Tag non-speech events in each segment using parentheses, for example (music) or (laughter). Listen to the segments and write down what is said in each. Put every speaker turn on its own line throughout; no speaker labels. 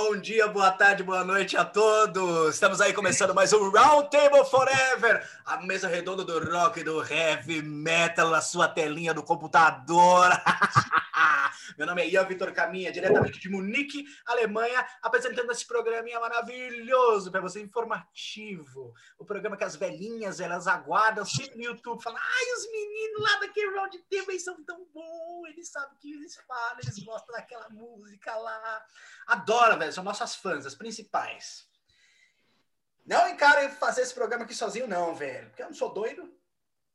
Bom dia, boa tarde, boa noite a todos. Estamos aí começando mais um Round Table Forever, a mesa redonda do rock do heavy metal na sua telinha do computador. (laughs) Meu nome é Ian Vitor Caminha, diretamente de Munique, Alemanha, apresentando esse programinha maravilhoso para você, informativo. O programa que as velhinhas elas aguardam sempre no YouTube, falam: ai, os meninos lá daquele Round Table são tão bons, eles sabem o que eles falam, eles gostam daquela música lá. Adoro, velho, são nossas fãs, as principais. Não encarem fazer esse programa aqui sozinho, não, velho, porque eu não sou doido.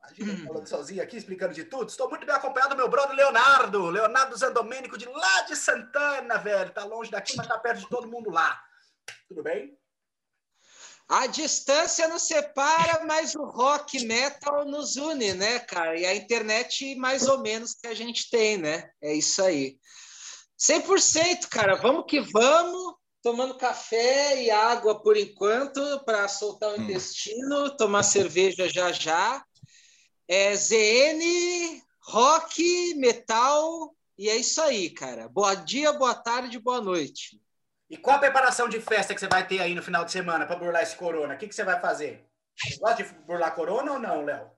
Imagina hum. falando sozinho aqui, explicando de tudo. Estou muito bem acompanhado do meu brother Leonardo. Leonardo Zandomênico, de lá de Santana, velho. Tá longe daqui, mas tá perto de todo mundo lá. Tudo bem?
A distância nos separa, mas o rock metal nos une, né, cara? E a internet, mais ou menos, que a gente tem, né? É isso aí. 100%, cara. Vamos que vamos. Tomando café e água por enquanto, para soltar o hum. intestino, tomar cerveja já já. É ZN, rock, metal, e é isso aí, cara. Boa dia, boa tarde, boa noite.
E qual a preparação de festa que você vai ter aí no final de semana para burlar esse corona? O que, que você vai fazer? Você gosta de burlar corona ou não, Léo?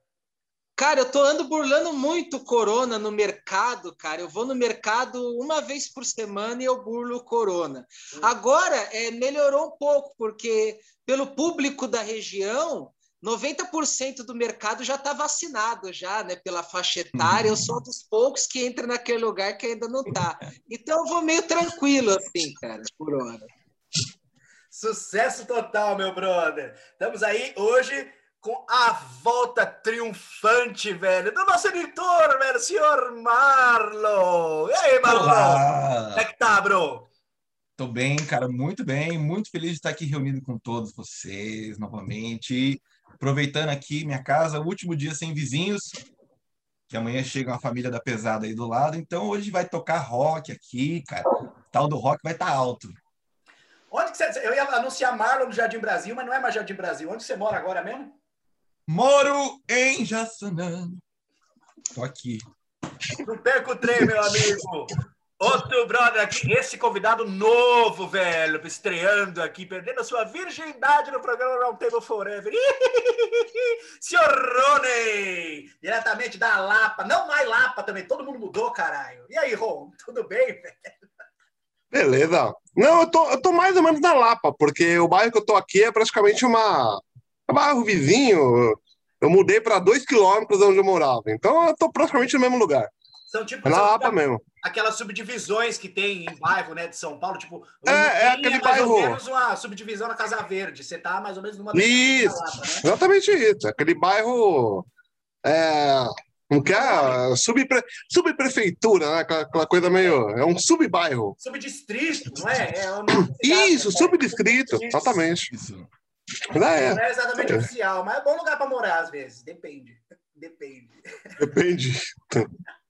Cara, eu tô ando burlando muito corona no mercado, cara. Eu vou no mercado uma vez por semana e eu burlo corona. Hum. Agora, é, melhorou um pouco, porque pelo público da região, 90% do mercado já está vacinado já, né, pela faixa etária. Eu sou dos poucos que entra naquele lugar que ainda não está. Então eu vou meio tranquilo assim, cara, por hora.
Sucesso total, meu brother. Estamos aí hoje com a volta triunfante, velho, do nosso editor, velho, senhor Marlon. E aí, Marlon? Como é que tá, bro?
Tô bem, cara, muito bem, muito feliz de estar aqui reunido com todos vocês novamente aproveitando aqui minha casa, último dia sem vizinhos, que amanhã chega uma família da pesada aí do lado, então hoje vai tocar rock aqui, cara. O tal do rock vai estar tá alto.
Onde que você. Eu ia anunciar Marlon no Jardim Brasil, mas não é mais Jardim Brasil. Onde você mora agora mesmo?
Moro em Jaçanã. Tô aqui.
Não perca o trem, meu amigo. Outro brother aqui, esse convidado novo, velho, estreando aqui, perdendo a sua virgindade no programa Round Table Forever. (laughs) Senhor Rony, diretamente da Lapa, não mais Lapa também, todo mundo mudou, caralho. E aí, Ron, tudo bem, velho?
Beleza. Não, eu tô, eu tô mais ou menos na Lapa, porque o bairro que eu tô aqui é praticamente uma, um bairro vizinho. Eu mudei para dois quilômetros de onde eu morava, então eu tô praticamente no mesmo lugar.
São tipo.
É Lapa mesmo
aquelas subdivisões que tem em bairro, né, de São Paulo, tipo,
é, é aquele
é mais bairro. ou menos uma subdivisão na Casa Verde. Você tá mais ou menos numa
Isso, Lapa, né? exatamente isso. Aquele bairro é, não quer subpre, subprefeitura, né? Aquela, aquela, coisa meio. É um subbairro.
Subdistrito, não é? é
isso, né? subdistrito, exatamente. Isso.
Não é, não é exatamente é. oficial, mas é bom lugar para morar às vezes. Depende. Depende.
Depende. (laughs)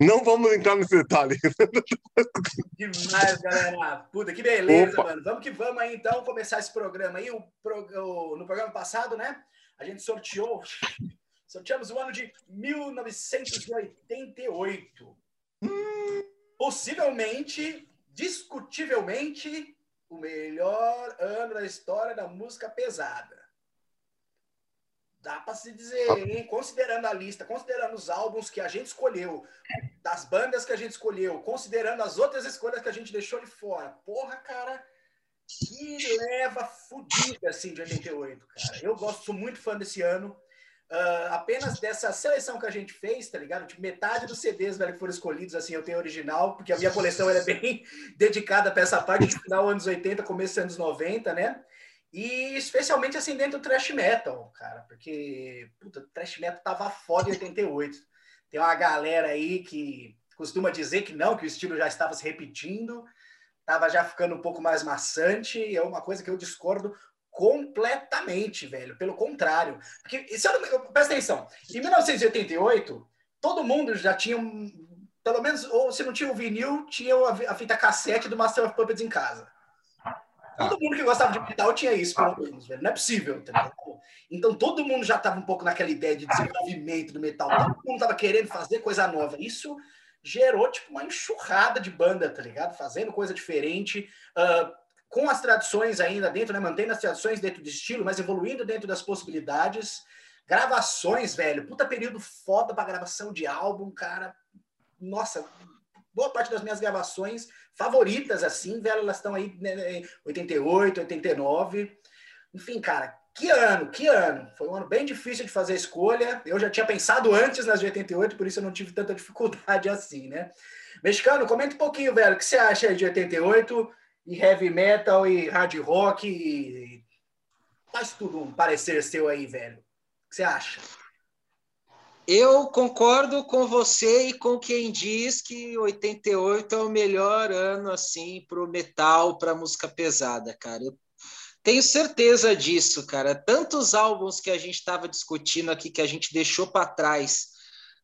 Não vamos entrar nesse detalhe. (laughs)
Demais, galera. Puta, que beleza, Opa. mano. Vamos que vamos aí, então, começar esse programa aí. O, o, no programa passado, né? A gente sorteou. (laughs) Sorteamos o ano de 1988. Hum. Possivelmente, discutivelmente, o melhor ano da história da música pesada. Dá para se dizer, hein? Considerando a lista, considerando os álbuns que a gente escolheu, das bandas que a gente escolheu, considerando as outras escolhas que a gente deixou de fora. Porra, cara, que leva fodida, assim, de 88, cara. Eu gosto, sou muito fã desse ano. Uh, apenas dessa seleção que a gente fez, tá ligado? Tipo, metade dos CDs velho, que foram escolhidos, assim, eu tenho original, porque a minha coleção é bem (laughs) dedicada para essa parte de final anos 80, começo anos 90, né? E especialmente assim dentro do thrash metal, cara, porque puta, thrash metal tava foda em 88. Tem uma galera aí que costuma dizer que não, que o estilo já estava se repetindo, estava já ficando um pouco mais maçante, e é uma coisa que eu discordo completamente, velho. Pelo contrário. Porque, se eu não, presta atenção, em 1988, todo mundo já tinha, pelo menos, ou se não tinha o vinil, tinha a fita cassete do Master of Puppets em casa. Todo mundo que gostava de metal tinha isso, pelo menos, velho. Não é possível, tá Então todo mundo já estava um pouco naquela ideia de desenvolvimento do metal. Todo mundo estava querendo fazer coisa nova. Isso gerou, tipo, uma enxurrada de banda, tá ligado? Fazendo coisa diferente. Uh, com as tradições ainda dentro, né? Mantendo as tradições dentro do estilo, mas evoluindo dentro das possibilidades. Gravações, velho. Puta período foda pra gravação de álbum, cara. Nossa, boa parte das minhas gravações favoritas, assim, velho, elas estão aí né, 88, 89. Enfim, cara, que ano, que ano. Foi um ano bem difícil de fazer escolha. Eu já tinha pensado antes nas de 88, por isso eu não tive tanta dificuldade (laughs) assim, né? Mexicano, comenta um pouquinho, velho. O que você acha aí de 88 e heavy metal e hard rock? E... Faz tudo um parecer seu aí, velho. O que você acha?
Eu concordo com você e com quem diz que 88 é o melhor ano assim para o metal, para música pesada, cara. Eu tenho certeza disso, cara. Tantos álbuns que a gente estava discutindo aqui que a gente deixou para trás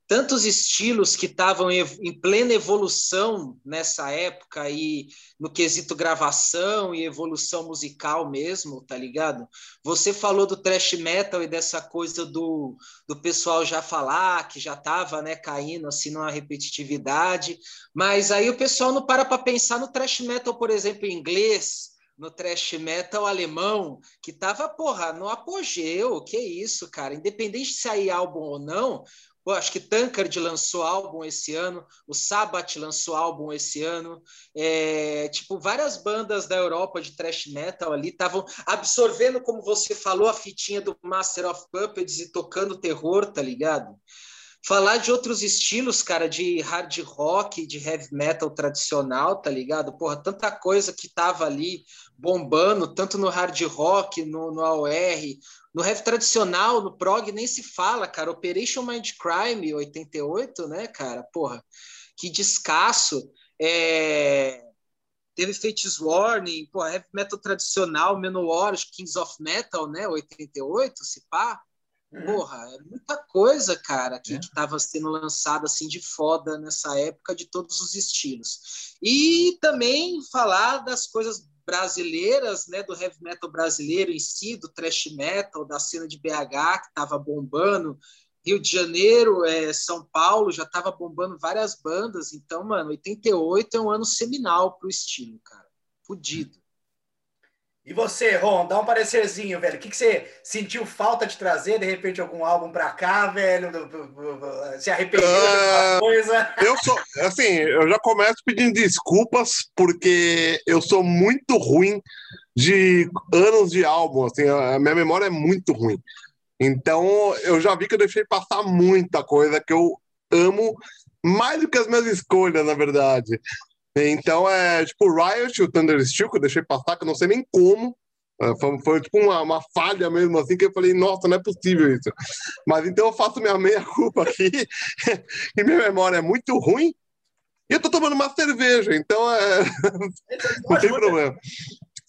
tantos estilos que estavam em plena evolução nessa época e no quesito gravação e evolução musical mesmo, tá ligado? Você falou do thrash metal e dessa coisa do, do pessoal já falar que já tava, né, caindo assim numa repetitividade, mas aí o pessoal não para para pensar no thrash metal, por exemplo, em inglês, no thrash metal alemão, que tava, porra, no apogeu, que isso, cara, independente de sair álbum ou não, Pô, acho que Tankard lançou álbum esse ano, o Sabbath lançou álbum esse ano. É, tipo, várias bandas da Europa de thrash metal ali estavam absorvendo, como você falou, a fitinha do Master of Puppets e tocando terror, tá ligado? Falar de outros estilos, cara, de hard rock, de heavy metal tradicional, tá ligado? Porra, tanta coisa que tava ali bombando, tanto no hard rock, no, no AOR, no heavy tradicional, no prog, nem se fala, cara. Operation Mind Crime, 88, né, cara? Porra, que descasso. É... Teve Fates Warning, porra, heavy metal tradicional, Menor, Kings of Metal, né, 88, se pá. Uhum. Porra, é muita coisa, cara, que, é. estava sendo lançada assim de foda nessa época de todos os estilos. E também falar das coisas brasileiras, né, do heavy metal brasileiro em si, do thrash metal, da cena de BH que estava bombando, Rio de Janeiro, é, São Paulo já estava bombando várias bandas, então, mano, 88 é um ano seminal pro estilo, cara. Fudido.
E você, Ron, dá um parecerzinho, velho. O que, que você sentiu falta de trazer, de repente, algum álbum pra cá, velho? Se arrependeu de alguma
uh, coisa? Eu sou, assim, eu já começo pedindo desculpas, porque eu sou muito ruim de anos de álbum, assim, a minha memória é muito ruim. Então, eu já vi que eu deixei passar muita coisa que eu amo, mais do que as minhas escolhas, na verdade. Então é tipo o Riot, o Thunder Steel, que eu deixei passar, que eu não sei nem como. É, foi, foi, tipo uma, uma, falha mesmo, assim, que eu falei, nossa, não é possível isso. Mas então eu faço minha meia-culpa aqui, (laughs) e minha memória é muito ruim, e eu tô tomando uma cerveja, então é... (laughs) não tem problema.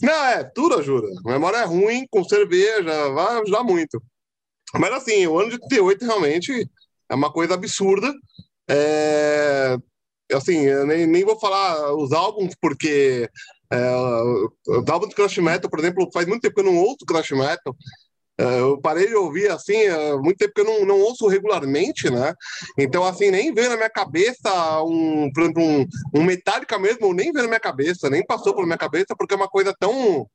Não, é, tudo ajuda. A memória é ruim, com cerveja, vai ajudar muito. Mas assim, o ano de 38 realmente é uma coisa absurda. É assim, eu nem, nem vou falar os álbuns, porque é, os álbuns de Crash Metal, por exemplo, faz muito tempo que eu não ouço Crash Metal. É, eu parei de ouvir, assim, é, muito tempo que eu não, não ouço regularmente, né? Então, assim, nem veio na minha cabeça um, por exemplo, um, um Metallica mesmo, nem veio na minha cabeça, nem passou pela minha cabeça, porque é uma coisa tão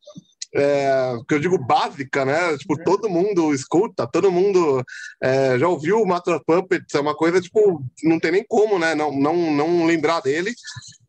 é, que eu digo básica, né? Tipo, todo mundo escuta, todo mundo é, já ouviu o Master Puppets, é uma coisa, tipo, não tem nem como, né? Não, não, não lembrar dele.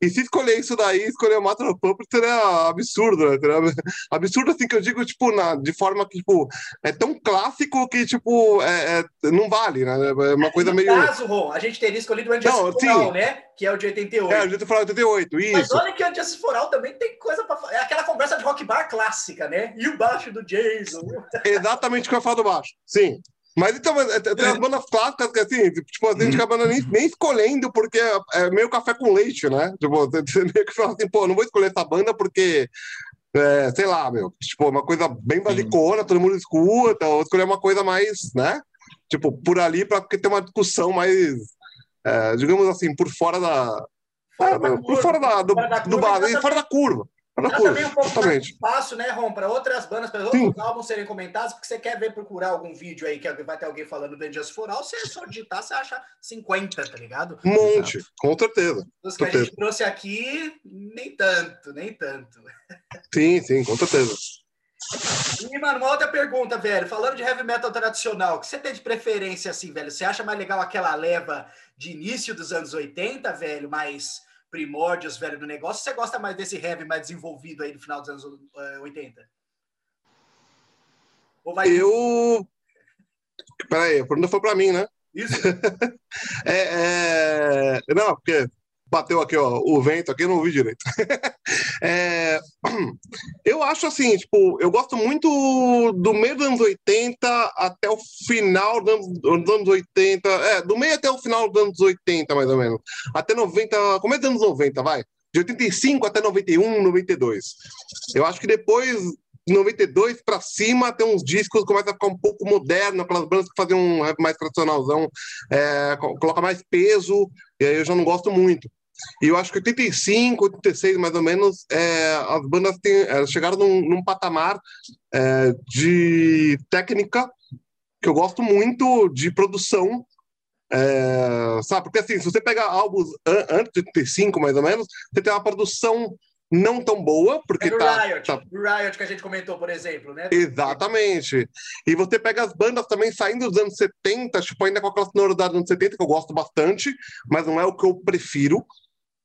E se escolher isso daí, escolher o Master Puppets seria absurdo, né? Seria absurdo, assim, que eu digo, tipo, na, de forma que, tipo, é tão clássico que, tipo, é, é não vale, né? É uma coisa
no
meio...
No caso, Ron, a gente teria escolhido o Andy não, né? Que é o de 88. É, o
de 88, isso.
Mas olha que o Andy Foral também tem coisa pra falar. É aquela conversa de rock bar clássica clássica, né? E o baixo do Jason.
Exatamente o que eu falo do baixo. Sim. Mas então, é, tem as bandas clássicas que assim, tipo, a gente acaba nem, nem escolhendo porque é, é meio café com leite, né? Tipo, você (laughs) meio que fala assim, pô, não vou escolher essa banda porque é, sei lá, meu, tipo, uma coisa bem basicona, todo mundo escuta, ou escolher uma coisa mais, né? Tipo, por ali, para ter uma discussão mais, é, digamos assim, por fora da. Fora da por fora da, do, fora da do, do fora da curva.
Dá também um pouco mais espaço, né, Rom, para outras bandas, para outros Sim. álbuns serem comentados, porque você quer ver, procurar algum vídeo aí que vai ter alguém falando do Just For All, você é só digitar, você acha 50, tá ligado?
Um monte, Exato. com certeza.
Os que a gente trouxe aqui, nem tanto, nem tanto.
Sim, sim, com certeza.
E, mano, uma outra pergunta, velho. Falando de heavy metal tradicional, o que você tem de preferência, assim, velho? Você acha mais legal aquela leva de início dos anos 80, velho, mais primórdios, velho, do negócio? Você gosta mais desse heavy mais desenvolvido aí no final dos anos uh, eh, 80?
Ou vai... Eu... Peraí, a pergunta foi para mim, né?
Isso. (laughs)
é, é... Não, porque bateu aqui, ó, o vento aqui, eu não ouvi direito. (laughs) é, (clears throat) eu acho assim, tipo, eu gosto muito do meio dos anos 80 até o final dos anos, dos anos 80, é, do meio até o final dos anos 80, mais ou menos. Até 90, começo dos anos 90, vai. De 85 até 91, 92. Eu acho que depois 92 para cima tem uns discos que começam a ficar um pouco moderno, aquelas bandas que fazem um mais tradicionalzão, é, coloca mais peso, e aí eu já não gosto muito. E eu acho que 85, 86, mais ou menos, é, as bandas têm, é, chegaram num, num patamar é, de técnica que eu gosto muito, de produção. É, sabe? Porque assim, se você pegar álbuns an antes de 85, mais ou menos, você tem uma produção não tão boa, porque é tá,
Riot,
tá...
do Riot que a gente comentou, por exemplo, né?
Exatamente. E você pega as bandas também saindo dos anos 70, tipo, ainda com aquela sonoridade dos anos 70, que eu gosto bastante, mas não é o que eu prefiro.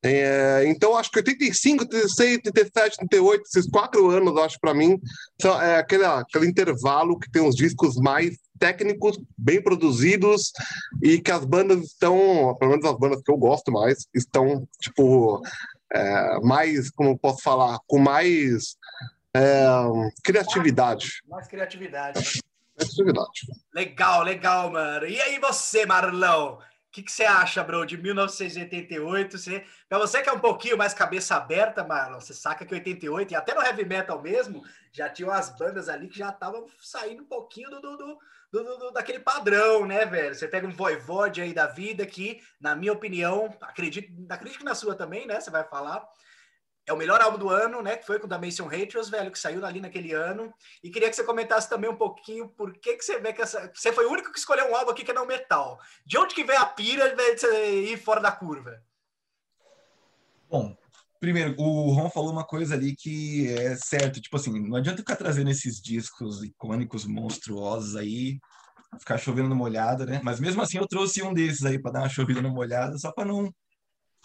É, então, acho que 85, 86, 87, 88, esses quatro anos, acho, para mim, são é, aquele, aquele intervalo que tem os discos mais técnicos, bem produzidos, e que as bandas estão, pelo menos as bandas que eu gosto mais, estão, tipo, é, mais, como posso falar, com mais é, criatividade.
Mais criatividade. Né?
Criatividade.
Legal, legal, mano. E aí você, Marlão? Que, que você acha, bro, de 1988? Você, pra você que é um pouquinho mais cabeça aberta, Marlon, você saca que 88, e até no heavy metal mesmo, já tinham as bandas ali que já estavam saindo um pouquinho do, do, do, do, daquele padrão, né, velho? Você pega um Voivode aí da vida que, na minha opinião, acredito, acredito que na sua também, né? Você vai falar é o melhor álbum do ano, né? Que foi com o Dimension Haters, velho, que saiu ali naquele ano. E queria que você comentasse também um pouquinho por que, que você vê que essa. Você foi o único que escolheu um álbum aqui que é não metal. De onde que vem a pira de você ir fora da curva?
Bom, primeiro, o Ron falou uma coisa ali que é certo. Tipo assim, não adianta ficar trazendo esses discos icônicos, monstruosos aí, ficar chovendo no molhado, né? Mas mesmo assim eu trouxe um desses aí para dar uma chovida no molhado, só para não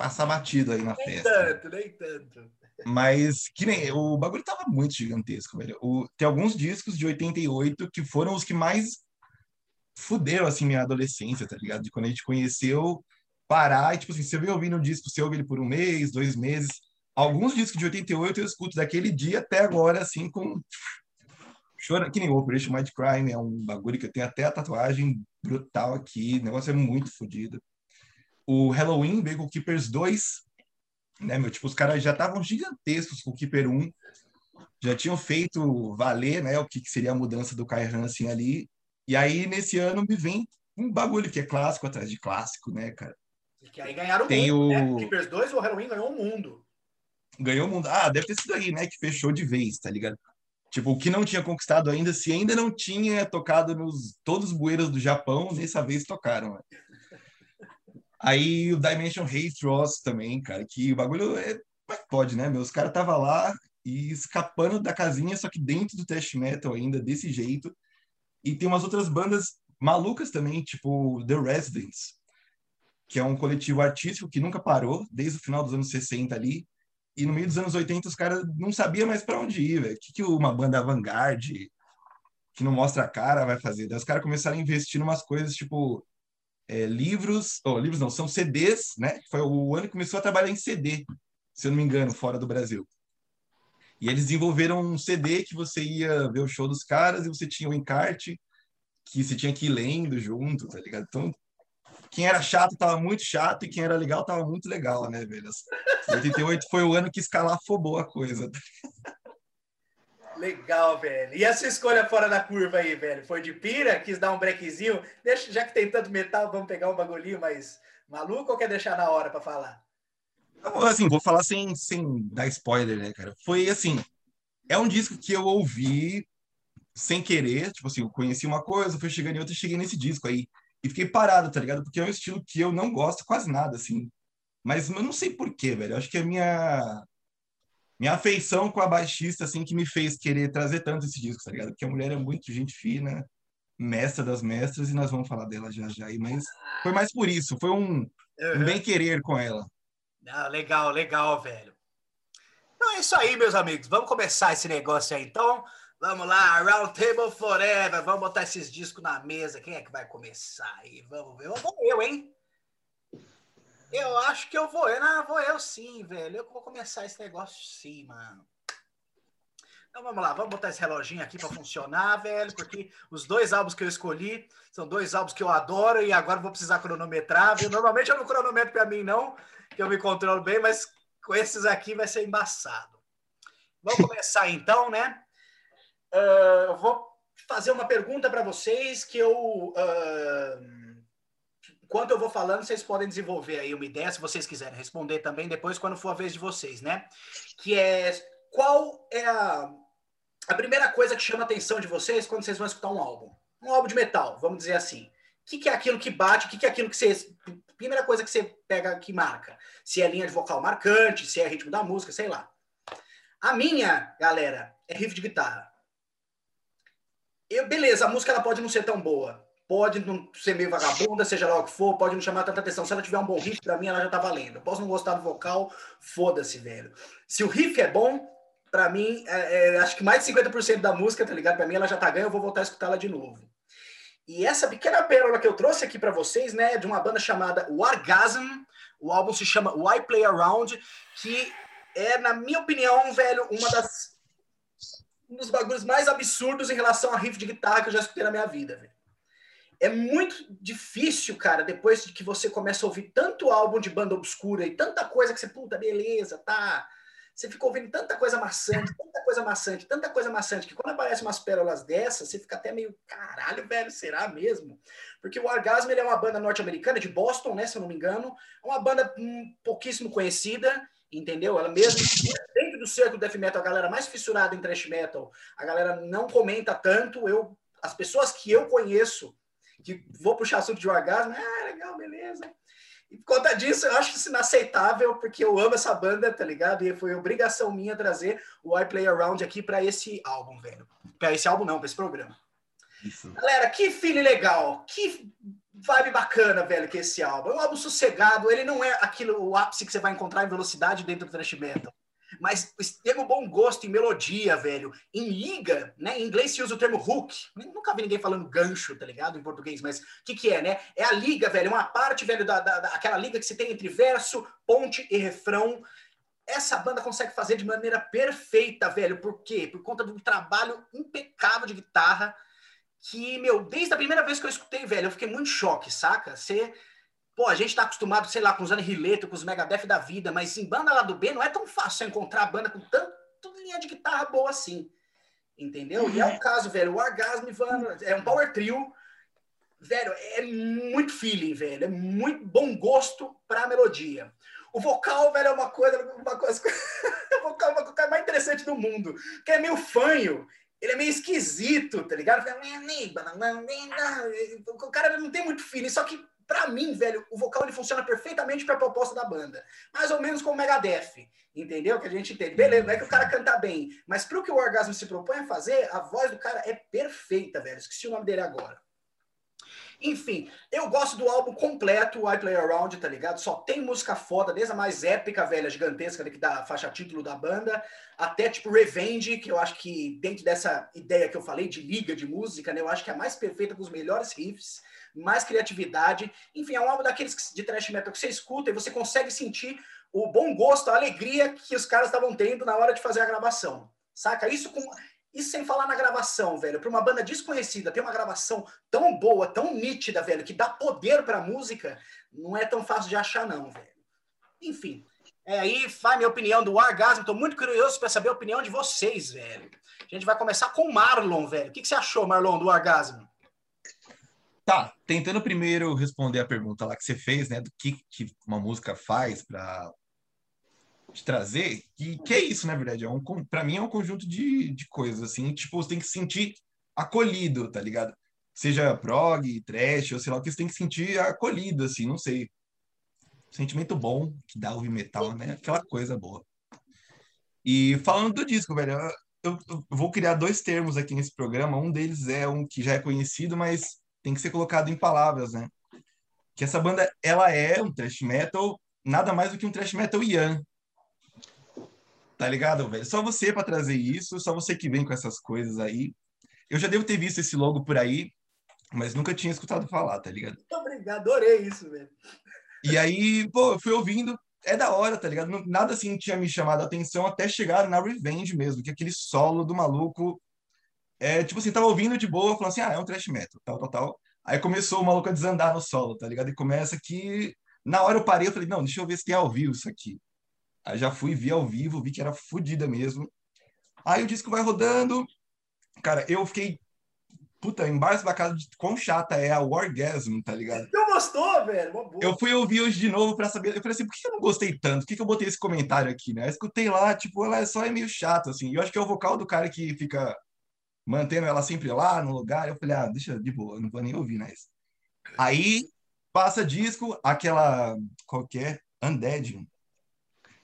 passar batido aí na
nem
festa.
Nem tanto, nem tanto.
Mas que nem o bagulho tava muito gigantesco, velho. O, tem alguns discos de 88 que foram os que mais fuderam assim minha adolescência, tá ligado? De quando a gente conheceu parar e tipo assim, você vem ouvindo um disco, você ouve ele por um mês, dois meses. Alguns discos de 88 eu escuto daquele dia até agora assim com chora que nem o Operation Might Crime é um bagulho que eu tenho até a tatuagem brutal aqui, o negócio é muito fodido o Halloween veio com o Keepers 2, né, meu? Tipo, os caras já estavam gigantescos com o Keeper 1, já tinham feito valer, né, o que, que seria a mudança do Kai Hansen ali. E aí, nesse ano, me vem um bagulho que é clássico atrás de clássico, né, cara?
Que aí ganharam Tem o mundo, né? o... né? Keepers 2, o Halloween ganhou o mundo.
Ganhou o mundo. Ah, deve ter sido aí, né, que fechou de vez, tá ligado? Tipo, o que não tinha conquistado ainda, se ainda não tinha tocado nos todos os bueiros do Japão, nessa vez tocaram. Né? Aí o Dimension Haste Ross também, cara, que o bagulho é. É pode, né? Meus caras tava lá e escapando da casinha, só que dentro do thrash metal ainda, desse jeito. E tem umas outras bandas malucas também, tipo The Residents, que é um coletivo artístico que nunca parou, desde o final dos anos 60 ali. E no meio dos anos 80 os caras não sabiam mais para onde ir, velho. O que, que uma banda avant-garde que não mostra a cara vai fazer? Daí os caras começaram a investir em umas coisas tipo é, livros, ou livros não, são CDs, né? Foi o ano que começou a trabalhar em CD, se eu não me engano, fora do Brasil. E eles desenvolveram um CD que você ia ver o show dos caras e você tinha um encarte que você tinha que ir lendo junto, tá ligado? Então, quem era chato tava muito chato e quem era legal tava muito legal, né, velho? 88 foi o ano que escalafobou a coisa.
Legal, velho. E essa escolha fora da curva aí, velho? Foi de pira? Quis dar um breakzinho? Deixa, já que tem tanto metal, vamos pegar um bagulhinho mais maluco ou quer deixar na hora para falar?
Assim, vou falar sem, sem dar spoiler, né, cara? Foi assim, é um disco que eu ouvi sem querer, tipo assim, eu conheci uma coisa, fui chegando em outra e cheguei nesse disco aí. E fiquei parado, tá ligado? Porque é um estilo que eu não gosto quase nada, assim. Mas eu não sei porquê, velho. Eu acho que a minha minha afeição com a baixista, assim, que me fez querer trazer tanto esse disco, tá ligado? Porque a mulher é muito gente fina, mestra das mestras, e nós vamos falar dela já já aí, mas foi mais por isso, foi um, uhum. um bem-querer com ela.
Ah, legal, legal, velho. Então é isso aí, meus amigos. Vamos começar esse negócio aí, então. Vamos lá, Round Table Forever. Vamos botar esses discos na mesa. Quem é que vai começar aí? Vamos ver. Vou eu, hein? Eu acho que eu vou. Eu, não, vou eu sim, velho. Eu vou começar esse negócio sim, mano. Então vamos lá, vamos botar esse reloginho aqui para funcionar, velho, porque os dois álbuns que eu escolhi são dois álbuns que eu adoro e agora vou precisar cronometrar. Viu? Normalmente eu não cronometro para mim, não, que eu me controlo bem, mas com esses aqui vai ser embaçado. Vamos (laughs) começar então, né? Uh, eu vou fazer uma pergunta para vocês que eu. Uh enquanto eu vou falando, vocês podem desenvolver aí uma ideia, se vocês quiserem responder também depois, quando for a vez de vocês, né? Que é qual é a, a primeira coisa que chama a atenção de vocês quando vocês vão escutar um álbum? Um álbum de metal, vamos dizer assim. O que, que é aquilo que bate? O que, que é aquilo que você. Primeira coisa que você pega que marca. Se é linha de vocal marcante, se é ritmo da música, sei lá. A minha, galera, é riff de guitarra. Eu, beleza, a música ela pode não ser tão boa pode não ser meio vagabunda, seja lá o que for, pode não chamar tanta atenção. Se ela tiver um bom riff, para mim ela já tá valendo. Eu posso não gostar do vocal, foda-se, velho. Se o riff é bom, para mim, é, é, acho que mais de 50% da música, tá ligado? Para mim ela já tá ganha, eu vou voltar a escutá-la de novo. E essa pequena pérola que eu trouxe aqui para vocês, né, é de uma banda chamada Wargasm. O álbum se chama Why Play Around, que é, na minha opinião, velho, uma das um dos bagulhos mais absurdos em relação a riff de guitarra que eu já escutei na minha vida, velho é muito difícil, cara, depois de que você começa a ouvir tanto álbum de banda obscura e tanta coisa que você, puta, beleza, tá. Você fica ouvindo tanta coisa maçante, tanta coisa maçante, tanta coisa maçante, que quando aparecem umas pérolas dessas, você fica até meio, caralho, velho, será mesmo? Porque o Orgasmo ele é uma banda norte-americana, de Boston, né, se eu não me engano, é uma banda um, pouquíssimo conhecida, entendeu? Ela mesmo, dentro do cerco do death metal, a galera mais fissurada em thrash metal, a galera não comenta tanto, eu, as pessoas que eu conheço, que vou puxar assunto de orgasmo, ah, legal, beleza. E por conta disso, eu acho isso inaceitável, porque eu amo essa banda, tá ligado? E foi obrigação minha trazer o I Play Around aqui para esse álbum, velho. Para esse álbum não, para esse programa. Isso. Galera, que feeling legal, que vibe bacana, velho, que esse álbum. É um álbum sossegado, ele não é aquilo, o ápice que você vai encontrar em velocidade dentro do thrash metal mas extremo bom gosto em melodia, velho. Em liga, né? Em inglês se usa o termo hook. Nunca vi ninguém falando gancho, tá ligado? Em português, mas o que, que é, né? É a liga, velho. Uma parte, velho, da, da, aquela liga que se tem entre verso, ponte e refrão. Essa banda consegue fazer de maneira perfeita, velho. Por quê? Por conta do trabalho impecável de guitarra. Que, meu, desde a primeira vez que eu escutei, velho, eu fiquei muito choque, saca? Você Pô, a gente tá acostumado, sei lá, com os Rileto, com os Megadeth da vida, mas em banda lá do B não é tão fácil encontrar banda com tanto linha de guitarra boa assim. Entendeu? E é o caso, velho. O Orgasmo é um power trio. Velho, é muito feeling, velho. É muito bom gosto pra melodia. O vocal, velho, é uma coisa, uma coisa, o vocal é uma coisa mais interessante do mundo, que é meio fanho. Ele é meio esquisito, tá ligado? O cara não tem muito feeling, só que para mim, velho, o vocal ele funciona perfeitamente para a proposta da banda. Mais ou menos como o Megadeth, entendeu? Que a gente entende. Beleza, não é que o cara canta bem, mas pro que o Orgasmo se propõe a fazer, a voz do cara é perfeita, velho. Esqueci o nome dele agora. Enfim, eu gosto do álbum completo, I Play Around, tá ligado? Só tem música foda, desde a mais épica, velha, gigantesca, que dá a faixa título da banda, até tipo Revenge, que eu acho que dentro dessa ideia que eu falei de liga de música, né, eu acho que é a mais perfeita com os melhores riffs mais criatividade. Enfim, é um álbum daqueles de thrash metal que você escuta e você consegue sentir o bom gosto, a alegria que os caras estavam tendo na hora de fazer a gravação. Saca? Isso com E sem falar na gravação, velho. Para uma banda desconhecida ter uma gravação tão boa, tão nítida, velho, que dá poder pra música, não é tão fácil de achar, não, velho. Enfim. É aí, vai minha opinião do Orgasmo. Tô muito curioso para saber a opinião de vocês, velho. A gente vai começar com o Marlon, velho. O que, que você achou, Marlon, do Orgasmo?
Tá, tentando primeiro responder a pergunta lá que você fez, né, do que, que uma música faz para te trazer, que, que é isso, na verdade, é um, para mim é um conjunto de, de coisas, assim, tipo, você tem que se sentir acolhido, tá ligado? Seja prog, trash, ou sei lá, o que você tem que sentir acolhido, assim, não sei. Sentimento bom que dá ouvir metal, né? Aquela coisa boa. E falando do disco, velho, eu, eu vou criar dois termos aqui nesse programa. Um deles é um que já é conhecido, mas tem que ser colocado em palavras, né? Que essa banda, ela é um thrash metal, nada mais do que um thrash metal Ian. Tá ligado, velho? Só você para trazer isso, só você que vem com essas coisas aí. Eu já devo ter visto esse logo por aí, mas nunca tinha escutado falar, tá ligado?
Muito obrigado, adorei isso, velho.
E aí, pô, eu fui ouvindo, é da hora, tá ligado? Nada assim tinha me chamado a atenção até chegar na Revenge mesmo, que é aquele solo do maluco é, tipo assim, tava ouvindo de boa, falando assim, ah, é um thrash metal, tal, tal, tal. Aí começou o maluco a desandar no solo, tá ligado? E começa que, na hora eu parei, eu falei, não, deixa eu ver se tem ao vivo isso aqui. Aí já fui, vi ao vivo, vi que era fodida mesmo. Aí o disco vai rodando, cara, eu fiquei, puta, embaixo da casa de quão chata é a Orgasm, tá ligado?
Não gostou, velho?
Eu fui ouvir hoje de novo pra saber, eu falei assim, por que eu não gostei tanto? Por que, que eu botei esse comentário aqui, né? Eu escutei lá, tipo, ela é só é meio chato, assim. Eu acho que é o vocal do cara que fica mantendo ela sempre lá no lugar. Eu falei, ah, deixa de boa, não vou nem ouvir mais. Aí passa disco, aquela qualquer é? Undead,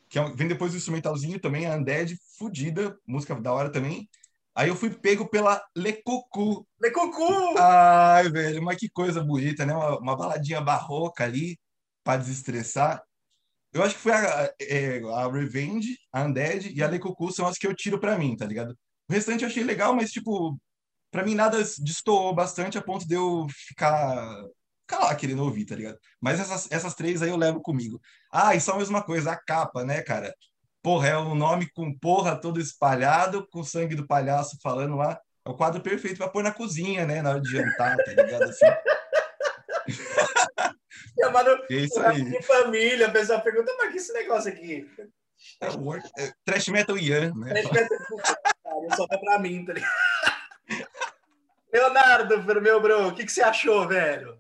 que é, vem depois do instrumentalzinho também, a Undead, fudida, música da hora também. Aí eu fui pego pela Le Cucu.
Le Cucu!
Ai, velho, mas que coisa bonita, né? Uma, uma baladinha barroca ali, para desestressar. Eu acho que foi a, é, a Revenge, a Undead e a Le Cucu são as que eu tiro para mim, tá ligado? O restante eu achei legal, mas, tipo, pra mim nada destoou bastante a ponto de eu ficar, ficar lá querendo ouvir, tá ligado? Mas essas, essas três aí eu levo comigo. Ah, e só a mesma coisa, a capa, né, cara? Porra, é um nome com porra todo espalhado, com sangue do palhaço falando lá. É o quadro perfeito para pôr na cozinha, né? Na hora de jantar, tá ligado? Assim. (laughs)
Chamado
é isso aí.
de família, a pessoa pergunta, mas que esse negócio aqui?
É, é, trash metal Ian, né? Trash metal
só é pra mim, tá ligado? (laughs) Leonardo, meu bro, o que, que você achou, velho?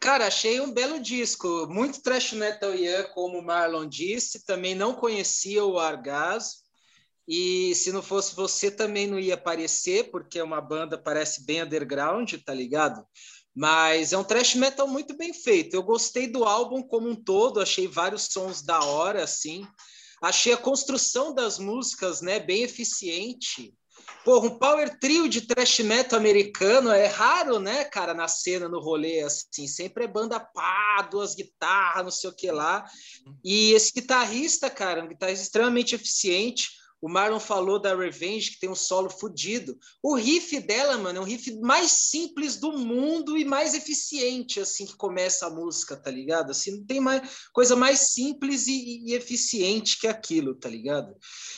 Cara, achei um belo disco. Muito trash metal Ian, como o Marlon disse. Também não conhecia o Argas. E se não fosse você, também não ia aparecer, porque é uma banda, parece bem underground, tá ligado? Mas é um thrash metal muito bem feito. Eu gostei do álbum como um todo, achei vários sons da hora, assim. Achei a construção das músicas, né, bem eficiente. Porra, um power trio de thrash metal americano é raro, né, cara, na cena, no rolê, assim. Sempre é banda pá, duas guitarras, não sei o que lá. E esse guitarrista, cara, um guitarrista extremamente eficiente. O Marlon falou da Revenge, que tem um solo fodido. O riff dela, mano, é um riff mais simples do mundo e mais eficiente, assim, que começa a música, tá ligado? Assim, não tem mais coisa mais simples e, e eficiente que aquilo, tá ligado?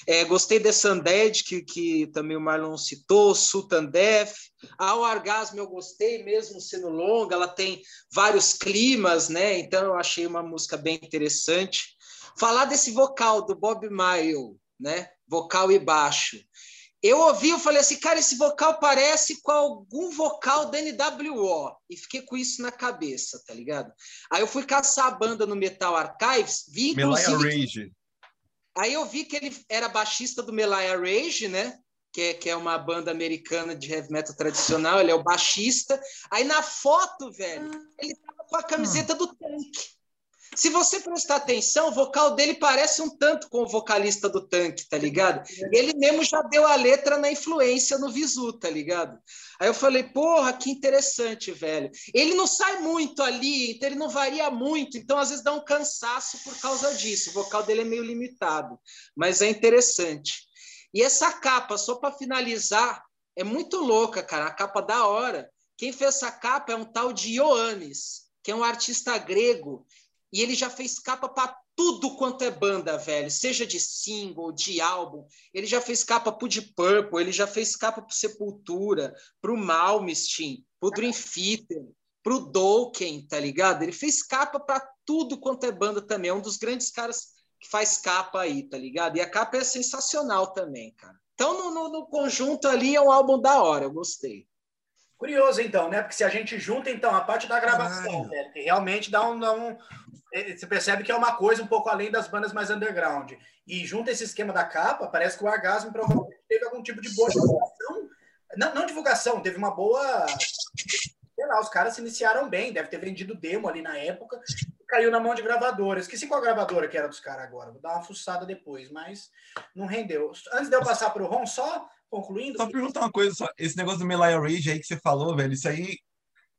É, gostei dessa Undead, que, que também o Marlon citou, Sultan Death. A Orgasmo eu gostei, mesmo sendo longa, ela tem vários climas, né? Então eu achei uma música bem interessante. Falar desse vocal do Bob Mayo, né? vocal e baixo. Eu ouvi, eu falei assim, cara, esse vocal parece com algum vocal da NWO. E fiquei com isso na cabeça, tá ligado? Aí eu fui caçar a banda no Metal Archives, vi inclusive...
Rage.
Aí eu vi que ele era baixista do Melaya Rage, né? Que é, que é uma banda americana de heavy metal tradicional, ele é o baixista. Aí na foto, velho, ele tava com a camiseta do tanque. Se você prestar atenção, o vocal dele parece um tanto com o vocalista do tanque, tá ligado? E ele mesmo já deu a letra na influência no Visu, tá ligado? Aí eu falei, porra, que interessante, velho. Ele não sai muito ali, então ele não varia muito, então às vezes dá um cansaço por causa disso. O vocal dele é meio limitado, mas é interessante. E essa capa, só para finalizar, é muito louca, cara. A capa da hora. Quem fez essa capa é um tal de Ioannis, que é um artista grego E ele já fez capa para tudo quanto é banda, velho. Seja de single, de álbum. Ele já fez capa pro Deep Purple, ele já fez capa pro Sepultura, pro Malmsteen, pro Dream Theater, pro Dokken, tá ligado? Ele fez capa para tudo quanto é banda também. É um dos grandes caras que faz capa aí, tá ligado? E a capa é sensacional também, cara. Então, no, no, no conjunto ali, é um álbum da hora, eu gostei.
Curioso, então, né? Porque se a gente junta, então, a parte da gravação, velho, que realmente dá um, dá um, é, Você percebe que é uma coisa um pouco além das bandas mais underground. E junta esse esquema da capa, parece que o Orgasmo provavelmente teve algum tipo de boa divulgação. Não, não divulgação, teve uma boa. Sei lá, os caras se iniciaram bem, deve ter vendido demo ali na época caiu na mão de gravadora. Esqueci qual gravadora que era dos caras agora. Vou dar uma fuçada depois, mas não rendeu. Antes de eu passar para o Ron, só concluindo.
Só perguntar uma coisa, só. esse negócio do Melaya Rage aí que você falou, velho, isso aí.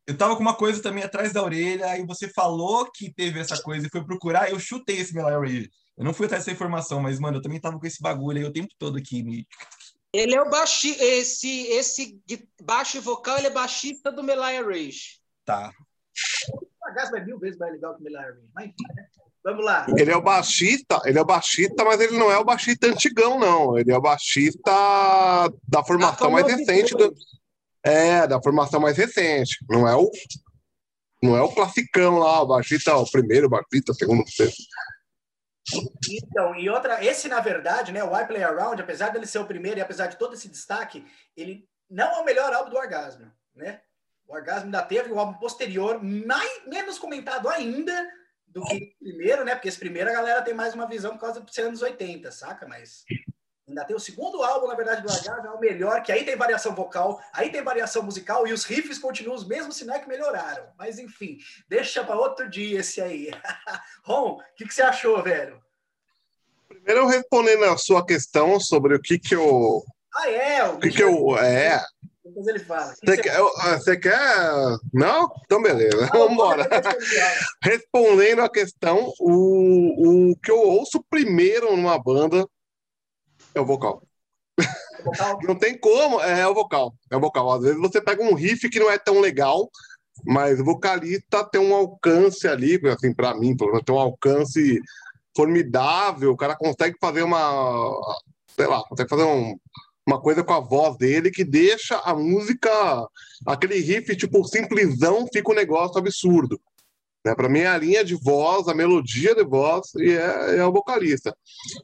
Eu tava com uma coisa também atrás da orelha, aí você falou que teve essa coisa e foi procurar, eu chutei esse Melaya Rage. Eu não fui atrás dessa informação, mas, mano, eu também tava com esse bagulho aí o tempo todo aqui. Me...
Ele é o baixista, esse, esse baixo vocal, ele é baixista do Melaya Rage.
Tá.
Orgasmo é mil vezes mais legal que o Millar Mas enfim, né? Vamos lá.
Ele é o baixista, ele é o baixista, mas ele não é o baixista antigão, não. Ele é o baixista da formação mais recente. Do... É, da formação mais recente. Não é o não é o classicão lá, o baixista, o primeiro, o baixista, o segundo, o.
Então, e outra, esse na verdade, né, o I Play Around, apesar dele ser o primeiro e apesar de todo esse destaque, ele não é o melhor álbum do Orgasmo, né? O Orgasmo ainda teve o álbum posterior, mais, menos comentado ainda do que o primeiro, né? Porque esse primeiro a galera tem mais uma visão por causa dos anos 80, saca? Mas ainda tem o segundo álbum, na verdade, do Orgasmo, é o melhor, que aí tem variação vocal, aí tem variação musical e os riffs continuam os mesmos, se não é que melhoraram. Mas enfim, deixa para outro dia esse aí. (laughs) Ron, o que, que você achou, velho?
Primeiro, respondendo a sua questão sobre o que que eu.
Ah, é?
O que, que eu. É.
Depois ele fala.
Você quer, ah, você quer. Não? Então, beleza. Vamos embora. (laughs) Respondendo a questão, o, o que eu ouço primeiro numa banda é o vocal. vocal? (laughs) Não tem como, é o vocal. É o vocal. Às vezes você pega um riff que não é tão legal, mas o vocalista tem um alcance ali, assim, para mim, tem um alcance formidável. O cara consegue fazer uma. Sei lá, consegue fazer um uma coisa com a voz dele que deixa a música, aquele riff tipo simplesão, fica um negócio absurdo. Né? Para mim é a linha de voz, a melodia de voz e é, é o vocalista.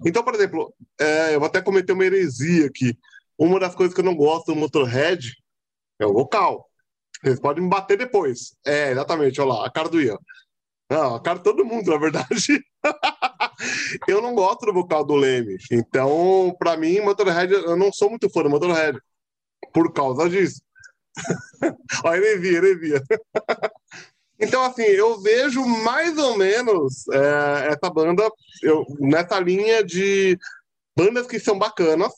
Então, por exemplo, é, eu vou até cometer uma heresia aqui. Uma das coisas que eu não gosto do Motorhead é o vocal. Vocês podem me bater depois. É, exatamente, olha lá, a cara do Ian. Não, a cara de todo mundo, na verdade. (laughs) eu não gosto do vocal do Leme. Então, para mim, Motorhead, eu não sou muito fã do Motorhead. Por causa disso. (laughs) Olha, heresia, heresia. (laughs) então, assim, eu vejo mais ou menos é, essa banda eu, nessa linha de bandas que são bacanas,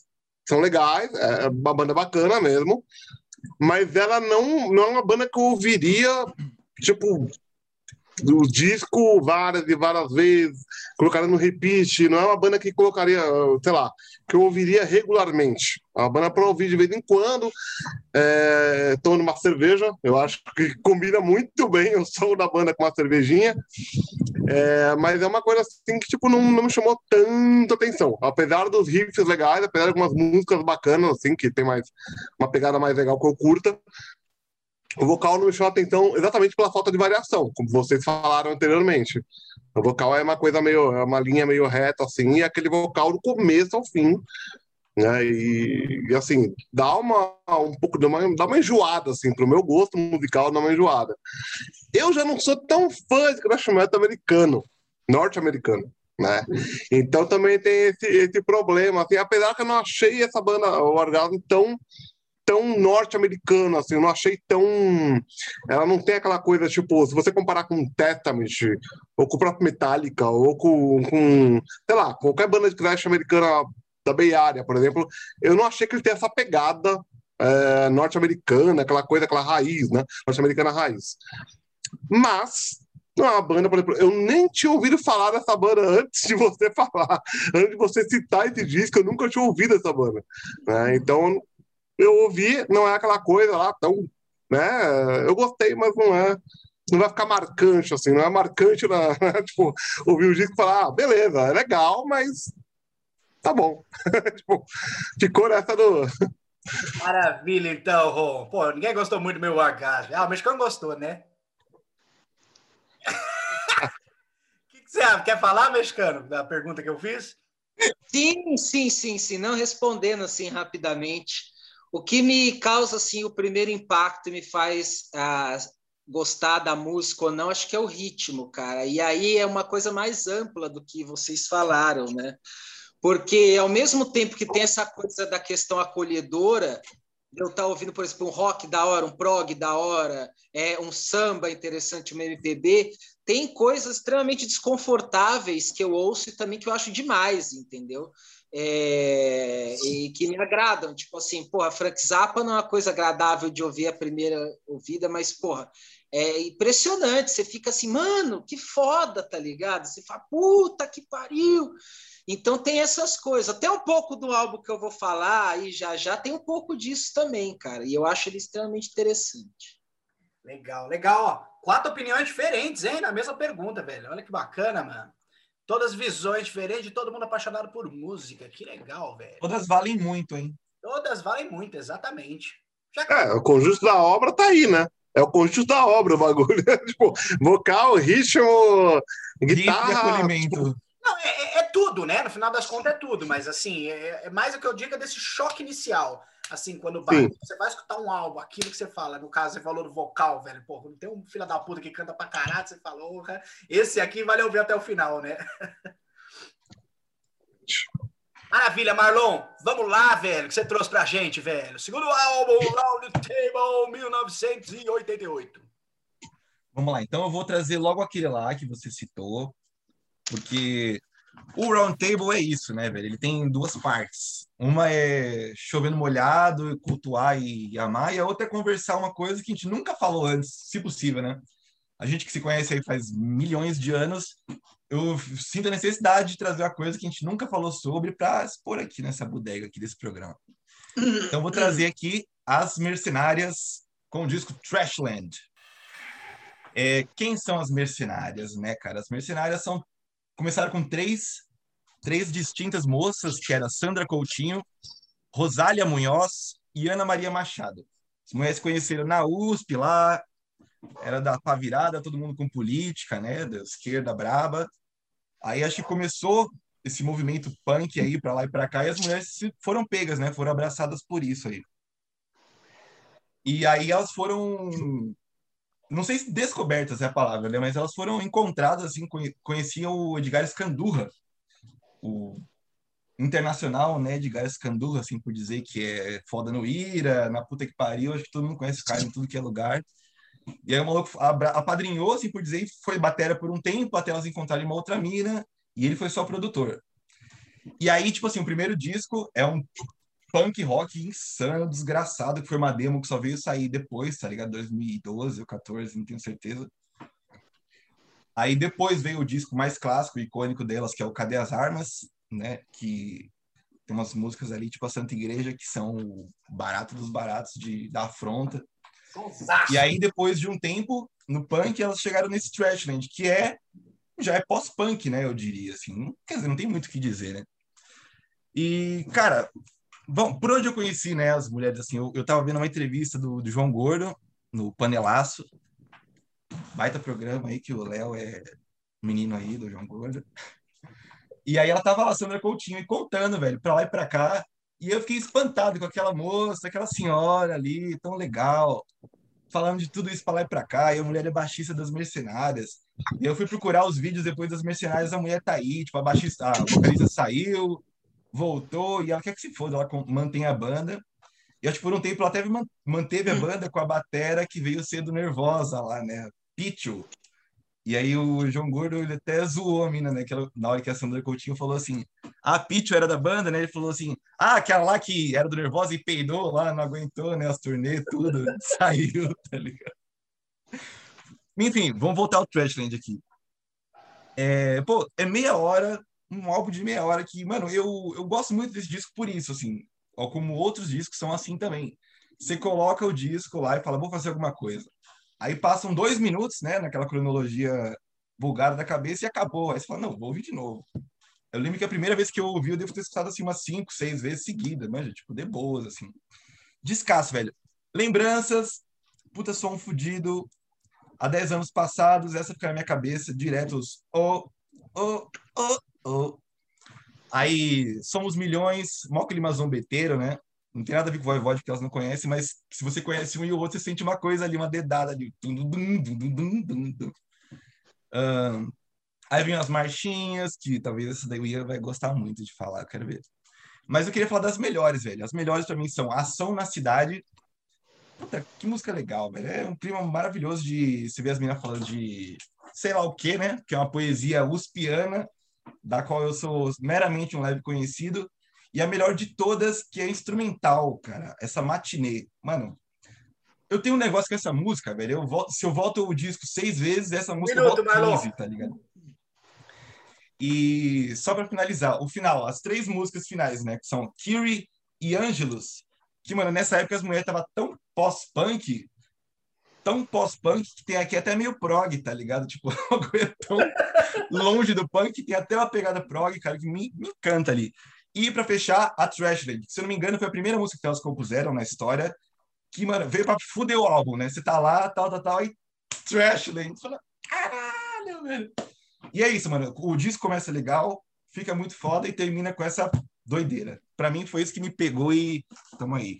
são legais, é uma banda bacana mesmo, mas ela não, não é uma banda que eu ouviria, tipo, do disco várias e várias vezes, colocaria no repeat. Não é uma banda que colocaria, sei lá, que eu ouviria regularmente. É uma banda para ouvir de vez em quando. É, tomando uma cerveja, eu acho que combina muito bem o som da banda com uma cervejinha. É, mas é uma coisa assim que tipo, não, não me chamou tanta atenção. Apesar dos riffs legais, apesar de algumas músicas bacanas, assim, que tem mais uma pegada mais legal que eu curta, o vocal não me chama atenção exatamente pela falta de variação, como vocês falaram anteriormente. O vocal é uma coisa meio, é uma linha meio reta, assim, e aquele vocal do começo ao fim, né? E, e assim, dá uma, um pouco, dá uma, dá uma enjoada, assim, pro meu gosto musical, dá uma enjoada. Eu já não sou tão fã de thrash metal americano, norte-americano. Né? Então também tem esse, esse problema, assim, apesar que eu não achei essa banda, o Orgasmo, tão tão norte-americano, assim, eu não achei tão. Ela não tem aquela coisa, tipo, se você comparar com Testament, ou com o próprio Metallica, ou com, com sei lá, qualquer banda de thrash americana da Bay Area, por exemplo, eu não achei que ele tem essa pegada é, norte-americana, aquela coisa, aquela raiz, né? Norte-americana raiz. Mas. Não é uma banda, por exemplo, eu nem tinha ouvido falar dessa banda antes de você (laughs) falar, antes de você citar esse disco, eu nunca tinha ouvido essa banda. Né? Então, eu ouvi, não é aquela coisa lá tão. Né? Eu gostei, mas não é não vai ficar marcante, assim, não é marcante na, (laughs) tipo, ouvir o disco e falar, ah, beleza, é legal, mas tá bom. (laughs) tipo, ficou nessa do. (laughs)
Maravilha, então, Ron. Pô, ninguém gostou muito do meu orgasmo. Ah, o mexicano gostou, né? O que, que você quer falar, mexicano, da pergunta que eu fiz?
Sim, sim, sim, sim. Não respondendo assim rapidamente. O que me causa assim o primeiro impacto e me faz ah, gostar da música ou não, acho que é o ritmo, cara. E aí é uma coisa mais ampla do que vocês falaram, né? Porque ao mesmo tempo que tem essa coisa da questão acolhedora, eu estar tá ouvindo, por exemplo, um rock da hora, um prog da hora, é um samba interessante, um MPB, tem coisas extremamente desconfortáveis que eu ouço e também que eu acho demais, entendeu? É, e que me agradam, tipo assim, porra, Frank Zappa não é uma coisa agradável de ouvir a primeira ouvida, mas, porra, é impressionante, você fica assim, mano, que foda, tá ligado? Você fala, puta que pariu! Então tem essas coisas, até um pouco do álbum que eu vou falar aí já já tem um pouco disso também, cara, e eu acho ele extremamente interessante.
Legal, legal, ó. Quatro opiniões diferentes, hein, na mesma pergunta, velho. Olha que bacana, mano. Todas visões diferentes, todo mundo apaixonado por música. Que legal, velho.
Todas valem muito, hein?
Todas valem muito, exatamente.
Já... É, o conjunto da obra tá aí, né? É o conjunto da obra o bagulho. (laughs) tipo, vocal, ritmo, guitarra. Ritmo
acolhimento. Tipo...
Não, é, é, é, tudo, né? No final das contas é tudo, mas assim, é, é mais o que eu digo é desse choque inicial. Assim, quando vai, você vai escutar um álbum, aquilo que você fala, no caso, você falou do vocal, velho, pô, não tem um filho da puta que canta pra caralho, você falou, esse aqui vale ouvir até o final, né? (laughs) Maravilha, Marlon. Vamos lá, velho, que você trouxe pra gente, velho. Segundo álbum, Round Table 1988.
Vamos lá, então eu vou trazer logo aquele lá que você citou, porque o Round Table é isso, né, velho? Ele tem duas partes. Uma é chovendo molhado, cultuar e amar, e a outra é conversar uma coisa que a gente nunca falou antes, se possível, né? A gente que se conhece aí faz milhões de anos, eu sinto a necessidade de trazer uma coisa que a gente nunca falou sobre para expor aqui nessa bodega aqui desse programa. Então vou trazer aqui as Mercenárias com o disco Trashland. É, quem são as mercenárias, né, cara? As mercenárias são começaram com três, três distintas moças, que era Sandra Coutinho, Rosália Munhoz e Ana Maria Machado. As mulheres se conheceram na USP lá, era da pá virada, todo mundo com política, né, da esquerda braba. Aí acho que começou esse movimento punk aí para lá e para cá e as mulheres foram pegas, né, foram abraçadas por isso aí. E aí elas foram não sei se descobertas é a palavra, né? mas elas foram encontradas, assim, conheciam o Edgar Escandurra, o internacional, né, Edgar Escandurra, assim, por dizer que é foda no Ira, na puta que pariu, acho que todo mundo conhece o cara em tudo que é lugar. E aí o maluco apadrinhou, assim, por dizer, foi bateria por um tempo, até elas encontrarem uma outra mina, e ele foi só produtor. E aí, tipo assim, o primeiro disco é um punk rock insano, desgraçado, que foi uma demo que só veio sair depois, tá ligado? 2012 ou 14, não tenho certeza. Aí depois veio o disco mais clássico, icônico delas, que é o Cadê as Armas, né? Que tem umas músicas ali, tipo a Santa Igreja, que são o barato dos baratos de, da afronta. E aí, depois de um tempo, no punk, elas chegaram nesse Trashland, que é já é pós-punk, né? Eu diria, assim. Quer dizer, não tem muito o que dizer, né? E, cara, Bom, por onde eu conheci, né, as mulheres, assim, eu, eu tava vendo uma entrevista do, do João Gordo, no Panelaço, baita programa aí, que o Léo é menino aí, do João Gordo. E aí ela tava lá, Sandra Coutinho, e contando, velho, pra lá e pra cá, e eu fiquei espantado com aquela moça, aquela senhora ali, tão legal, falando de tudo isso pra lá e pra cá, e a mulher é baixista das mercenárias. E eu fui procurar os vídeos depois das mercenárias, a mulher tá aí, tipo, a baixista, a vocalista saiu, voltou e ela quer que se foda, ela mantém a banda. E acho que por um tempo ela até manteve a hum. banda com a batera que veio sendo nervosa lá, né? Pichu. E aí o João Gordo ele até zoou a mina, né? Que ela, na hora que a Sandra Coutinho falou assim, a ah, Pichu era da banda, né? Ele falou assim, ah, aquela lá que era do Nervosa e peidou lá, não aguentou, né? As turnês, tudo, (laughs) saiu, tá ligado? Enfim, vamos voltar ao Trashland aqui. É, pô, é meia hora um álbum de meia hora que, mano, eu, eu gosto muito desse disco por isso, assim. Como outros discos são assim também. Você coloca o disco lá e fala, vou fazer alguma coisa. Aí passam dois minutos, né, naquela cronologia bugada da cabeça e acabou. Aí você fala, não, vou ouvir de novo. Eu lembro que a primeira vez que eu ouvi, eu devo ter escutado assim umas cinco, seis vezes seguidas, mas tipo, de boas, assim. Descasso, velho. Lembranças, puta som fudido. Há 10 anos passados, essa fica na minha cabeça, direto os oh, oh, oh. Aí, Somos Milhões, mó clima zombeteiro, né? Não tem nada a ver com Voivode, porque elas não conhecem, mas se você conhece um e o outro, você sente uma coisa ali, uma dedada ali. Aí vem as marchinhas, que talvez essa daí o Ian vai gostar muito de falar, quero ver. Mas eu queria falar das melhores, velho. As melhores para mim são Ação na Cidade. Puta, que música legal, velho. É um clima maravilhoso de se ver as meninas falando de sei lá o que, né? Que é uma poesia uspiana, da qual eu sou meramente um leve conhecido. E a melhor de todas, que é instrumental, cara. Essa matinê. Mano, eu tenho um negócio com essa música, velho. Eu volto, se eu volto o disco seis vezes, essa música Minuto, eu volto 15, tá ligado? E só para finalizar, o final, as três músicas finais, né? Que são Kiri e Angelus. Que, mano, nessa época as mulheres estavam tão pós-punk, tão pós-punk, que tem aqui até meio prog, tá ligado? Tipo, (laughs) coisa tão longe do punk, que tem até uma pegada prog, cara, que me, me encanta ali. E para fechar, a Trashland, que se eu não me engano foi a primeira música que elas compuseram na história, que, mano, veio pra fuder o álbum, né? Você tá lá, tal, tal, tal, e Trashland. Você fala, caralho, velho. E é isso, mano. O disco começa legal, fica muito foda e termina com essa doideira. Para mim foi isso que me pegou e tamo aí.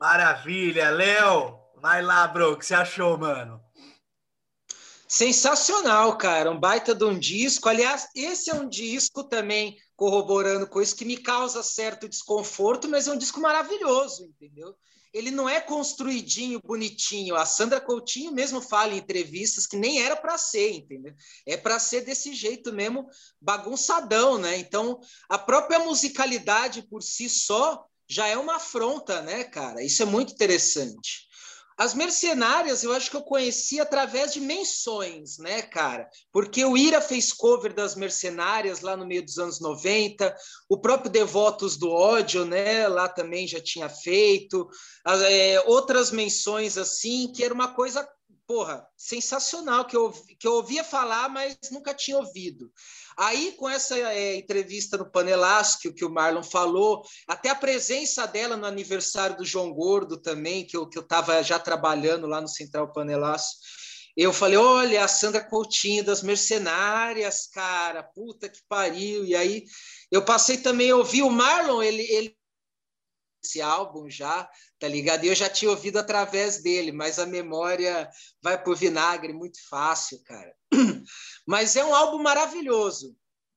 Maravilha, Léo. Vai lá, bro. O que você achou, mano?
Sensacional, cara. Um baita de um disco. Aliás, esse é um disco também corroborando com isso que me causa certo desconforto, mas é um disco maravilhoso, entendeu? ele não é construidinho, bonitinho. A Sandra Coutinho mesmo fala em entrevistas que nem era para ser, entendeu? É para ser desse jeito mesmo, bagunçadão, né? Então, a própria musicalidade por si só já é uma afronta, né, cara? Isso é muito interessante. As mercenárias eu acho que eu conheci através de menções, né, cara? Porque o Ira fez cover das mercenárias lá no meio dos anos 90, o próprio Devotos do Ódio, né, lá também já tinha feito, é, outras menções assim, que era uma coisa porra, sensacional, que eu, que eu ouvia falar, mas nunca tinha ouvido. Aí, com essa é, entrevista no Panelástico que o Marlon falou, até a presença dela no aniversário do João Gordo também, que eu estava que eu já trabalhando lá no Central Panelástico, eu falei, olha, a Sandra Coutinho das Mercenárias, cara, puta que pariu. E aí eu passei também a ouvir o Marlon, ele, ele esse álbum já, tá ligado? E eu já tinha ouvido através dele, mas a memória vai pro vinagre muito fácil, cara. (clears throat) Mas é um álbum maravilhoso.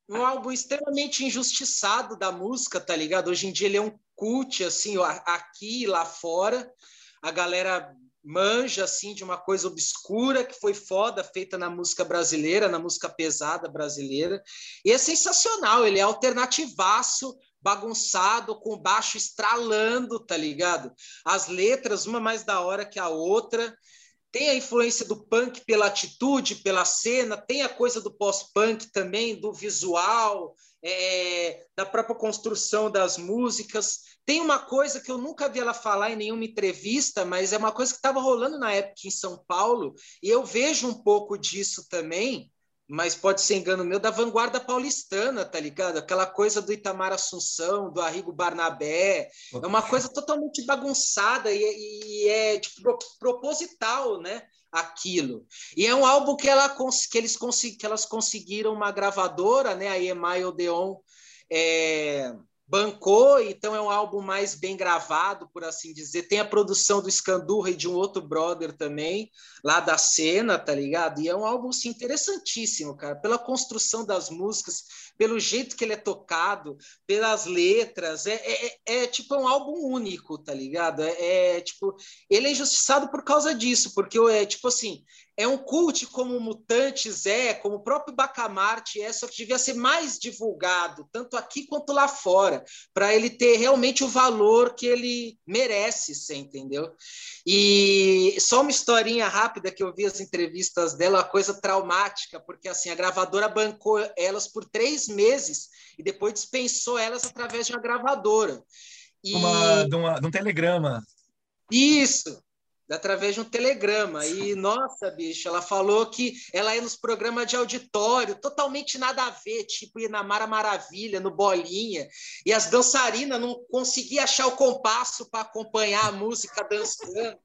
Um álbum extremamente injustiçado da música, tá ligado? Hoje em dia ele é um cult, assim, aqui e lá fora. A galera manja, assim, de uma coisa obscura que foi foda, feita na música brasileira, na música pesada brasileira. E é sensacional, ele é alternativaço, bagunçado, com baixo estralando, tá ligado? As letras, uma mais da hora que a outra. Tem a influência do punk pela atitude, pela cena, tem a coisa do pós-punk também, do visual, é, da própria construção das músicas. Tem uma coisa que eu nunca vi ela falar em nenhuma entrevista, mas é uma coisa que estava rolando na época em São Paulo, e eu vejo um pouco disso também, mas pode ser engano meu, da vanguarda paulistana, tá ligado? Aquela coisa do Itamar Assunção, do Arrigo Barnabé, é uma coisa totalmente bagunçada e, e é tipo, proposital, né? Aquilo. E é um álbum que, ela, que, eles, que elas conseguiram uma gravadora, né? A EMI Odeon, é, bancou, então é um álbum mais bem gravado, por assim dizer. Tem a produção do Scandurra e de um outro brother também, lá da cena, tá ligado? E é um álbum assim, interessantíssimo, cara, pela construção das músicas, pelo jeito que ele é tocado, pelas letras. É, é, é, é tipo um álbum único, tá ligado? É, é, tipo, ele é injustiçado por causa disso, porque é tipo assim, é um cult como Mutantes é, como o próprio Bacamarte é, só que devia ser mais divulgado, tanto aqui quanto lá fora, para ele ter realmente o valor que ele merece, você entendeu? E só uma historinha rápida que eu vi as entrevistas dela, uma coisa traumática, porque assim a gravadora bancou elas por três meses e depois dispensou elas através de uma gravadora.
E... Uma, de, uma, de um telegrama.
Isso. através de um telegrama. E, nossa, bicho, ela falou que ela ia nos programas de auditório, totalmente nada a ver, tipo ir na Mara Maravilha, no Bolinha, e as dançarinas não conseguiam achar o compasso para acompanhar a música dançando.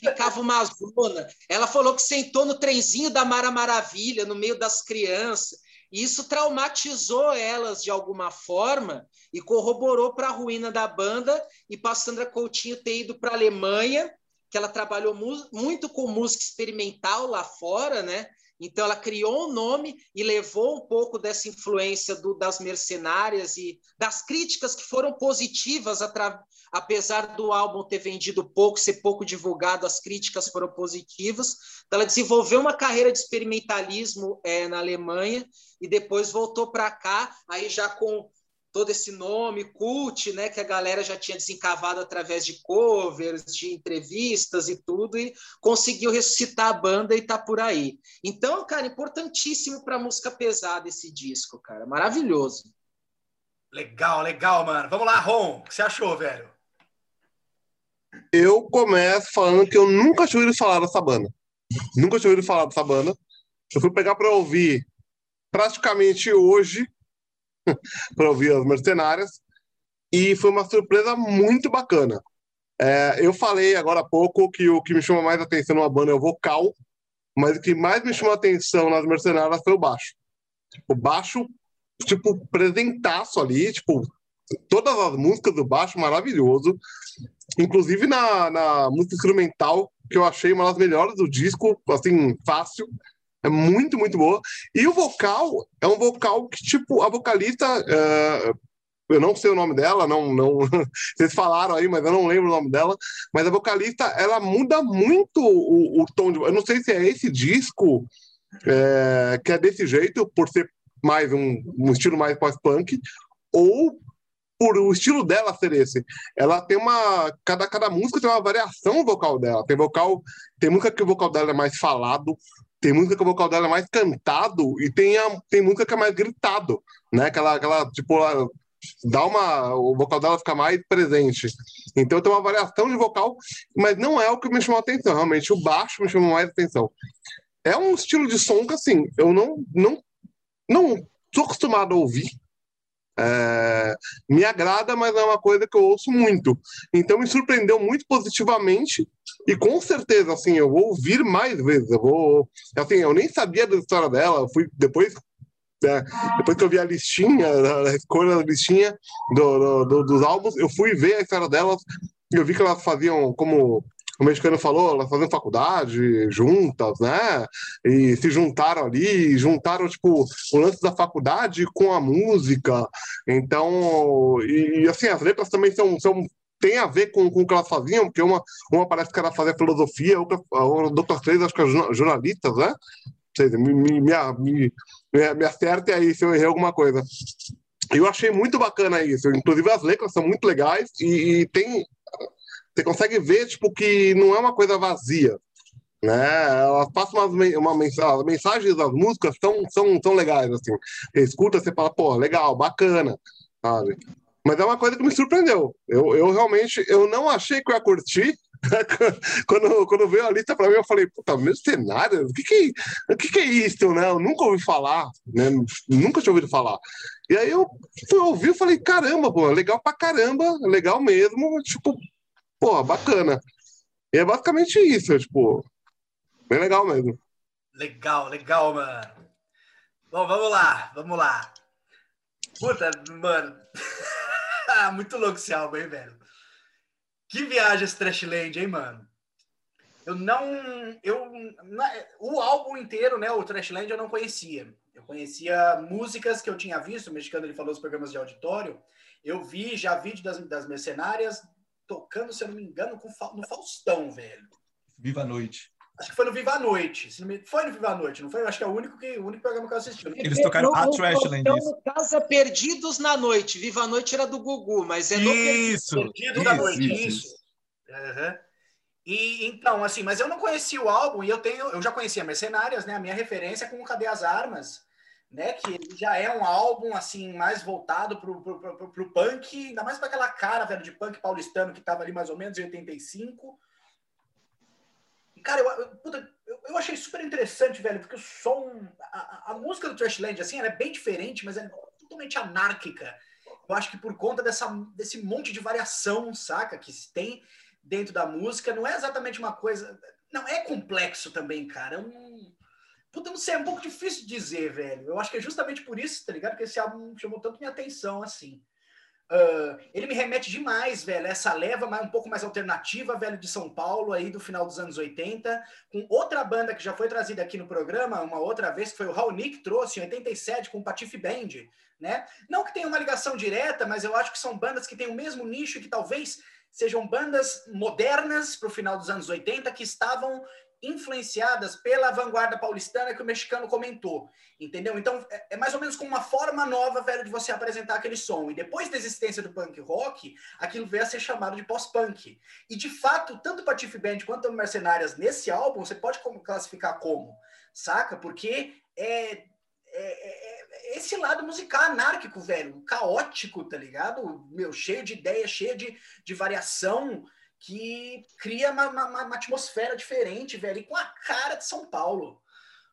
Ficava uma zona. Ela falou que sentou no trenzinho da Mara Maravilha, no meio das crianças. Isso traumatizou elas de alguma forma e corroborou para a ruína da banda e para Sandra Coutinho ter ido para a Alemanha que ela trabalhou mu muito com música experimental lá fora, né? Então ela criou um nome e levou um pouco dessa influência do, das mercenárias e das críticas que foram positivas, apesar do álbum ter vendido pouco, ser pouco divulgado, as críticas foram positivas. Então ela desenvolveu uma carreira de experimentalismo é, na Alemanha e depois voltou para cá, aí já com todo esse nome cult, né, que a galera já tinha desencavado através de covers, de entrevistas e tudo, e conseguiu ressuscitar a banda e tá por aí. Então, cara, importantíssimo para música pesada esse disco, cara, maravilhoso.
Legal, legal, mano. Vamos lá, Ron, o que você achou, velho?
Eu começo falando que eu nunca tinha ouvido falar dessa banda. Nunca tinha ouvido falar dessa banda. Eu fui pegar para ouvir praticamente hoje (laughs) para ouvir as mercenárias e foi uma surpresa muito bacana. É, eu falei agora há pouco que o que me chama mais atenção numa banda é o vocal, mas o que mais me chamou atenção nas mercenárias foi o baixo. O baixo, tipo, presentaço ali, tipo, todas as músicas do baixo maravilhoso. Inclusive na, na música instrumental, que eu achei uma das melhores do disco, assim, fácil. É muito, muito boa. E o vocal é um vocal que, tipo, a vocalista. Uh, eu não sei o nome dela, não, não. (laughs) Vocês falaram aí, mas eu não lembro o nome dela. Mas a vocalista, ela muda muito o, o tom de. Eu não sei se é esse disco é, que é desse jeito, por ser mais um, um estilo mais pós-punk, ou por o estilo dela ser esse. Ela tem uma. Cada, cada música tem uma variação vocal dela. Tem vocal. Tem música que o vocal dela é mais falado, tem música que o vocal dela é mais cantado e tem, a, tem música que é mais gritado, né? Aquela, aquela tipo, dá uma. O vocal dela fica mais presente. Então tem uma variação de vocal, mas não é o que me chamou a atenção. Realmente, o baixo me chamou mais atenção. É um estilo de som que, assim, eu não, não, não sou acostumado a ouvir. É, me agrada, mas é uma coisa que eu ouço muito. Então me surpreendeu muito positivamente e com certeza, assim, eu vou ouvir mais vezes. Eu vou, assim, eu nem sabia da história dela. Eu fui depois, né, depois que eu vi a listinha, a escolha da listinha do, do, do, dos álbuns, eu fui ver a história delas. Eu vi que elas faziam como o mexicano falou, elas faziam faculdade juntas, né? E se juntaram ali, juntaram, tipo, o lance da faculdade com a música. Então, e, e assim, as letras também são, são tem a ver com, com o que elas faziam, porque uma, uma parece que ela fazia filosofia, outra, a outra três acho que é jornalistas, né? Seja, me, me, me, me acerte aí se eu errei alguma coisa. Eu achei muito bacana isso. Inclusive, as letras são muito legais e, e tem você consegue ver tipo que não é uma coisa vazia, né? Elas passam uma, mensagem, as mensagens das músicas são, são, são legais, assim. Você escuta, você fala, pô, legal, bacana, sabe? Mas é uma coisa que me surpreendeu. Eu, eu realmente, eu não achei que eu ia curtir, (laughs) quando, quando veio a lista para mim, eu falei, puta, mercenário, o que que, o que que é isso, né? Eu nunca ouvi falar, né? Nunca tinha ouvido falar. E aí eu fui ouvir e falei, caramba, pô, legal pra caramba, legal mesmo, tipo, Pô, bacana. E é basicamente isso, tipo, bem legal mesmo.
Legal, legal, mano. Bom, vamos lá, vamos lá. Puta, mano. (laughs) Muito louco esse álbum, hein, velho? Que viagem esse Trashland, hein, mano? Eu não. Eu, o álbum inteiro, né? O Trashland eu não conhecia. Eu conhecia músicas que eu tinha visto, o mexicano ele falou os programas de auditório. Eu vi já vídeo das, das mercenárias, tocando, se eu não me engano, com, no Faustão, velho.
Viva a Noite.
Acho que foi no Viva a Noite. Foi no Viva a Noite, não foi? Eu acho que é o único, que, o único programa que eu assisti.
Eles tocaram a Trashland.
Então, Casa Perdidos na Noite. Viva a Noite era do Gugu, mas é no
Isso!
Perdidos isso, da Noite, isso. isso. Uhum. E então, assim, mas eu não conhecia o álbum e eu tenho, eu já conhecia Mercenárias, né? A minha referência é com Cadê as Armas? Né? Que já é um álbum assim mais voltado pro, pro, pro, pro punk, ainda mais para aquela cara, velho, de punk paulistano que tava ali mais ou menos em 85. cara, eu, puta, eu, eu, achei super interessante, velho, porque o som, a, a música do Trashland, assim, ela é bem diferente, mas é totalmente anárquica. Eu acho que por conta dessa, desse monte de variação, saca, que se tem dentro da música, não é exatamente uma coisa. Não, é complexo também, cara. É um. Puta, não sei, é um pouco difícil dizer, velho. Eu acho que é justamente por isso, tá ligado? Que esse álbum chamou tanto minha atenção, assim. Uh, ele me remete demais, velho, essa leva mais, um pouco mais alternativa, velho, de São Paulo, aí do final dos anos 80, com outra banda que já foi trazida aqui no programa, uma outra vez, que foi o Raoni que trouxe em 87 com o Patife Band, né? Não que tenha uma ligação direta, mas eu acho que são bandas que têm o mesmo nicho e que talvez sejam bandas modernas para o final dos anos 80 que estavam influenciadas pela vanguarda paulistana que o mexicano comentou, entendeu? Então, é, é, mais ou menos como uma forma nova, velho, de você apresentar aquele som. E depois da existência do punk rock, aquilo veio a ser chamado de pós-punk. E, de fato, tanto o Patife Band quanto o Mercenárias, nesse álbum, você pode classificar como, saca? Porque é, é, é, é esse lado musical anárquico, velho, caótico, tá ligado? Meu, cheio de ideia, cheio de, de variação, que cria uma, uma, uma, atmosfera diferente, velho, e com a cara de São Paulo.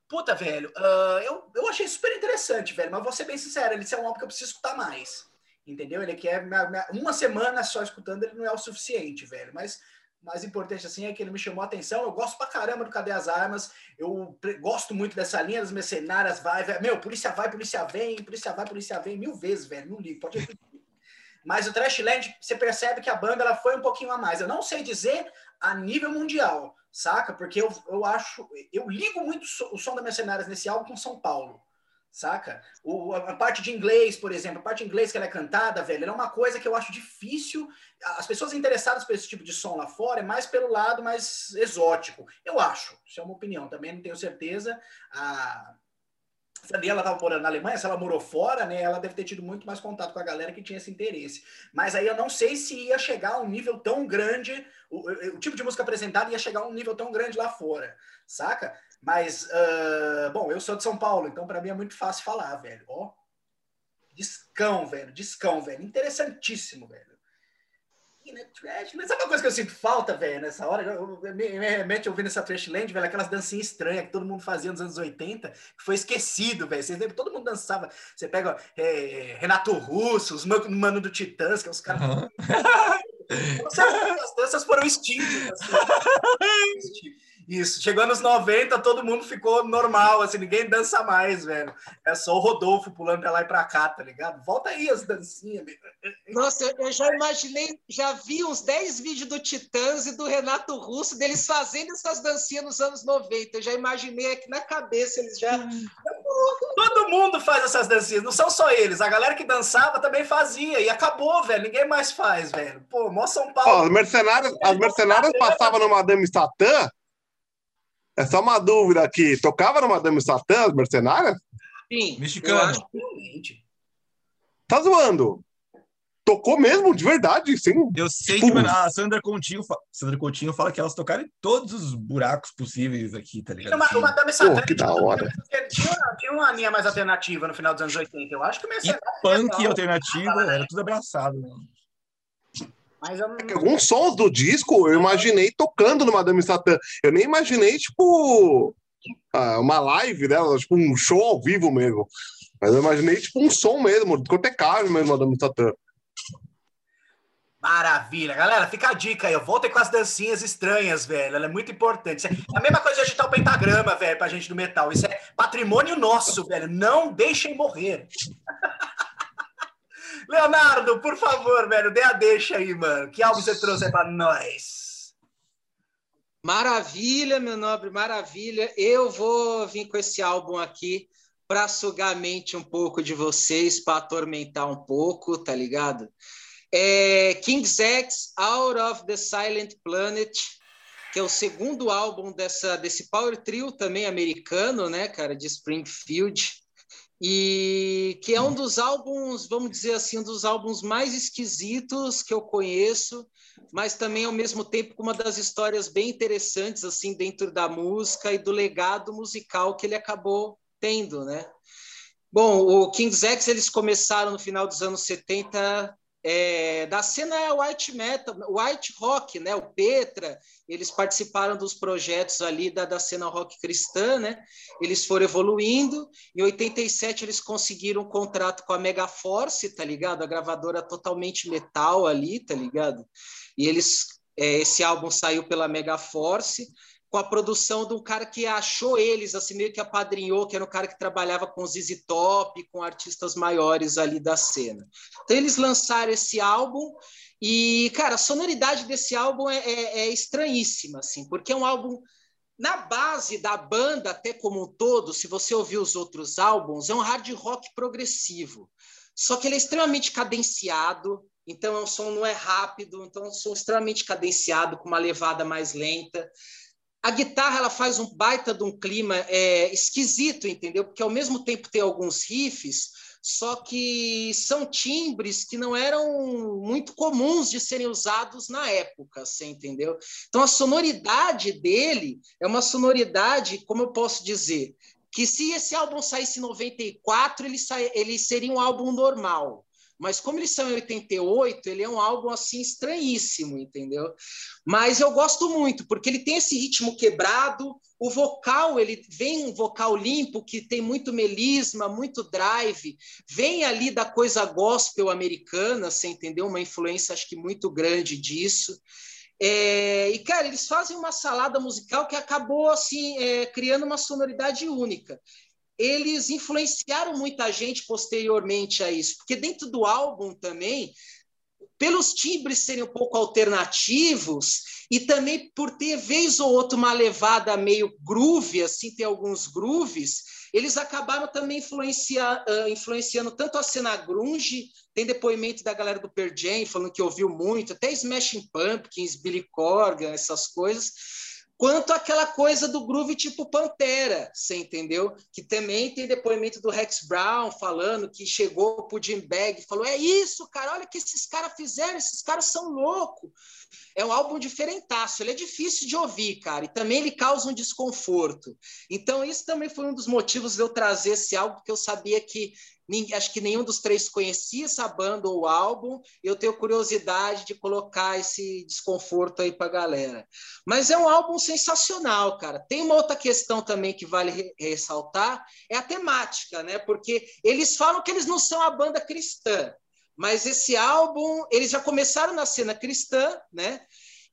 Puta, velho, uh, eu, eu achei super interessante, velho, mas vou ser bem sincero, ele é um álbum que eu preciso escutar mais, entendeu? Ele quer uma semana só escutando, ele não é o suficiente, velho, mas mais importante assim é que ele me chamou a atenção. Eu gosto pra caramba do Cadê as Armas. Eu gosto muito dessa linha das mercenárias. Vai, velho. Meu, polícia vai, polícia vem, polícia vai, polícia vem, mil vezes, velho. Não ligo, pode. Mas o Trashland, você percebe que a banda ela foi um pouquinho a mais. Eu não sei dizer a nível mundial, saca? Porque eu, eu acho, eu ligo muito o som da Mercenárias nesse álbum com São Paulo, saca? O, a parte de inglês, por exemplo, a parte de inglês que ela é cantada, velho, é uma coisa que eu acho difícil. As pessoas interessadas por esse tipo de som lá fora é mais pelo lado mais exótico. Eu acho, isso é uma opinião, também não tenho certeza. A, se ela estava morando na Alemanha, se ela morou fora, né, ela deve ter tido muito mais contato com a galera que tinha esse interesse. Mas aí eu não sei se ia chegar a um nível tão grande, o, o tipo de música apresentada ia chegar a um nível tão grande lá fora, saca? Mas, uh, bom, eu sou de São Paulo, então para mim é muito fácil falar, velho. Ó, discão, velho, discão, velho. Interessantíssimo, velho. Né, trash. Mas sabe uma coisa que eu sinto falta, velho, nessa hora? Eu, eu, me, me remete ouvindo essa Trashland, velho, aquelas dancinhas estranhas que todo mundo fazia nos anos 80, que foi esquecido, velho. Vocês lembram? Todo mundo dançava. Você pega é, Renato Russo, os Mano do Titãs, que é os caras. Uhum. (laughs) as danças foram extintas. Assim. (laughs) Isso, chegou nos 90, todo mundo ficou normal, assim, ninguém dança mais, velho. É só o Rodolfo pulando pra lá e pra cá, tá ligado? Volta aí as dancinhas.
Nossa, eu já imaginei, já vi uns 10 vídeos do Titãs e do Renato Russo, deles fazendo essas dancinhas nos anos 90. Eu já imaginei aqui na cabeça, eles já.
Todo mundo faz essas dancinhas, não são só eles. A galera que dançava também fazia, e acabou, velho. Ninguém mais faz, velho. Pô, mó São Paulo.
Ó, as mercenárias, as mercenárias passavam no Madame Satã é só uma dúvida aqui. Tocava no Madame Satã, as mercenárias?
Sim.
Mexicano.
Tá zoando? Tocou mesmo, de verdade, sim.
Eu sei que a Sandra Coutinho, Sandra Coutinho fala que elas tocaram em todos os buracos possíveis aqui, tá ligado?
Uma, o Madame Satã
que da hora.
Tinha, tinha uma linha mais alternativa no final dos anos 80. Eu acho que o
E punk alternativa era tudo abraçado, né?
Mas eu não... É alguns sons do disco eu imaginei tocando no Madame Satã. Eu nem imaginei, tipo, ah, uma live dela, tipo, um show ao vivo mesmo. Mas eu imaginei, tipo, um som mesmo, discotecável mesmo, Madame Satã.
Maravilha. Galera, fica a dica aí. Eu voltei com as dancinhas estranhas, velho. Ela é muito importante. É a mesma coisa de agitar o pentagrama, velho, pra gente do metal. Isso é patrimônio nosso, velho. Não deixem morrer. (laughs) Leonardo, por favor, velho, dê a deixa aí, mano. Que álbum você trouxe aí pra nós?
Maravilha, meu nobre, maravilha. Eu vou vir com esse álbum aqui para sugar a mente um pouco de vocês, para atormentar um pouco, tá ligado? É King's X, Out of the Silent Planet, que é o segundo álbum dessa, desse power trio também americano, né, cara, de Springfield e que é um dos álbuns, vamos dizer assim, um dos álbuns mais esquisitos que eu conheço, mas também ao mesmo tempo com uma das histórias bem interessantes assim dentro da música e do legado musical que ele acabou tendo, né? Bom, o King's X eles começaram no final dos anos 70 é, da cena white metal, white rock, né? O Petra, eles participaram dos projetos ali da, da cena rock cristã, né? Eles foram evoluindo. Em 87 eles conseguiram um contrato com a Megaforce, tá ligado? A gravadora totalmente metal ali, tá ligado? E eles é, esse álbum saiu pela Megaforce com a produção de um cara que achou eles, assim, meio que apadrinhou, que era um cara que trabalhava com ZZ Top, com artistas maiores ali da cena. Então, eles lançaram esse álbum e, cara, a sonoridade desse álbum é, é, é estranhíssima, assim, porque é um álbum na base da banda, até como um todo, se você ouvir os outros álbuns, é um hard rock progressivo. Só que ele é extremamente cadenciado, então é um som não é rápido, então é um som extremamente cadenciado, com uma levada mais lenta. A guitarra ela faz um baita de um clima é, esquisito, entendeu? Porque ao mesmo tempo tem alguns riffs, só que são timbres que não eram muito comuns de serem usados na época, você entendeu? Então a sonoridade dele é uma sonoridade, como eu posso dizer, que se esse álbum saísse em 94, ele, sa... ele seria um álbum normal. Mas como eles são em 88, ele é um álbum assim estranhíssimo, entendeu? Mas eu gosto muito, porque ele tem esse ritmo quebrado, o vocal, ele vem um vocal limpo que tem muito melisma, muito drive, vem ali da coisa gospel americana, você entendeu? Uma influência acho que muito grande disso. É, e, cara, eles fazem uma salada musical que acabou assim é, criando uma sonoridade única eles influenciaram muita gente posteriormente a isso, porque dentro do álbum também, pelos timbres serem um pouco alternativos e também por ter vez ou outra uma levada meio groove, assim, tem alguns grooves, eles acabaram também influenciar, uh, influenciando tanto a cena grunge, tem depoimento da galera do Pearl Jam falando que ouviu muito, até Smashing Pumpkins, Billy Corgan, essas coisas, quanto aquela coisa do groove tipo Pantera, você entendeu? Que também tem depoimento do Rex Brown falando que chegou pro Jim Bag e falou: é isso, cara, olha o que esses caras fizeram, esses caras são loucos. É um álbum diferentaço, ele é difícil de ouvir, cara, e também ele causa um desconforto. Então, isso também foi um dos motivos de eu trazer esse álbum, porque eu sabia que acho que nenhum dos três conhecia essa banda ou álbum, eu tenho curiosidade de colocar esse desconforto aí para a galera. Mas é um álbum sensacional, cara. Tem uma outra questão também que vale ressaltar, é a temática, né? Porque eles falam que eles não são a banda cristã, mas esse álbum, eles já começaram na cena cristã, né?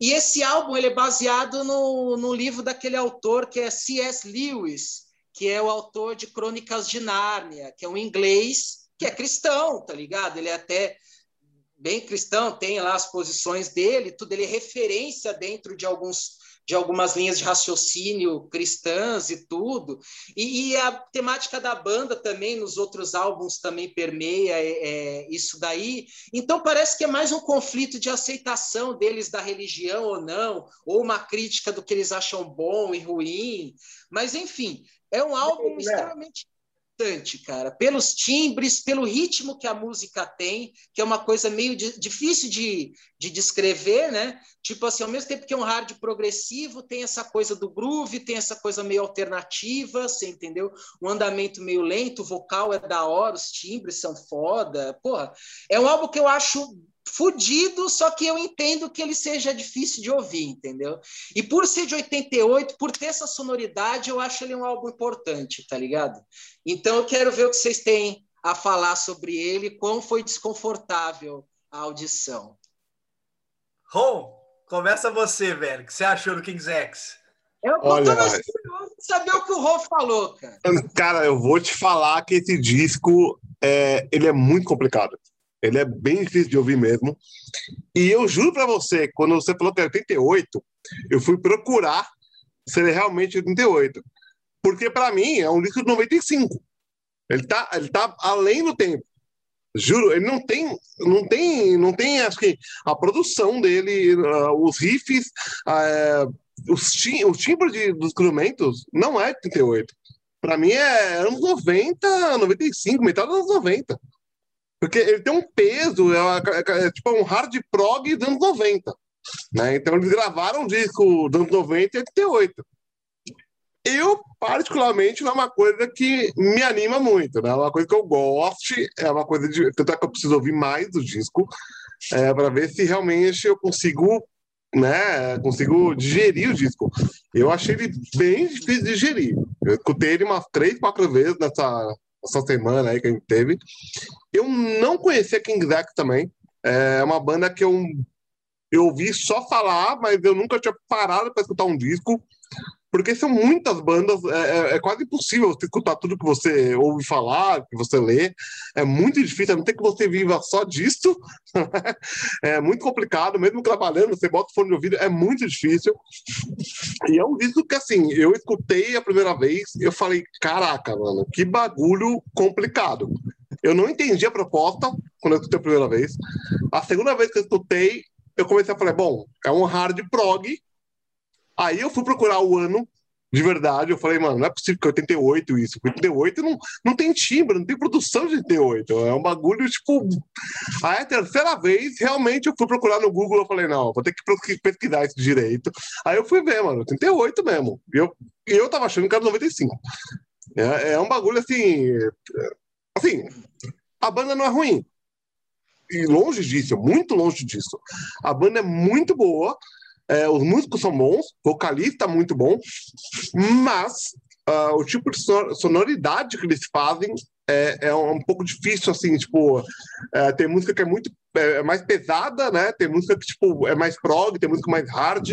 E esse álbum ele é baseado no, no livro daquele autor que é C.S. Lewis, que é o autor de Crônicas de Nárnia, que é um inglês que é cristão, tá ligado? Ele é até bem cristão, tem lá as posições dele, tudo ele é referência dentro de alguns de algumas linhas de raciocínio cristãs e tudo. E, e, a temática da banda também, nos outros álbuns, também permeia é, é, isso daí. Então, parece que é mais um conflito de aceitação deles da religião ou não, ou uma crítica do que eles acham bom e ruim. Mas, enfim, é um álbum extremamente importante, cara, pelos timbres, pelo ritmo que a música tem, que é uma coisa meio difícil de, de descrever, né? Tipo assim, ao mesmo tempo que é um hard progressivo, tem essa coisa do groove, tem essa coisa meio alternativa, você entendeu? Um andamento meio lento, o vocal é da hora, os timbres são foda. Porra, é um álbum que eu acho fudido, só que eu entendo que ele seja difícil de ouvir, entendeu? E por ser de 88, por ter essa sonoridade, eu acho ele um álbum importante, tá ligado? Então eu quero ver o que vocês têm a falar sobre ele, como foi desconfortável a audição.
Ron, começa você, velho. O que você achou do King's X?
Eu Olha, tô curioso saber o que o Ron falou, cara.
Cara, eu vou te falar que esse disco é, ele é muito complicado. Ele é bem difícil de ouvir mesmo. E eu juro para você, quando você falou que é 88, eu fui procurar se ele é realmente 88. Porque para mim é um disco de 95. Ele tá, ele tá além do tempo. Juro, ele não tem, não tem, não tem, acho que a produção dele, uh, os riffs, uh, os, tim o timbre de, dos instrumentos não é 38. Para mim é anos 90, 95, metade dos anos 90. Porque ele tem um peso, é, é, é tipo um hard prog dos anos 90. Né? Então eles gravaram um disco dos anos 90 e 88. eu, particularmente, não é uma coisa que me anima muito, né? É uma coisa que eu goste, é uma coisa de. Tanto é que eu preciso ouvir mais do disco, é, para ver se realmente eu consigo, né? Consigo digerir o disco. Eu achei ele bem difícil de digerir. Eu escutei ele umas três, quatro vezes nessa, nessa semana aí que a gente teve. Eu não conhecia King Zack também. É uma banda que eu, eu ouvi só falar, mas eu nunca tinha parado para escutar um disco porque são muitas bandas, é, é, é, quase impossível você escutar tudo que você ouve falar, que você lê. É muito difícil, não ter que você viva só disso. (laughs) é muito complicado, mesmo trabalhando, você bota o fone de ouvido, é muito difícil. E é um disco que, assim, eu escutei a primeira vez, eu falei, caraca, mano, que bagulho complicado. Eu não entendi a proposta quando eu escutei a primeira vez. A segunda vez que eu escutei, eu comecei a falar, bom, é um hard prog, Aí eu fui procurar o ano de verdade. Eu falei, mano, não é possível que 88 isso. 88 não, não tem timbre, não tem produção de 88. É um bagulho, tipo. Aí a terceira vez, realmente, eu fui procurar no Google. Eu falei, não, vou ter que pesquisar isso direito. Aí eu fui ver, mano, 88 mesmo. Eu, eu tava achando que era 95. É, é um bagulho assim. Assim, a banda não é ruim. E longe disso, muito longe disso. A banda é muito boa. É, os músicos são bons, vocalista é muito bom, mas uh, o tipo de sonoridade que eles fazem é, é um, pouco difícil, assim, tipo, é, tem música que é muito é, é, mais pesada, né? Tem música que, tipo, é mais prog, tem música mais hard,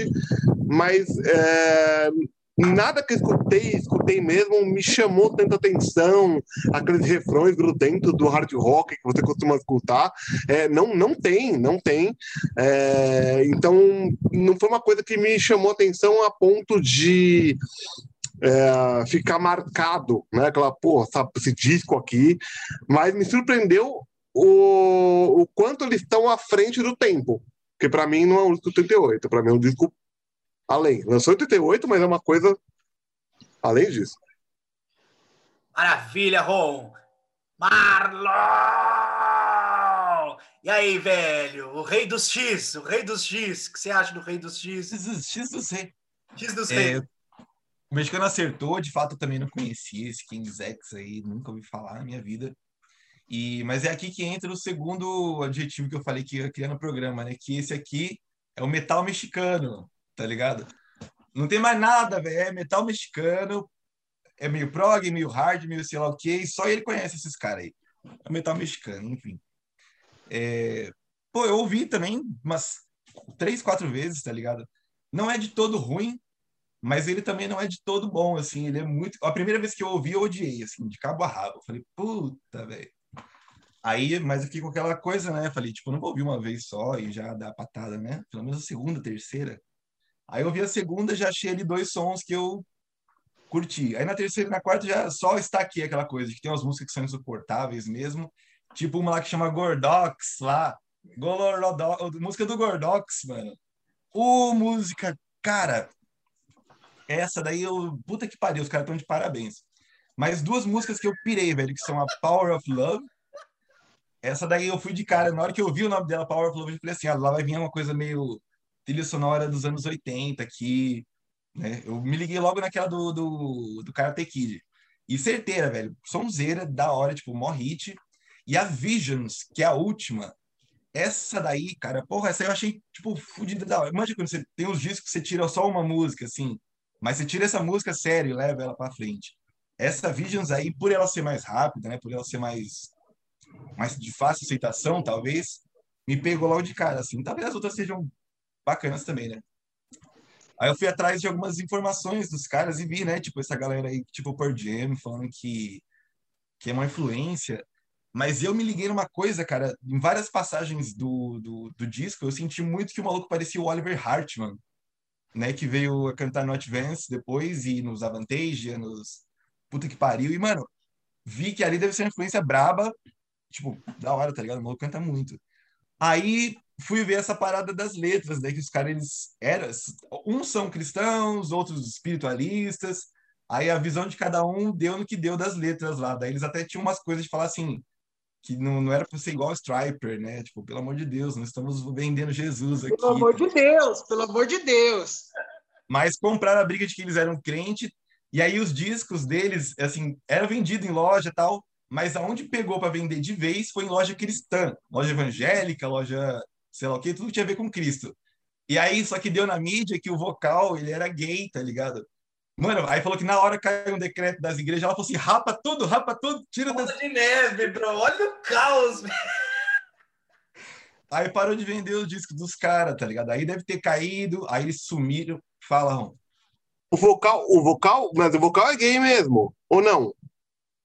mas é, nada que eu escutei, escutei mesmo, me chamou tanta atenção, aqueles refrões grudentos do hard rock que você costuma escutar, é, não, não tem, não tem, é, então não foi uma coisa que me chamou atenção a ponto de é, ficar marcado, né, aquela, porra, sabe, esse disco aqui, mas me surpreendeu o, o quanto eles estão à frente do tempo, porque para mim não é um disco 38, para mim é um disco além. Lançou em 88, mas é uma coisa além disso.
Maravilha, Ron! Marlon! E aí, velho? O rei dos X, o rei dos X. O que você acha do rei dos X?
X dos X.
X dos é,
O mexicano acertou, de fato eu também não conhecia esse King's X aí, nunca ouvi falar na minha vida. E, mas é aqui que entra o segundo adjetivo que eu falei que ia criar no programa, né? Que esse aqui é o metal mexicano tá ligado? Não tem mais nada, velho. É metal mexicano, é meio prog, meio hard, meio sei lá o quê, e só ele conhece esses caras aí. É metal mexicano, enfim. É... Pô, eu ouvi também umas três, quatro vezes, tá ligado? Não é de todo ruim, mas ele também não é de todo bom, assim. Ele é muito. A primeira vez que eu ouvi, eu odiei, assim, de cabo a rabo. Eu falei, puta, velho. Aí, mas eu fiquei com aquela coisa, né? Falei, tipo, não vou ouvir uma vez só e já dar patada, né? Pelo menos a segunda, terceira. Aí eu vi a segunda, já achei ali dois sons que eu curti. Aí na terceira e na quarta já só está aqui aquela coisa, que tem umas músicas que são insuportáveis mesmo. Tipo uma lá que chama Gordox, lá. Golorodox, música do Gordox, mano. Ô, música, cara. Essa daí eu. Puta que pariu, os caras estão de parabéns. Mas duas músicas que eu pirei, velho, que são a Power of Love. Essa daí eu fui de cara. Na hora que eu vi o nome dela, Power of Love, eu falei assim: ah, lá vai vir uma coisa meio trilha sonora dos anos 80 aqui, né? Eu me liguei logo naquela do, do, do Karate Kid. E certeira, velho. Sonzeira, da hora, tipo, mó hit. E a Visions, que é a última, essa daí, cara, porra, essa eu achei, tipo, fodida da hora. Imagina quando você tem os discos que você tira só uma música, assim, mas você tira essa música sério e leva ela pra frente. Essa Visions aí, por ela ser mais rápida, né, por ela ser mais, mais de fácil aceitação, talvez, me pegou logo de cara, assim. Talvez as outras sejam bacanas também, né? Aí eu fui atrás de algumas informações dos caras e vi, né, tipo, essa galera aí, tipo o Jam, falando que, que é uma influência. Mas eu me liguei numa coisa, cara, em várias passagens do, do, do disco, eu senti muito que o maluco parecia o Oliver Hartman, né, que veio a cantar no Advance depois e nos Avantage, nos puta que pariu. E, mano, vi que ali deve ser uma influência braba, tipo, da hora, tá ligado? O maluco canta muito. Aí fui ver essa parada das letras, daí que os caras eles eram, uns são cristãos, outros espiritualistas. Aí a visão de cada um deu no que deu das letras lá. Daí eles até tinham umas coisas de falar assim, que não, não era para ser igual Striper, né? Tipo, pelo amor de Deus, nós estamos vendendo Jesus aqui.
Pelo amor de Deus, pelo amor de Deus.
Mas compraram a briga de que eles eram crente E aí os discos deles, assim, era vendido em loja tal, mas aonde pegou para vender de vez foi em loja cristã, loja evangélica, loja sei lá o que, tudo tinha a ver com Cristo. E aí, só que deu na mídia que o vocal, ele era gay, tá ligado? Mano, aí falou que na hora caiu um decreto das igrejas, ela falou assim, rapa tudo, rapa tudo, tira
Bola
das...
de neve, bro. Olha o caos, velho.
Aí parou de vender os discos dos caras, tá ligado? Aí deve ter caído, aí eles sumiram. Fala, Ron.
O vocal, o vocal, mas o vocal é gay mesmo, ou não?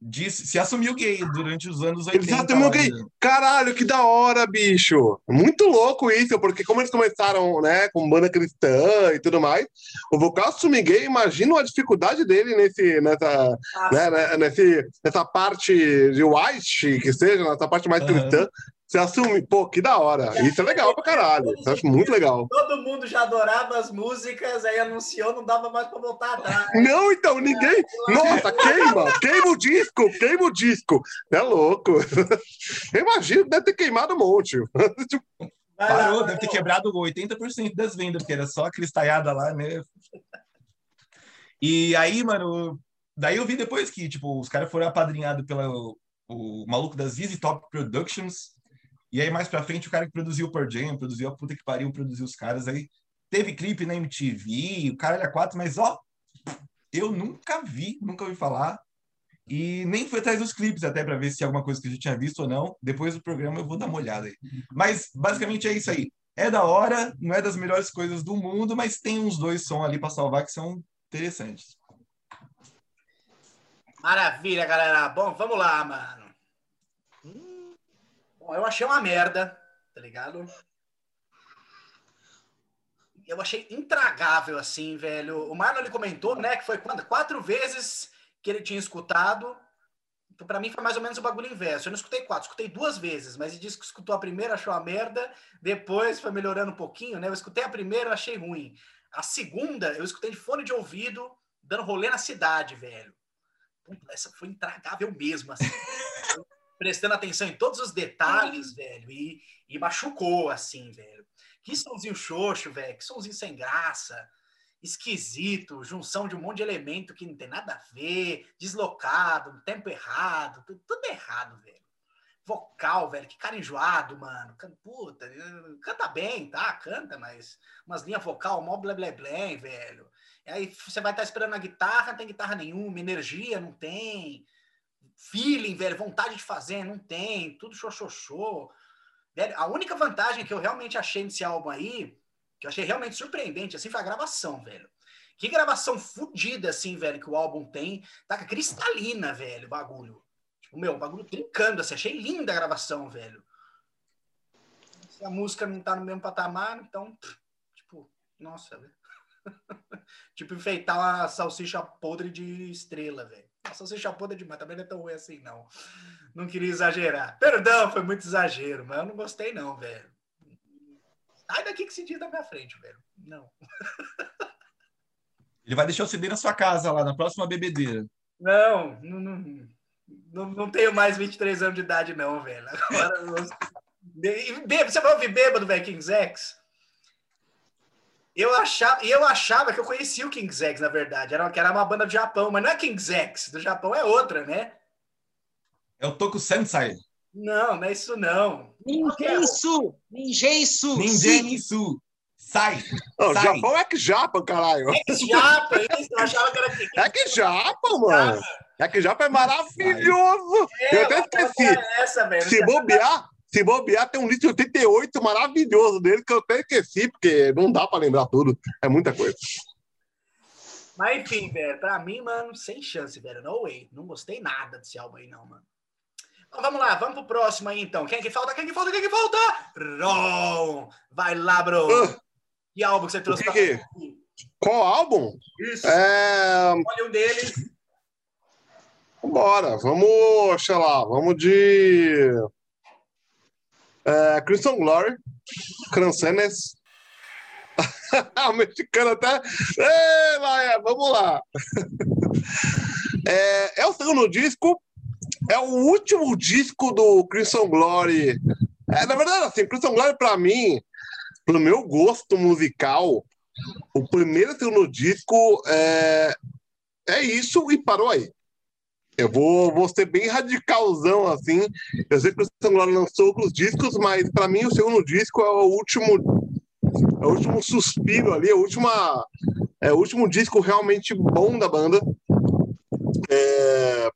Disse, se assumiu gay durante os anos 80.
Ele se assumiu gay.
né?
Caralho, que da hora, bicho. Muito louco isso, porque como eles começaram, né, com banda cristã e tudo mais, o vocal assumir gay, imagina a dificuldade dele nesse, nessa, né, né, nesse, nessa parte de white, que seja, nessa parte mais
Aham.
cristã, você assume, pô, que da hora. Isso é legal pra caralho. Isso eu acho muito legal.
Todo mundo já adorava as músicas, aí anunciou, não dava mais pra voltar atrás.
Não, então, ninguém. Nossa, queima, queima o disco, queima o disco. É louco. (laughs) Eu imagino, deve ter queimado um monte. (laughs) Tipo,
Parou, deve ter quebrado 80% das vendas, porque era só a cristalhada lá, né? (laughs) E aí, mano, daí eu vi depois que, tipo, os caras foram apadrinhados pelo o maluco da ZZ Top Productions, e aí mais pra frente o cara que produziu o Pearl Jam, produziu a puta que pariu, produziu os caras aí. Teve clipe na MTV, o cara era quatro, mas ó, eu nunca vi, nunca ouvi falar. E nem fui atrás dos clipes até para ver se é alguma coisa que a gente tinha visto ou não. Depois do programa eu vou dar uma olhada aí. Mas basicamente é isso aí. É da hora, não é das melhores coisas do mundo, mas tem uns dois sons ali para salvar que são interessantes.
Maravilha, galera. Bom, vamos lá, mano. Eu achei uma merda, tá ligado? Eu achei intragável, assim, velho. O Marlon ele comentou, né, que foi quando? Quatro vezes que ele tinha escutado. Então, pra mim, foi mais ou menos o bagulho inverso. Eu não escutei quatro, escutei duas vezes, mas ele disse que escutou a primeira, achou uma merda. Depois foi melhorando um pouquinho, né? Eu escutei a primeira, achei ruim. A segunda, eu escutei de fone de ouvido, dando rolê na cidade, velho. Puta, essa foi intragável mesmo, assim. (laughs) Prestando atenção em todos os detalhes, velho, e, e machucou, assim, velho. Que somzinho xoxo, velho, que somzinho sem graça, esquisito, junção de um monte de elemento que não tem nada a ver, deslocado, tempo errado, tudo, tudo errado, velho. Vocal, velho, que cara enjoado, mano. Puta, canta bem, tá? Canta, mas umas linhas vocal, mó blé blé blé, velho. E aí você vai estar esperando a guitarra, não tem guitarra nenhuma, energia não tem, feeling, velho, vontade de fazer, não tem, tudo xoxoxô. Velho, a única vantagem que eu realmente achei nesse álbum aí, que eu achei realmente surpreendente, assim, foi a gravação, velho. Que gravação fodida, assim, velho, que o álbum tem. Tá cristalina, velho, o bagulho. Tipo, meu, o bagulho trincando, assim, achei linda a gravação, velho. Se a música não tá no mesmo patamar, então, tipo, nossa, velho. (laughs) tipo, enfeitar uma salsicha podre de estrela, velho. A salsicha podre é demais, também não é tão ruim assim, não. Não queria exagerar. Perdão, foi muito exagero, mas eu não gostei, não, velho. Sai daqui que se diz da minha frente, velho. Não. (laughs)
Ele vai deixar o CD na sua casa lá, na próxima bebedeira.
Não, não, não, não, não tenho mais 23 anos de idade, não, velho. Agora. eu- bêbado, você vai ouvir bêbado, velho, King's X? Eu achava, e eu achava que eu conhecia o King's X, na verdade. Era, que era uma banda do Japão, mas não é King's X. Do Japão é outra, né?
É o Toku Sensai.
Não, não é isso, não.
Ninjeisu! Ninjeisu!
Ninjitsu. Sai.
Não,
Sai.
Japão é que Japa, caralho.
Japa, isso. Eu achava que era King's
É que Japa, mano. É que Japa é maravilhoso. Eu até esqueci.
É essa, velho.
Se bobear, se bobear, tem um list de 88 maravilhoso dele que eu até esqueci, porque não dá pra lembrar tudo. É muita coisa.
Mas enfim, velho, pra mim, mano, sem chance, velho. No way. Não gostei nada desse álbum aí, não, mano. Então, vamos lá, vamos pro próximo aí, então. Quem é que falta? Quem é que falta? Quem é que falta? Ron! Vai lá, bro.
Ah.
Que álbum que você trouxe
que
pra
que-? Qual álbum?
Isso.
É.
Olha um deles.
Bora, vamos, sei lá, vamos de. É, Crimson Glory, Crancenes. (laughs) o mexicano até. Ei, Laia, vamos lá. É, é o segundo disco, é o último disco do Crimson Glory. É, na verdade, assim, Crimson Glory, pra mim, pro meu gosto musical, o primeiro e segundo disco é, é isso e parou aí. Eu vou, vou ser bem radicalzão, assim. Eu sei que o Glory lançou outros discos, mas para mim o segundo disco é o último é o último suspiro ali, é o, é o último disco realmente bom da banda. É,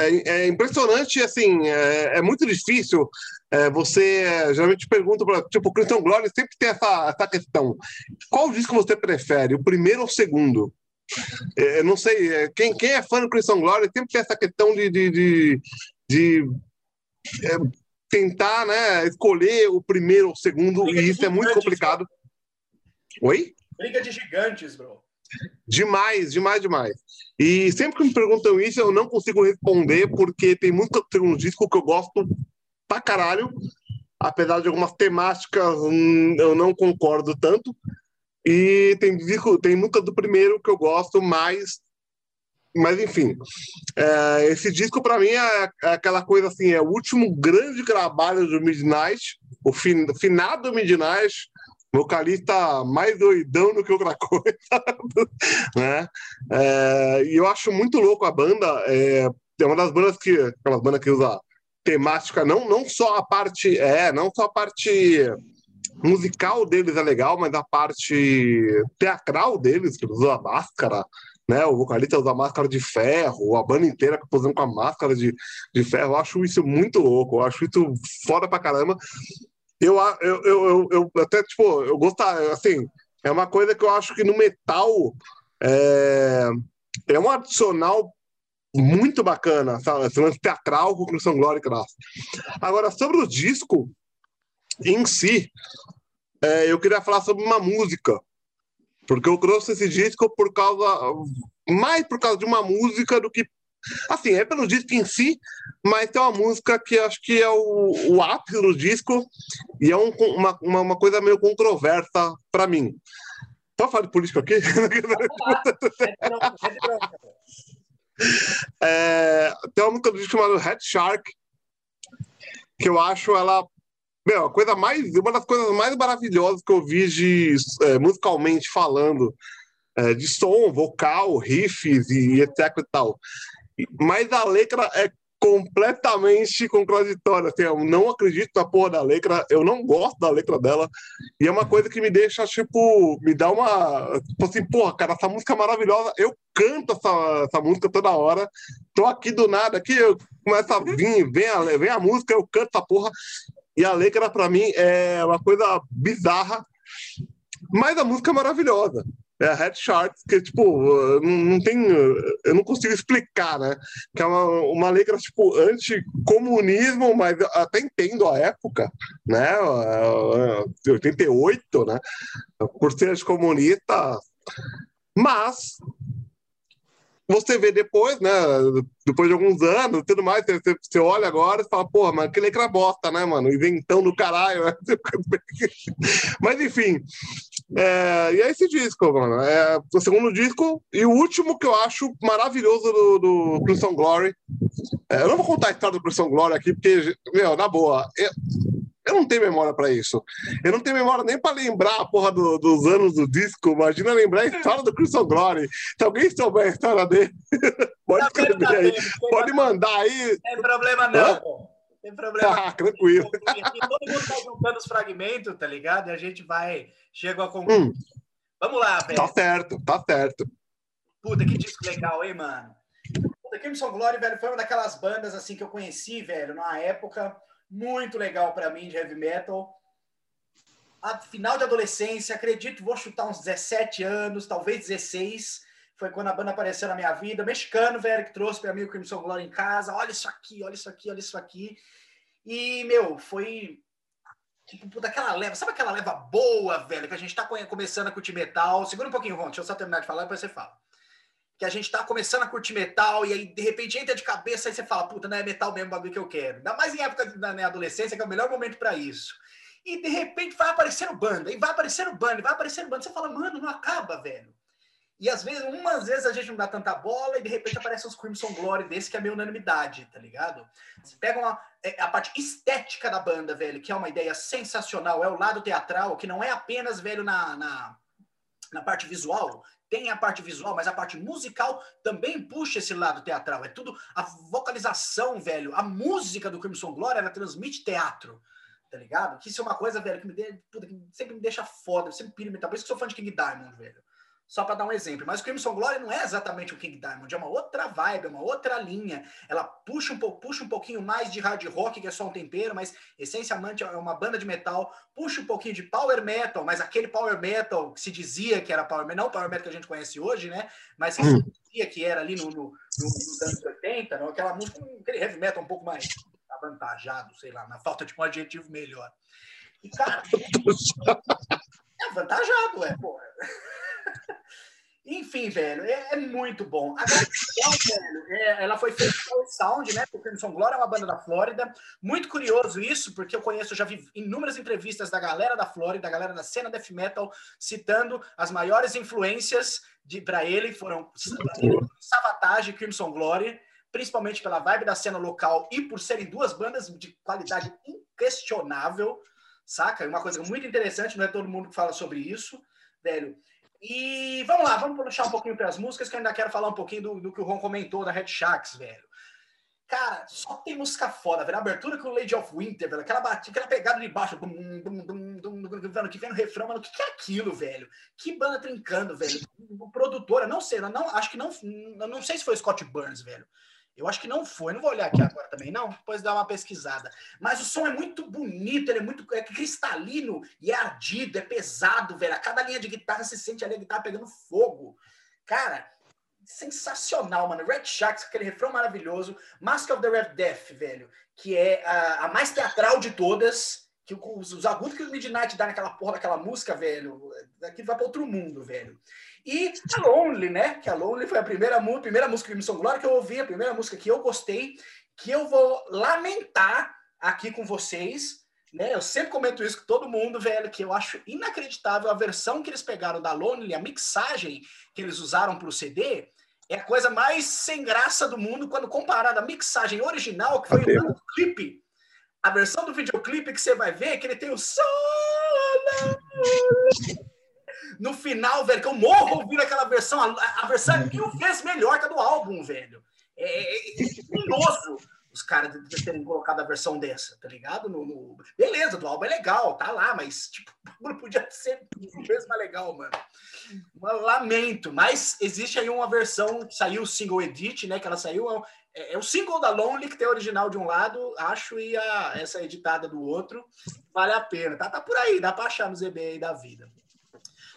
é, é impressionante, assim, é, é muito difícil. É, você geralmente pergunta para tipo, o Christian Glory sempre tem essa, essa questão: qual disco você prefere, o primeiro ou o segundo? É, não sei, é, quem, quem é fã do Christian Glory sempre tem essa questão de, de, de, de é, tentar né, escolher o primeiro ou o segundo, Briga e isso é muito complicado. Bro. Oi?
Briga de gigantes, bro.
Demais, demais, demais. E sempre que me perguntam isso, eu não consigo responder, porque tem muito um disco que eu gosto pra caralho, apesar de algumas temáticas hum, eu não concordo tanto. E tem tem música do primeiro que eu gosto mais mas enfim, é, esse disco para mim é, é, aquela coisa assim, é o último grande trabalho do Midnight, o fin, finado Midnight, vocalista mais doidão do que outra (laughs) coisa, né? É, e eu acho muito louco a banda, é, é uma das bandas que, aquelas bandas que usa temática, não, não só a parte, é, não só a parte musical deles é legal, mas a parte teatral deles, que usa a máscara, né? O vocalista usa máscara de ferro, a banda inteira posando com a máscara de, de ferro. Eu acho isso muito louco, eu acho isso foda pra caramba. Eu, eu, eu, eu, eu até, tipo, eu gosto, assim, é uma coisa que eu acho que no metal é, é um adicional muito bacana, sabe? Esse lance teatral com Christian Glory Crass. Agora, sobre o disco em si, é, eu queria falar sobre uma música porque eu trouxe esse disco por causa. Mais por causa de uma música do que. Assim, é pelo disco em si, mas tem uma música que acho que é o, o ápice do disco e é um, uma, uma, coisa meio controversa para mim. Pode falar de política aqui? (laughs) é, tem uma música do disco chamada Head Shark, que eu acho ela meu, a coisa mais, uma das coisas mais maravilhosas que eu vi de, é, musicalmente falando, é, de som, vocal, riffs e etc e tal. Mas a letra é completamente contraditória. Assim, eu não acredito na porra da letra, eu não gosto da letra dela. E é uma coisa que me deixa, tipo, me dá uma. Tipo assim, porra, cara, essa música é maravilhosa. Eu canto essa, essa música toda hora. Tô aqui do nada, aqui eu começo a vir, vem a, vem a música, eu canto essa porra. E a letra, para mim, é uma coisa bizarra, mas a música é maravilhosa. É a Red Sharks, que, tipo, não, tem. Eu não consigo explicar, né? Que é uma, uma letra, tipo, anti-comunismo, mas até entendo a época, né? 88, né? Por ser comunista. Mas você vê depois, né? Depois de alguns anos tudo mais, você, você olha agora e fala, porra, mas que letra bosta, né, mano? Inventão do caralho. (laughs) Mas enfim. É, e é esse disco, mano. É o segundo disco e o último que eu acho maravilhoso do, do Crimson Glory. É, eu não vou contar a história do Crimson Glory aqui, porque, meu, na boa, eu, eu não tenho memória para isso. Eu não tenho memória nem para lembrar a porra do, dos anos do disco. Imagina lembrar a história do Christian Glory. Se alguém souber a história dele, (laughs) pode tá escrever tá aí. Pode mandar aí.
Não tem problema não, pô. Tem problema.
Ah, tranquilo.
Todo mundo vai juntando os fragmentos, tá ligado? E a gente vai. Chega a conclusão. Hum. Vamos lá, velho.
Tá certo, tá certo.
Puta, que disco legal, hein, mano? Puta, Crimson Glory, velho, foi uma daquelas bandas assim que eu conheci, velho, na época muito legal para mim de heavy metal. A final de adolescência, acredito, vou chutar uns 17 anos, talvez 16. Foi quando a banda apareceu na minha vida. Mexicano, velho, que trouxe para mim o Crimson Glory em casa. Olha isso aqui, olha isso aqui, olha isso aqui. E, meu, foi tipo, daquela leva, sabe aquela leva boa, velho, que a gente tá começando a curtir metal. Segura um pouquinho, Ron, deixa eu só terminar de falar, depois você fala que a gente tá começando a curtir metal e aí de repente entra de cabeça e você fala, puta, não é metal mesmo bagulho que eu quero. Ainda mais em época da né, adolescência, que é o melhor momento para isso. E de repente vai aparecendo banda, e vai aparecendo banda, e vai aparecendo banda. Você fala, mano, não acaba, velho. E às vezes, umas vezes a gente não dá tanta bola e de repente aparece uns Crimson Glory desse que é meio unanimidade, tá ligado? Você pega uma, é, a parte estética da banda, velho, que é uma ideia sensacional, é o lado teatral, que não é apenas, velho, na, na, na parte visual, tem a parte visual, mas a parte musical também puxa esse lado teatral. É tudo a vocalização, velho. A música do Crimson Glory, ela transmite teatro, tá ligado? Que isso é uma coisa, velho, que me de, puta, que sempre me deixa foda, sempre me Por isso que sou fã de King Diamond, velho só para dar um exemplo. Mas o Crimson Glory não é exatamente o King Diamond, é uma outra vibe, é uma outra linha. Ela puxa um, pouco, puxa um pouquinho mais de hard rock, que é só um tempero, mas essencialmente é uma banda de metal. Puxa um pouquinho de power metal, mas aquele power metal que se dizia que era power metal, não o power metal que a gente conhece hoje, né? Mas que se hum. dizia que era ali no, no, no, nos anos 80, não? aquela música, aquele heavy metal um pouco mais avantajado, sei lá, na falta de um adjetivo melhor. E, cara, (laughs) é avantajado, é, porra. Enfim, velho, é, é, muito bom. A gravação, velho, é, ela foi feita pelo Sound, né? Porque Crimson Glory é uma banda da Flórida. Muito curioso isso, porque eu conheço, já vi inúmeras entrevistas da galera da Flórida, da galera da cena death metal, citando as maiores influências para ele foram Savatage e Crimson Glory, principalmente pela vibe da cena local e por serem duas bandas de qualidade inquestionável, saca? Uma coisa muito interessante, não é todo mundo que fala sobre isso, velho. E vamos lá, vamos puxar um pouquinho para as músicas, que eu ainda quero falar um pouquinho do, do que o Ron comentou da Red Sharks, velho. Cara, só tem música foda, velho. A abertura com o Lady of Winter, velho. Aquela, batida, aquela pegada de baixo, dum, dum, dum, que vem no refrão, mano. O que, que é aquilo, velho? Que banda trincando, velho. Produtora, não sei, não, acho que não. Não sei se foi Scott Burns, velho. Eu acho que não foi, não vou olhar aqui agora também, não. Depois dá uma pesquisada. Mas o som é muito bonito, ele é muito é cristalino e é ardido, é pesado, velho. A cada linha de guitarra se sente ali a guitarra pegando fogo. Cara, sensacional, mano. Red Sharks, aquele refrão maravilhoso. Mask of the Red Death, velho, que é a, a mais teatral de todas. Que os, os agudos que o Midnight dá naquela porra daquela música, velho, daqui vai para outro mundo, velho. E a Lonely, né? Que a Lonely foi a primeira, a primeira música de Missão Glória que eu ouvi, a primeira música que eu gostei, que eu vou lamentar aqui com vocês. Né? Eu sempre comento isso com todo mundo, velho, que eu acho inacreditável a versão que eles pegaram da Lonely, a mixagem que eles usaram para o CD, é a coisa mais sem graça do mundo quando comparada à mixagem original, que foi o clipe. A versão do videoclipe que você vai ver, que ele tem o solo no final, velho, que eu morro ouvindo aquela versão. A, a versão é mil vezes melhor que a do álbum, velho. É, é, é curioso os caras terem colocado a versão dessa, tá ligado? No, no, Beleza, do álbum é legal, tá lá, mas tipo, (laughs) não podia ser vezes mais legal, mano. Lamento, mas existe aí uma versão, saiu o single edit, né? Que ela saiu. É, é, o single da Lonely, que tem a original de um lado, acho, e a, essa editada do outro. Vale a pena. Tá, tá por aí, dá pra achar no ZB aí da vida.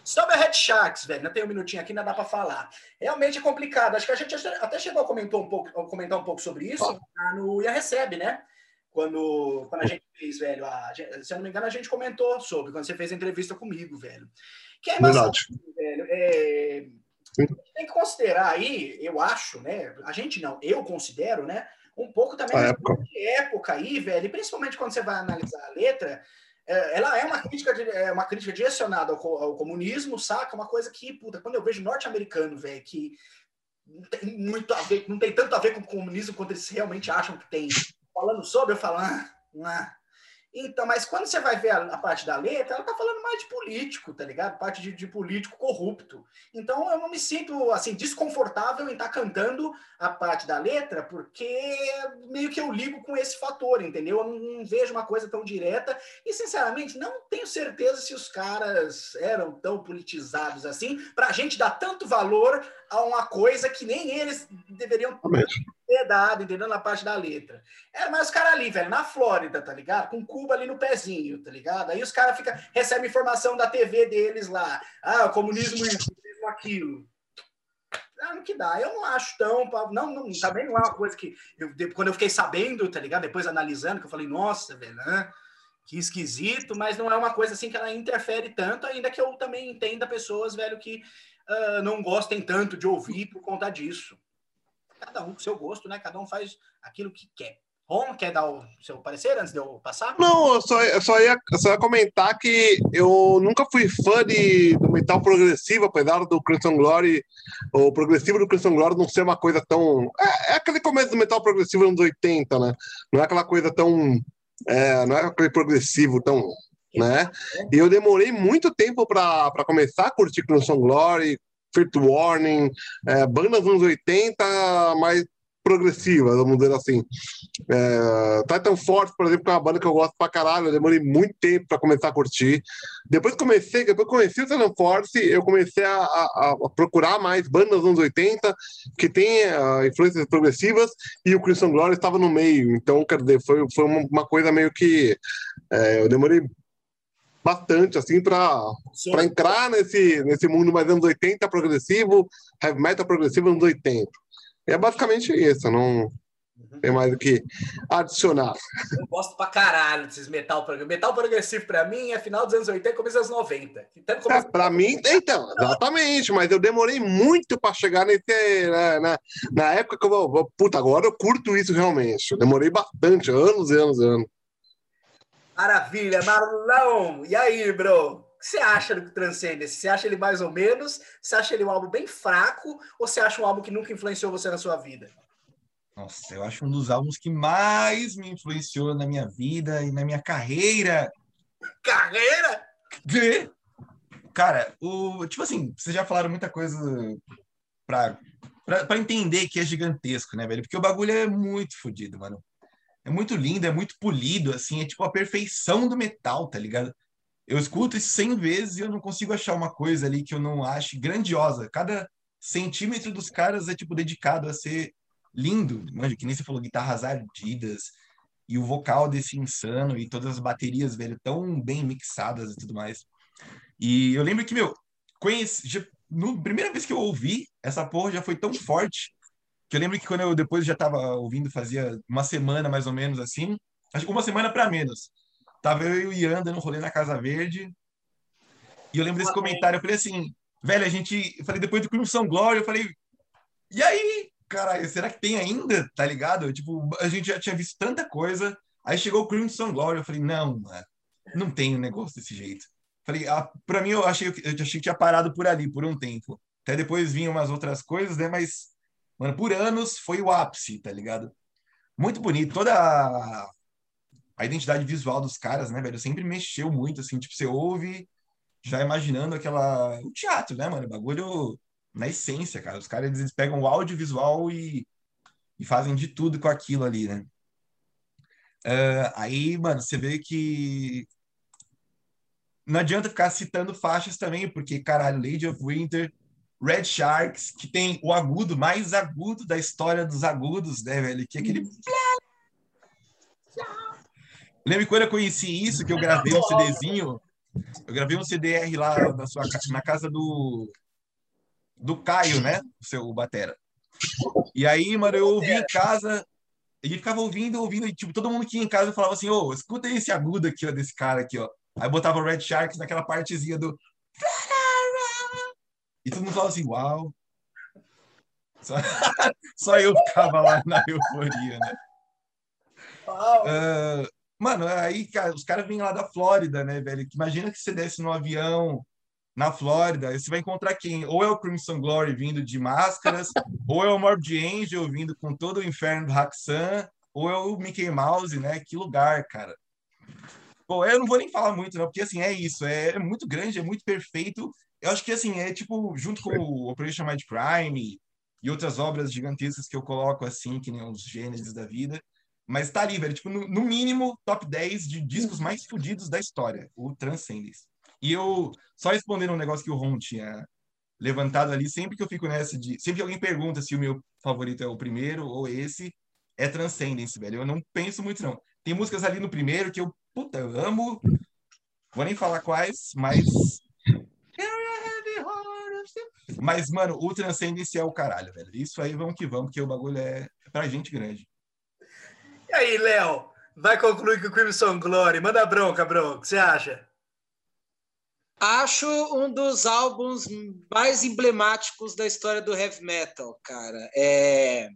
Sobre a Red Sharks, velho, não tem um minutinho aqui, não dá para falar. Realmente é complicado. Acho que a gente até chegou a comentar um pouco, comentar um pouco sobre isso no Ia Recebe, né? Quando, quando a gente fez, velho, a, se eu não me engano, a gente comentou sobre, quando você fez a entrevista comigo, velho. Que é mais velho, é, tem que considerar aí, eu acho, né? A gente não, eu considero, né? Um pouco também
a época.
de época aí, velho, e principalmente quando você vai analisar a letra, é, ela é uma crítica, de, é uma crítica direcionada ao, ao, comunismo, saca? Uma coisa que, puta, quando eu vejo norte-americano, velho, que não tem muito a ver, não tem tanto a ver com o comunismo quanto eles realmente acham que tem. Falando sobre, eu falo, ah, ah, então, mas quando você vai ver a, a, parte da letra, ela tá falando mais de político, tá ligado? Parte de, de político corrupto. Então, eu não me sinto, assim, desconfortável em estar tá cantando a parte da letra, porque meio que eu ligo com esse fator, entendeu? Eu não, não vejo uma coisa tão direta e, sinceramente, não tenho certeza se os caras eram tão politizados assim, pra gente dar tanto valor a uma coisa que nem eles deveriam ter dado, entendeu? Na parte da letra. Era mais os caras ali, velho, na Flórida, tá ligado? Com Cuba ali no pezinho, tá ligado? Aí os caras recebem informação da TV deles lá. Ah, o comunismo isso, comunismo aquilo. Ah, no que dá. Eu não acho tão. Não, não, também não é uma coisa que. Eu, quando eu fiquei sabendo, tá ligado? Depois analisando, que eu falei, nossa, velho, né? que esquisito, mas não é uma coisa assim que ela interfere tanto, ainda que eu também entenda pessoas, velho, que uh, não gostem tanto de ouvir por conta disso. Cada um com seu gosto, né? Cada um faz aquilo que quer. Ron, quer dar o seu parecer antes de eu passar?
Não, eu só, eu só, ia, só ia comentar que eu nunca fui fã de, do metal progressivo, apesar do Crimson Glory, o progressivo do Crimson Glory não ser uma coisa tão. É, é aquele começo do metal progressivo nos 80, né? Não é aquela coisa tão. É, não é aquele progressivo tão né? E eu demorei muito tempo para começar a curtir Crimson Glory, Faith Warning, é, bandas dos anos 80 mais progressivas, vamos dizer assim. É, Titan Force, por exemplo, é uma banda que eu gosto pra caralho, eu demorei muito tempo para começar a curtir. Depois comecei, depois conheci o Titan Force, eu comecei a, a, a, procurar mais bandas dos anos 80 que tem uh, influências progressivas e o Christian Glory estava no meio. Então, quer dizer, foi, foi uma, uma coisa meio que é, eu demorei bastante assim para entrar nesse, nesse mundo mais anos 80 progressivo, heavy metal progressivo anos 80. É basicamente isso, não tem mais o que adicionar.
Eu gosto pra caralho desses metal progressivo. Metal progressivo pra mim é final dos anos 80 e começo dos anos 90.
Então, é, pra mim, então, exatamente, mas eu demorei muito pra chegar nesse. Na, na, na época que eu vou. Puta, agora eu curto isso realmente. Eu demorei bastante, anos e anos e anos.
Maravilha, Marlão! E aí, bro? O que você acha do Transcendence? Você acha ele mais ou menos? Você acha ele um álbum bem fraco? Ou você acha um álbum que nunca influenciou você na sua vida?
Nossa, eu acho um dos álbuns que mais me influenciou na minha vida e na minha carreira.
Carreira?
Cara, o, tipo assim, vocês já falaram muita coisa pra, pra, pra entender que é gigantesco, né, velho? Porque o bagulho é muito fodido, mano é muito lindo, é muito polido, assim, é tipo a perfeição do metal, tá ligado? Eu escuto isso 100 vezes e eu não consigo achar uma coisa ali que eu não ache grandiosa. Cada centímetro dos caras é, tipo, dedicado a ser lindo. Manja, que nem você falou, guitarras ardidas e o vocal desse insano e todas as baterias, velho, tão bem mixadas e tudo mais. E eu lembro que, meu, conheci, já, no primeira vez que eu ouvi, essa porra já foi tão forte que eu lembro que quando eu depois já estava ouvindo, fazia uma semana mais ou menos assim, acho que uma semana para menos. Tava eu e o Ian dando rolê na Casa Verde. E eu lembro desse comentário, eu falei assim, velho, a gente, eu falei depois do Crimson Glory, eu falei, e aí, caralho, será que tem ainda? Tá ligado? Tipo, a gente já tinha visto tanta coisa. Aí chegou o Crimson Glory, eu falei, não, mano, não tem um negócio desse jeito. Falei, ah, para mim eu achei, eu achei que tinha parado por ali por um tempo. Até depois vinham umas outras coisas, né? Mas Mano, por anos foi o ápice, tá ligado? Muito bonito. Toda a, a identidade visual dos caras, né, velho? Sempre mexeu muito, assim. Tipo, você ouve já imaginando aquela... O teatro, né, mano? O bagulho na essência, cara. Os caras, eles pegam o audiovisual e, e fazem de tudo com aquilo ali, né? Uh, aí, mano, você vê que não adianta ficar citando faixas também, porque, caralho, Lady of Winter Red Sharks, que tem o agudo mais agudo da história dos agudos, né, velho? Que é aquele. Lembra quando eu conheci isso, que eu gravei um CDzinho? Eu gravei um CDR lá na, sua, na casa do, do Caio, né? O seu Batera. E aí, mano, eu ouvi em casa, ele ficava ouvindo, ouvindo, e tipo, todo mundo que ia em casa falava assim, ô, oh, escuta esse agudo aqui, ó, desse cara aqui, ó. Aí botava o Red Sharks naquela partezinha do. E todo mundo falava assim, uau. Só, (laughs) só eu ficava lá na euforia, né? Uh, mano, aí cara, os caras vêm lá da Flórida, né, velho? Imagina que você desce no avião na Flórida, você vai encontrar quem? Ou é o Crimson Glory vindo de máscaras, (laughs) ou é o Morbid Angel vindo com todo o inferno do Haxan, ou é o Mickey Mouse, né? Que lugar, cara. Pô, eu não vou nem falar muito, não, porque assim, é isso, é, é muito grande, é muito perfeito, eu acho que, assim, é tipo, junto com o Operation Mind Crime e outras obras gigantescas que eu coloco, assim, que nem os gênesis da vida, mas tá ali, velho, tipo, no, no mínimo, top 10 de discos mais fodidos da história, o Transcendence. E eu, só respondendo um negócio que o Ron tinha levantado ali, sempre que eu fico nessa de... Sempre que alguém pergunta se o meu favorito é o primeiro ou esse, é Transcendence, velho. Eu não penso muito, não. Tem músicas ali no primeiro que eu, puta, eu amo. Vou nem falar quais, mas mas, mano, o Transcendence é o caralho, velho. Isso aí, vamos que vamos, porque o bagulho é pra gente grande.
E aí, Léo? Vai concluir com o Crimson Glory. Manda bronca, bro. O que você acha?
Acho um dos álbuns mais emblemáticos da história do heavy metal, cara. É...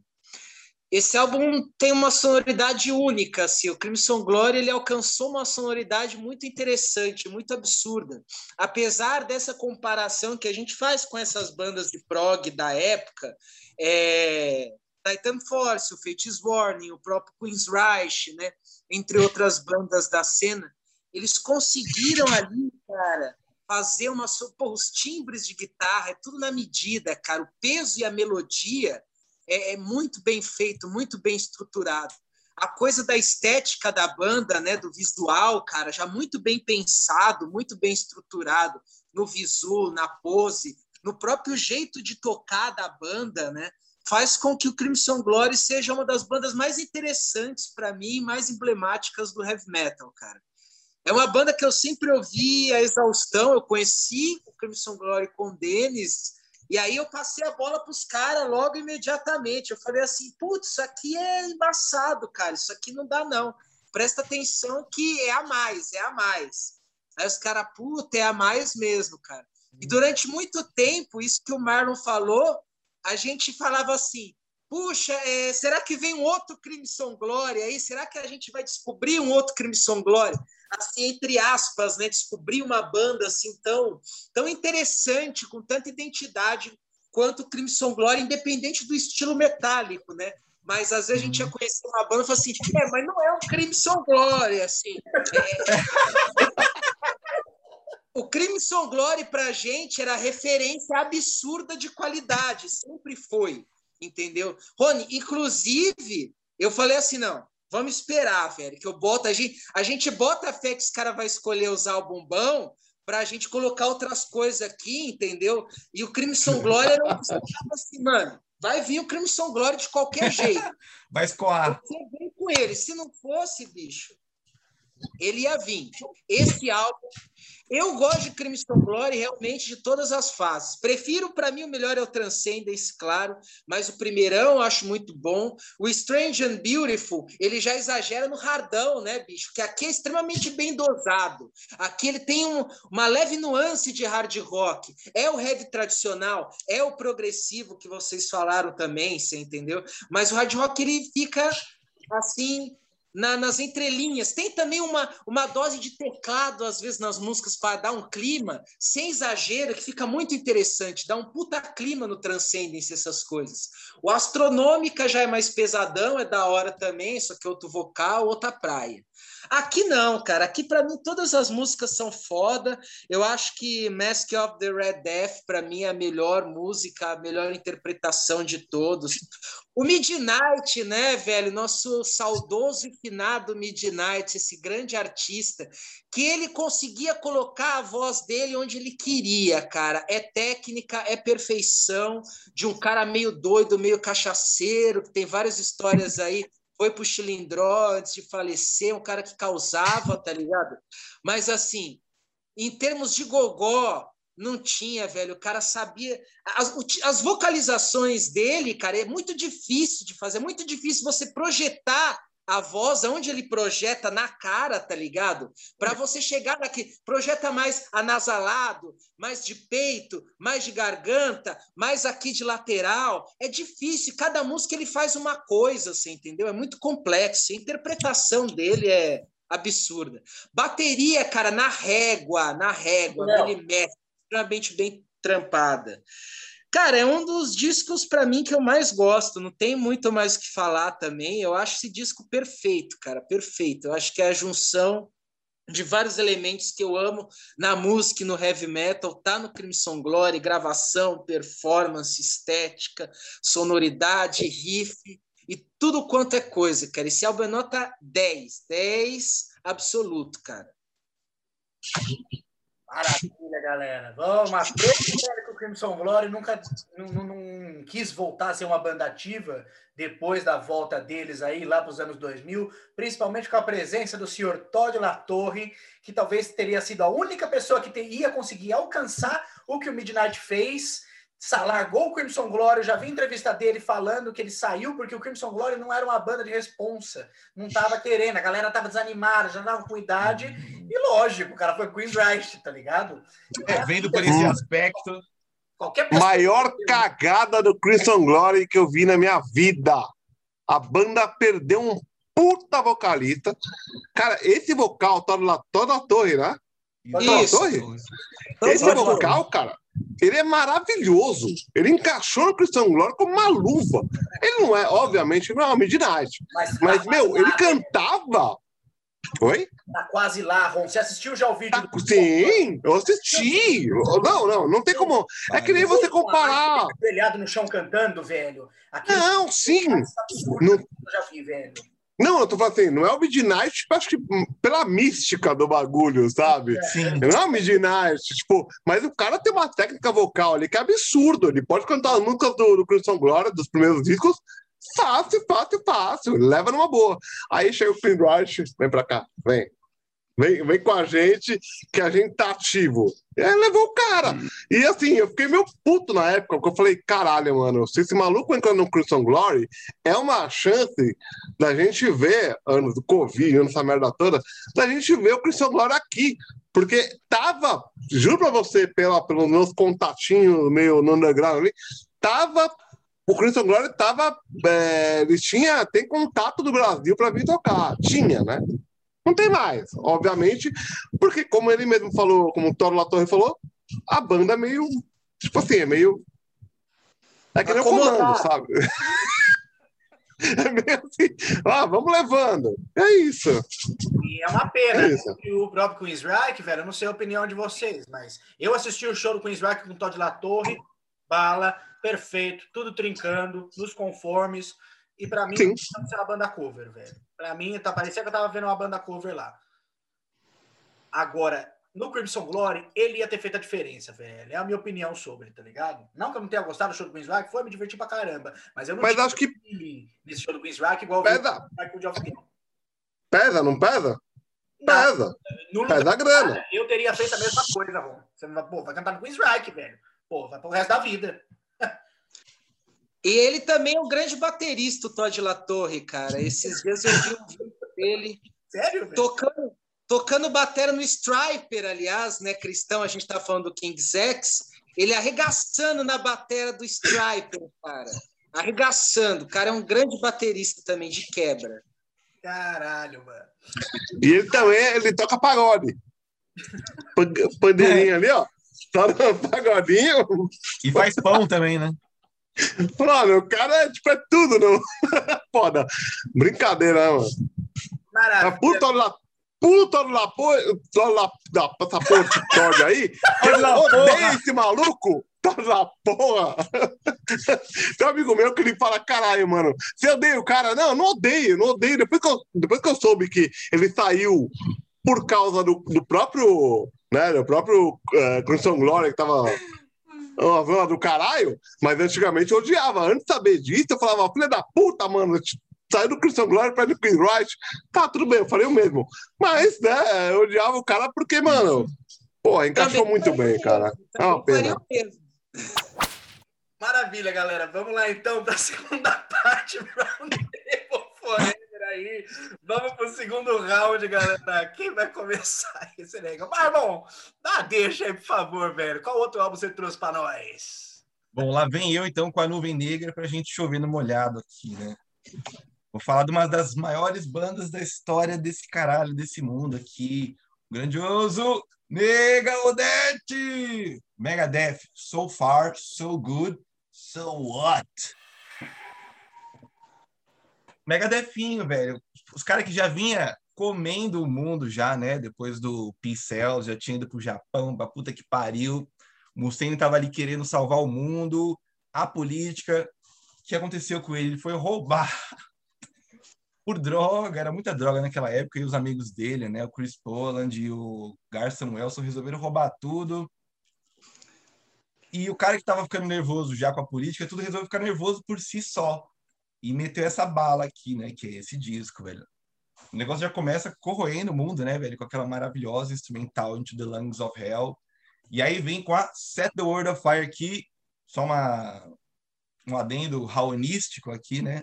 Esse álbum tem uma sonoridade única, assim. O Crimson Glory ele alcançou uma sonoridade muito interessante, muito absurda. Apesar dessa comparação que a gente faz com essas bandas de prog da época, é... Titan Force, o Fates Warning, o próprio Queen's Reich, né? Entre outras bandas da cena, eles conseguiram ali, cara, fazer uma. Pô, os timbres de guitarra, é tudo na medida, cara. O peso e a melodia é, é muito bem feito, muito bem estruturado. A coisa da estética da banda, né, do visual, cara, já muito bem pensado, muito bem estruturado no visual, na pose, no próprio jeito de tocar da banda, né? Faz com que o Crimson Glory seja uma das bandas mais interessantes para mim, mais emblemáticas do heavy metal, cara. É uma banda que eu sempre ouvi a exaustão. Eu conheci o Crimson Glory com o Denis, e aí eu passei a bola para os caras logo imediatamente. Eu falei assim: putz, isso aqui é embaçado, cara. Isso aqui não dá, não. Presta atenção que é a mais, é a mais. Aí os caras, puta, é a mais mesmo, cara. E durante muito tempo, isso que o Marlon falou, a gente falava assim: puxa, é, será que vem um outro Crimson Glory aí? Será que a gente vai descobrir um outro Crimson Glory? Assim, entre aspas, né? Descobrir uma banda assim tão, tão interessante, com tanta identidade quanto o Crimson Glory, independente do estilo metálico, né? Mas às vezes a gente ia conhecer uma banda e falava assim, é, mas não é um Crimson Glory, assim. É... (laughs) o Crimson Glory para a gente era referência absurda de qualidade, sempre foi entendeu? Rony, inclusive, eu falei assim, não, vamos esperar, velho, que eu boto, a gente, a gente bota a fé que esse cara vai escolher usar o bombão para a gente colocar outras coisas aqui, entendeu? E o Crimson Glória era assim, mano, vai vir o Crimson Glória de qualquer jeito. (laughs)
Vai escoar.
Você vem com ele. Se não fosse, bicho, ele ia vir. Esse álbum eu gosto de Crimson Glory realmente de todas as fases. Prefiro, para mim, o melhor é o Transcendence, claro, mas o primeirão eu acho muito bom. O Strange and Beautiful, ele já exagera no hardão, né, bicho? Que aqui é extremamente bem dosado. Aqui ele tem um, uma leve nuance de hard rock. É o heavy tradicional, é o progressivo que vocês falaram também, você entendeu? Mas o hard rock ele fica assim na, nas entrelinhas. Tem também uma, uma dose de teclado, às vezes, nas músicas, para dar um clima, sem exagero, que fica muito interessante, dá um puta clima no Transcendence, essas coisas. O Astronômica já é mais pesadão, é da hora também, só que é outro vocal, outra praia. Aqui não, cara. Aqui para mim todas as músicas são foda. Eu acho que Mask of the Red Death para mim é a melhor música, a melhor interpretação de todos. O Midnight, né, velho, nosso saudoso e finado Midnight, esse grande artista, que ele conseguia colocar a voz dele onde ele queria, cara. É técnica, é perfeição de um cara meio doido, meio cachaceiro, que tem várias histórias aí foi pro Chilindró antes de falecer, um cara que causava, tá ligado? Mas assim, em termos de gogó, não tinha, velho. O cara sabia. As, as, vocalizações dele, cara, é muito difícil de fazer. É muito difícil você projetar a voz, onde ele projeta na cara, tá ligado? Para você chegar aqui, projeta mais anasalado, mais de peito, mais de garganta, mais aqui de lateral. É difícil, cada música ele faz uma coisa, você entendeu? É muito complexo. A interpretação dele é absurda. Bateria, cara, na régua, na régua, milimétrica, extremamente bem trampada. Cara, é um dos discos para mim que eu mais gosto. Não tem muito mais o que falar também. Eu acho esse disco perfeito, cara, perfeito. Eu acho que é a junção de vários elementos que eu amo na música no heavy metal. Tá no Crimson Glory, gravação, performance, estética, sonoridade, riff e tudo quanto é coisa, cara. Esse álbum é nota 10, 10 absoluto, cara.
Maravilha, galera. Vamos, mas que o Crimson Glory nunca não, não, não, quis voltar a ser uma banda ativa depois da volta deles aí lá para os anos 2000, principalmente com a presença do senhor Todd Latorre, que talvez teria sido a única pessoa que ia conseguir alcançar o que o Midnight fez largou o Crimson Glory, eu já vi entrevista dele falando que ele saiu porque o Crimson Glory não era uma banda de responsa, não tava querendo, a galera tava desanimada, já tava com idade, e lógico, o cara foi Queen Rice, tá ligado?
É, vendo por esse aspecto.
Qualquer Maior cagada do Crimson Glory que eu vi na minha vida. A banda perdeu um puta vocalista. Cara, esse vocal tá lá toda a torre, né? Isso. Esse vocal, cara, ele é maravilhoso. Ele encaixou no Christian Glory como uma luva. Ele não é, obviamente, não é uma Midnight. Mas, mas meu, ele cantava. Oi?
Tá quase lá, Ron. Você assistiu já o vídeo do.
Sim, eu assisti. Não, não, não tem como. É que nem você comparar.
Velhado no chão cantando, velho. Aquele
Não, sim.
absurdo
Não-
eu já vi, velho.
Não, eu tô falando assim, não é o Midnight, tipo, acho que hum, pela mística do bagulho, sabe?
Sim.
Não é o Midnight, tipo, mas o cara tem uma técnica vocal ali que é absurdo. Ele pode cantar as músicas do, do Crimson Glory, dos primeiros discos, fácil, fácil, fácil. Leva numa boa. Aí chega o Rush, vem pra cá, vem. Vem, vem com a gente, que a gente tá ativo. E aí levou o cara. E assim, eu fiquei meio puto na época, porque eu falei, caralho, mano, se esse maluco entra no Crimson Glory, é uma chance da gente ver, anos do Covid, anos essa merda toda, da gente ver o Crimson Glory aqui. Porque tava, juro pra você, pela, pelos meus contatinhos meio no underground ali, tava. O Crimson Glory tava. É, eles tinha, tem contato do Brasil pra vir tocar. Tinha, né? Não tem mais, obviamente, porque como ele mesmo falou, como o Toro Latorre falou, a banda é meio. Tipo assim, é meio. É que nem o comando, sabe? (laughs) É meio assim, ah, vamos levando. É isso.
E é uma pena.
É isso.
E o próprio Queen's Reich, velho, eu não sei a opinião de vocês, mas eu assisti o show do Queen's Reich com o Todd Latorre, bala, perfeito, tudo trincando, nos conformes. E pra mim,
Sim.
não uma banda cover, velho. Pra mim, tá, parecia que eu tava vendo uma banda cover lá. Agora, no Crimson Glory, ele ia ter feito a diferença, velho. É a minha opinião sobre, tá ligado? Não que eu não tenha gostado do show do Queen's Reich, foi me divertir pra caramba. Mas eu não
Mas acho que
nesse show do Queen's Reich igual
pesa,
o Joffrey.
pesa, não pesa? Pesa.
No
Pesa a grana.
eu teria feito a mesma coisa, Ron. Você não vai, pô, vai cantar no Queen's Reich, velho. Pô, vai pro resto da vida.
E ele também é um grande baterista, o Todd Latorre, cara. Esses dias eu vi um vídeo dele
Sério, velho?
tocando, tocando batera no Striper, aliás, né, Cristão? A gente tá falando do King's X. Ele arregaçando na batera do Striper, cara. Arregaçando. O cara é um grande baterista também, de quebra.
Caralho, mano.
E ele também, ele toca pagode. Pan- Pandeirinha ali, ó. Toca pagodinho.
E faz pão também, né?
Mano, o cara é, tipo, é tudo, não? (laughs) Foda. Brincadeira, né, mano? A
Maravilha.
puta lá. Puta lá, puta lá, da essa porra de TikTok aí. (laughs) Odeio
porra.
esse maluco. Tá na porra. (laughs) Tem um amigo meu que ele fala: caralho, mano, você odeia o cara? Não, não odeio, não odeio. Depois que eu, depois que eu soube que ele saiu por causa do, do próprio, né, do próprio uh, Crimson Glory que tava uma zona do caralho, mas antigamente eu odiava. Antes de saber disso, eu falava, filha da puta, mano, saiu do Christian Glory pra ir no Queen Right. Tá, tudo bem, eu falei o mesmo. Mas, né, eu odiava o cara porque, mano, pô, encaixou
Também
muito bem, cara. É uma pena.
mesmo.
Maravilha, galera. Vamos lá então para a (laughs) segunda parte Roundtable Forever aí. Vamos pro segundo round, galera. Quem vai começar (laughs) esse negócio? Mas, bom, dá deixa aí, por favor, velho. Qual outro álbum você trouxe para nós?
Bom, lá vem eu então com a nuvem negra pra gente chover no molhado aqui, né? Vou falar de uma das maiores bandas da história desse caralho, desse mundo aqui. O grandioso Nega Odete! Megadeth, so far, so good, so what? Megadethinho, velho. Os caras que já vinha comendo o mundo já, né? Depois do Pincel, já tinha ido pro Japão, pra puta que pariu. Mustaine estava ali querendo salvar o mundo, a política. O que aconteceu com ele? Ele foi roubar (laughs) por droga, era muita droga naquela época, e os amigos dele, né? O Chris Poland e o Garson Wilson resolveram roubar tudo. E o cara que estava ficando nervoso já com a política, tudo resolveu ficar nervoso por si só. E meteu essa bala aqui, né? Que é esse disco, velho. O negócio já começa corroendo o mundo, né, velho? Com aquela maravilhosa instrumental Into the Lungs of Hell. E aí vem com a Set the World of Fire aqui, só uma, um adendo raunístico aqui, né?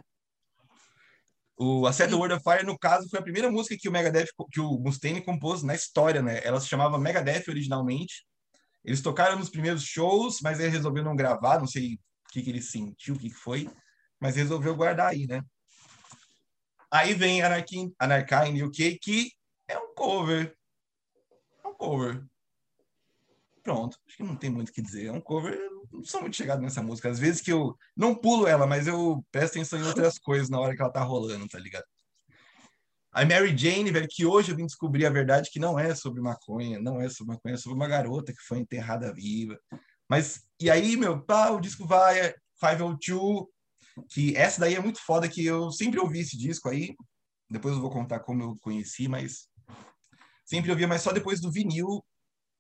O a Set the World of Fire, no caso, foi a primeira música que o Megadeth, que o Mustaine compôs na história, né? Ela se chamava Megadeth originalmente. Eles tocaram nos primeiros shows, mas ele resolveu não gravar, não sei o que, que ele sentiu, o que, que foi, mas resolveu guardar aí, né? Aí vem Anarchy, Anarchy in UK, que é um cover. É um cover. Pronto, acho que não tem muito o que dizer. É um cover, não sou muito chegado nessa música. Às vezes que eu não pulo ela, mas eu presto atenção em outras coisas na hora que ela tá rolando, tá ligado? A Mary Jane, velho, que hoje eu vim descobrir a verdade que não é sobre maconha, não é sobre maconha, é sobre uma garota que foi enterrada viva. Mas, e aí, meu, pá, o disco vai, 502, que essa daí é muito foda, que eu sempre ouvi esse disco aí, depois eu vou contar como eu conheci, mas sempre ouvia, mas só depois do vinil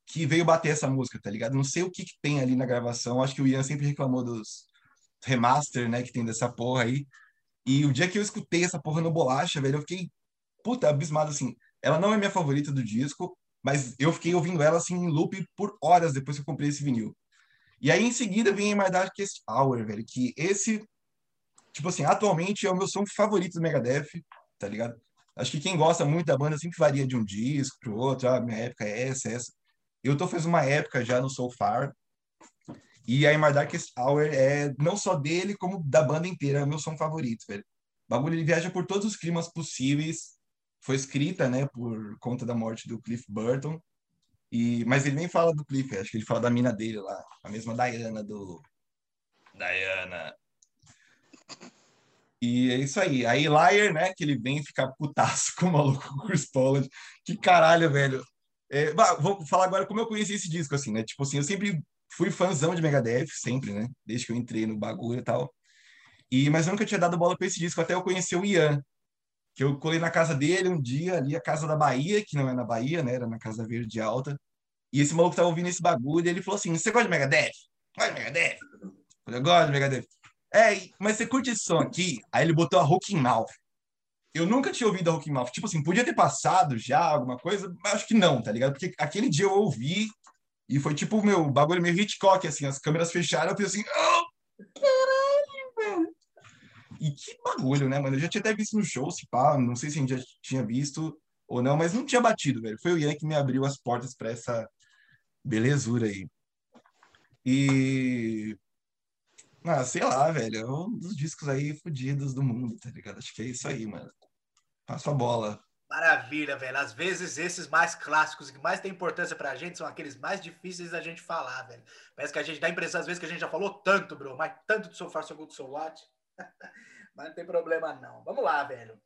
que veio bater essa música, tá ligado? Não sei o que, que tem ali na gravação, acho que o Ian sempre reclamou dos remaster, né, que tem dessa porra aí, e o dia que eu escutei essa porra no Bolacha, velho, eu fiquei, puta, abismado, assim, ela não é minha favorita do disco, mas eu fiquei ouvindo ela, assim, em loop por horas depois que eu comprei esse vinil. E aí, em seguida, vem My Darkest Hour, velho, que esse, tipo assim, atualmente é o meu som favorito do Megadeth, tá ligado? Acho que quem gosta muito da banda sempre varia de um disco pro outro, ah, minha época é essa, essa. Eu tô fazendo uma época já no So Far, e a My Darkest Hour é não só dele, como da banda inteira, é o meu som favorito, velho. O bagulho ele viaja por todos os climas possíveis. Foi escrita, né, por conta da morte do Cliff Burton. E, mas ele nem fala do Cliff, acho que ele fala da mina dele lá, a mesma Diana do. Diana. E é isso aí. Aí Liar, né, que ele vem ficar putaço (laughs) com o maluco Chris Poland. Que caralho, velho. É, vou falar agora como eu conheci esse disco, assim, né? Tipo assim, eu sempre fui fãzão de Megadeth, sempre, né? Desde que eu entrei no bagulho e tal. E, mas nunca tinha dado bola pra esse disco, até eu conhecer o Ian. Que eu colei na casa dele um dia, ali, a casa da Bahia, que não é na Bahia, né? Era na casa Verde Alta. E esse maluco tava ouvindo esse bagulho, e ele falou assim: Você gosta de Megadeth? Gosta de Megadeth? Eu falei, gosto de Megadeth. É, mas você curte esse som aqui? Aí ele botou a Hooking Mouth. Eu nunca tinha ouvido a Hooking Mouth. Tipo assim, podia ter passado já alguma coisa, mas acho que não, tá ligado? Porque aquele dia eu ouvi e foi tipo, meu, bagulho meio Hitchcock, assim, as câmeras fecharam, eu fiz assim, oh, caralho, velho. E que bagulho, né, mano? Eu já tinha até visto no show, se pá, não sei se a gente já tinha visto ou não, mas não tinha batido, velho. Foi o Ian que me abriu as portas para essa belezura aí. E. Ah, sei lá, velho. É um dos discos aí fodidos do mundo, tá ligado? Acho que é isso aí, mano. Passa a bola.
Maravilha, velho. Às vezes esses mais clássicos que mais têm importância pra gente são aqueles mais difíceis da gente falar, velho. Parece que a gente dá a impressão às vezes que a gente já falou tanto, bro, mas tanto do Sofá So Good So What. (laughs) mas não tem problema não. Vamos lá, velho.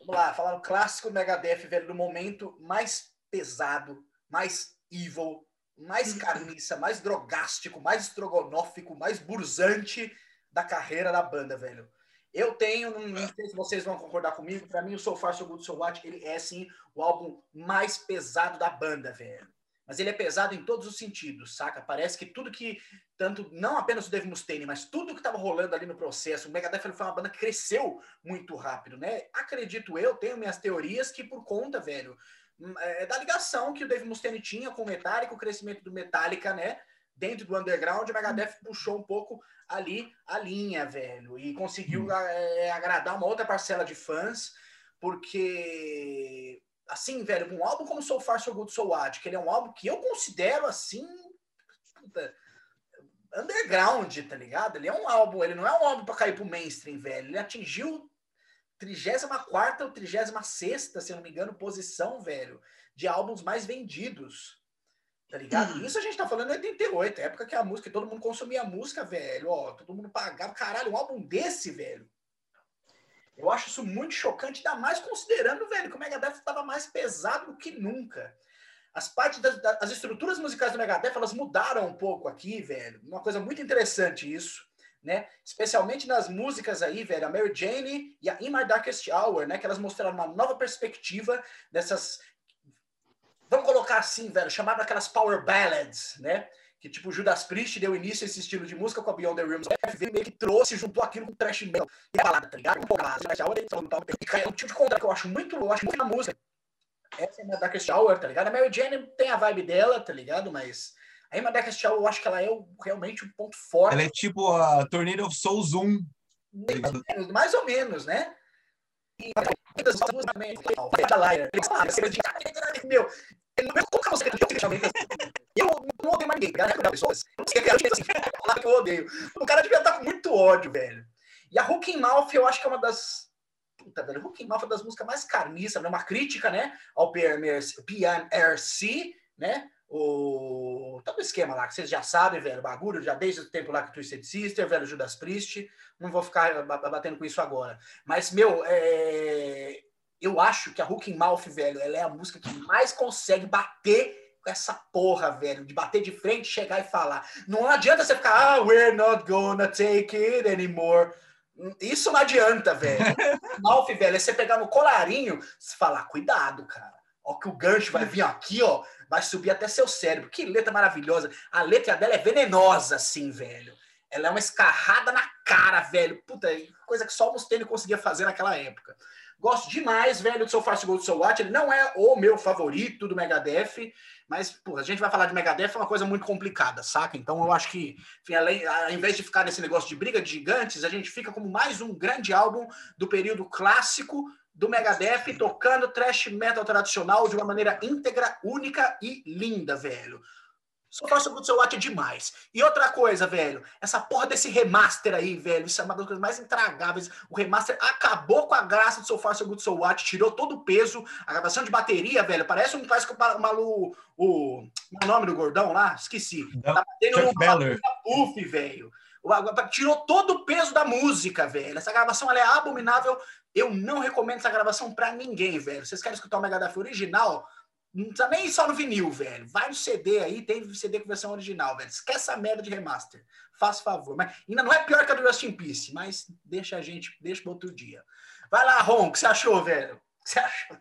Vamos lá, falar o clássico Megadeth, velho, do momento mais pesado, mais evil, mais carniça, mais drogástico, mais estrogonófico, mais burzante da carreira da banda, velho. Eu tenho, não sei se vocês vão concordar comigo, para mim o So Far So Good So What, ele é sim o álbum mais pesado da banda, velho. Mas ele é pesado em todos os sentidos, saca? Parece que tudo que, tanto, não apenas o Dave Mustaine, mas tudo que estava rolando ali no processo, o Megadeth foi uma banda que cresceu muito rápido, né? Acredito eu, tenho minhas teorias que por conta, velho, é, da ligação que o Dave Mustaine tinha com o Metallica, o crescimento do Metallica, né? Dentro do underground, o Megadeth puxou um pouco ali a linha, velho, e conseguiu hum. é, agradar uma outra parcela de fãs, porque, assim, velho, um álbum como So Far So Good So What, que ele é um álbum que eu considero, assim, puta, underground, tá ligado? Ele é um álbum, ele não é um álbum para cair pro mainstream, velho, ele atingiu 34 ou 36, se eu não me engano, posição, velho, de álbuns mais vendidos Tá ligado? Uhum. Isso a gente tá falando em 88, época que a música, todo mundo consumia música, velho. Ó, todo mundo pagava. Caralho, um álbum desse, velho. Eu acho isso muito chocante, ainda mais considerando, velho, que o Megadeth estava mais pesado do que nunca. As partes das, das as estruturas musicais do Megadeth, elas mudaram um pouco aqui, velho. Uma coisa muito interessante isso, né? Especialmente nas músicas aí, velho, a Mary Jane e a In My Darkest Hour, né? Que elas mostraram uma nova perspectiva dessas vamos colocar assim, velho, chamado aquelas power ballads, né? Que tipo, Judas Priest deu início a esse estilo de música com a Beyond the Realms. O meio que trouxe, juntou aquilo com o trash metal e a balada, tá ligado? Um pouco mais, mas a hora é um tipo de contra que eu acho muito, eu acho muito na música. Essa é a Darkest Hour, tá ligado? A Mary Jane tem a vibe dela, tá ligado? Mas a Darkest Hour, eu acho que ela é o, realmente o um ponto forte.
Ela é tipo a Tornado of Soul Zoom.
Tá mais ou menos, né? E meu, como que você eu não odeio mais ninguém, galera, pessoas. Eu não sei, eu assim, falar que eu odeio. O cara devia estar com muito ódio, velho. E a Hooking Mouth, eu acho que é uma das. Puta, velho, Hooking Mouth é uma das músicas mais carniças, né? Uma crítica, né? Ao PMRC, né? O. Tá no esquema lá, que vocês já sabem, velho, bagulho, já desde o tempo lá que Twisted Sister, velho, Judas Priest. Não vou ficar batendo com isso agora. Mas, meu, é... eu acho que a Hooking Mouth, velho, ela é a música que mais consegue bater essa porra, velho, de bater de frente, chegar e falar. Não adianta você ficar, ah, we're not gonna take it anymore. Isso não adianta, velho. (laughs) Malf, velho, é você pegar no colarinho e falar, cuidado, cara. Ó, que o gancho vai vir aqui, ó, vai subir até seu cérebro. Que letra maravilhosa. A letra dela é venenosa, assim, velho. Ela é uma escarrada na cara, velho. Puta, coisa que só o Mustaine conseguia fazer naquela época. Gosto demais, velho, do So Far So Good So What. Ele não é o meu favorito do Megadeth, mas, pô, a gente vai falar de Megadeth, é uma coisa muito complicada, saca? Então eu acho que, enfim, além, ao invés de ficar nesse negócio de briga de gigantes, a gente fica como mais um grande álbum do período clássico do Megadeth, tocando thrash metal tradicional de uma maneira íntegra, única e linda, velho. Só Good So What é demais. E outra coisa, velho, essa porra desse remaster aí, velho, isso é uma das coisas mais intragáveis. O remaster acabou com a graça do So Far So Good So What, tirou todo o peso. A gravação de bateria, velho, parece um faz com o malu, o, o nome do gordão lá, esqueci. Tá batendo no puff, velho. Tirou todo o peso da música, velho. Essa gravação é abominável. Eu não recomendo essa gravação pra ninguém, velho. Vocês querem escutar o Megadeth original? Nem só no vinil, velho. Vai no CD aí, tem CD com versão original, velho. Esquece essa merda de remaster. Faz favor. Mas ainda não é pior que a do Rust in Peace, mas deixa a gente, deixa para outro dia. Vai lá, Ron, o que você achou, velho? O você achou?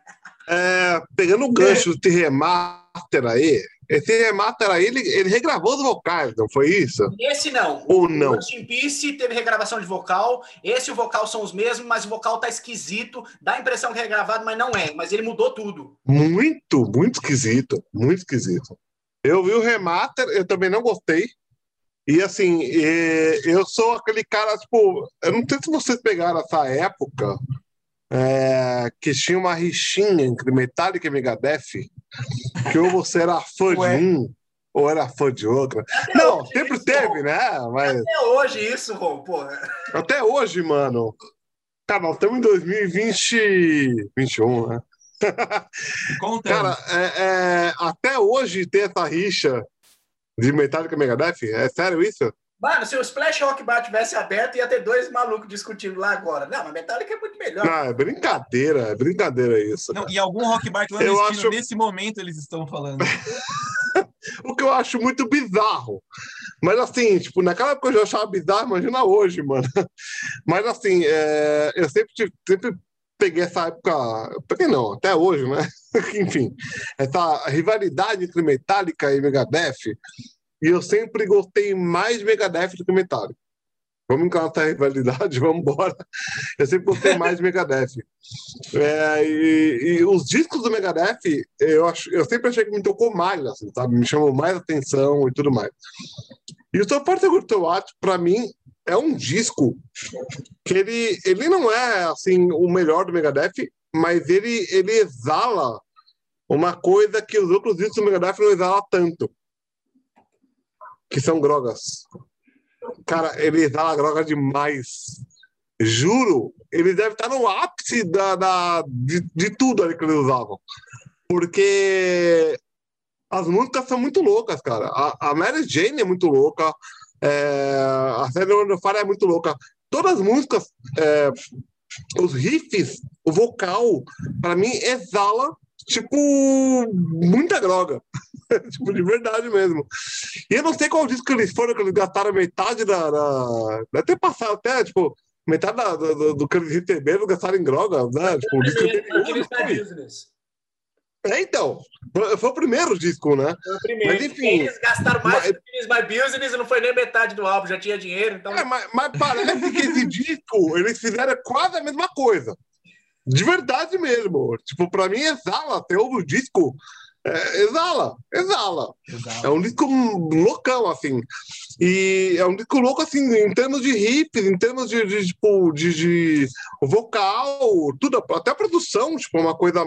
É, pegando o gancho de remaster aí, esse remaster aí, ele, ele regravou os vocais, não foi isso?
Esse não.
Ou não?
O Team Peace teve regravação de vocal. Esse e o vocal são os mesmos, mas o vocal tá esquisito. Dá a impressão que é regravado, mas não é. Mas ele mudou tudo.
Muito, muito esquisito. Muito esquisito. Eu vi o remaster, eu também não gostei. E assim, eu sou aquele cara, tipo, eu não sei se vocês pegaram essa época é, que tinha uma rixinha entre Metallica e Megadeth, que ou você era fã Ué. de um ou era fã de outra. Até não, sempre isso, teve, né? Mas...
Até hoje isso, Ron, porra.
Até hoje, mano. Cara, nós estamos em 2021, né? (laughs) Cara, é, é, até hoje tem essa rixa de Metallica e Megadeth? É sério isso?
Mano, se o Splash Rock Bar tivesse aberto, ia ter dois malucos discutindo lá agora. Não, mas Metallica é muito melhor.
Não, é brincadeira, é brincadeira isso.
Não, e algum Rock Bar clandestino, (laughs) acho... nesse momento, eles estão falando. (laughs)
o que eu acho muito bizarro. Mas assim, tipo, naquela época eu já achava bizarro, imagina hoje, mano. (laughs) Mas assim, é... eu sempre, sempre peguei essa época, peguei não, até hoje, né? Enfim, essa rivalidade entre Metallica e Megadeth e eu sempre gostei mais de Megadeth do que Metallica. Vamos encarar essa rivalidade, (laughs) vamos embora. Eu sempre gostei mais de Megadeth. É, e, e, os discos do Megadeth, eu, acho, eu sempre achei que me tocou mais, assim, sabe? Me chamou mais atenção e tudo mais. E o São Paulo Gurtoat, para mim, é um disco que ele, ele não é assim o melhor do Megadeth, mas ele, ele exala uma coisa que os outros discos do Megadeth não exalam tanto que são drogas. Cara, ele dá droga demais. Juro, ele deve estar no ápice da, da de, de, tudo ali que eles usavam. Porque as músicas são muito loucas, cara. A, a Mary Jane é muito louca. É, a do Fire é muito louca. Todas as músicas, é, os riffs, o vocal, para mim, exala tipo, muita droga. (laughs) tipo, de verdade mesmo. E eu não sei qual disco que eles foram, que eles gastaram metade da. da... Deve ter passado até, tipo, metade da, do, do que eles receberam gastaram em droga, né? Tipo, o disco é, então, foi o primeiro disco, né?
Foi o primeiro. Mas, enfim, eles gastaram mais mas... do My Business e não foi nem metade do álbum, já tinha dinheiro, então...
É, mas, mas parece que esse disco, eles fizeram quase a mesma coisa. De verdade mesmo. Tipo, pra mim, exala. Até o disco. É, exala, exala. É um disco loucão, assim. E é um disco louco, assim, em termos de riffs, em termos de, de tipo, de, de, vocal, tudo, até a produção, tipo, é uma coisa,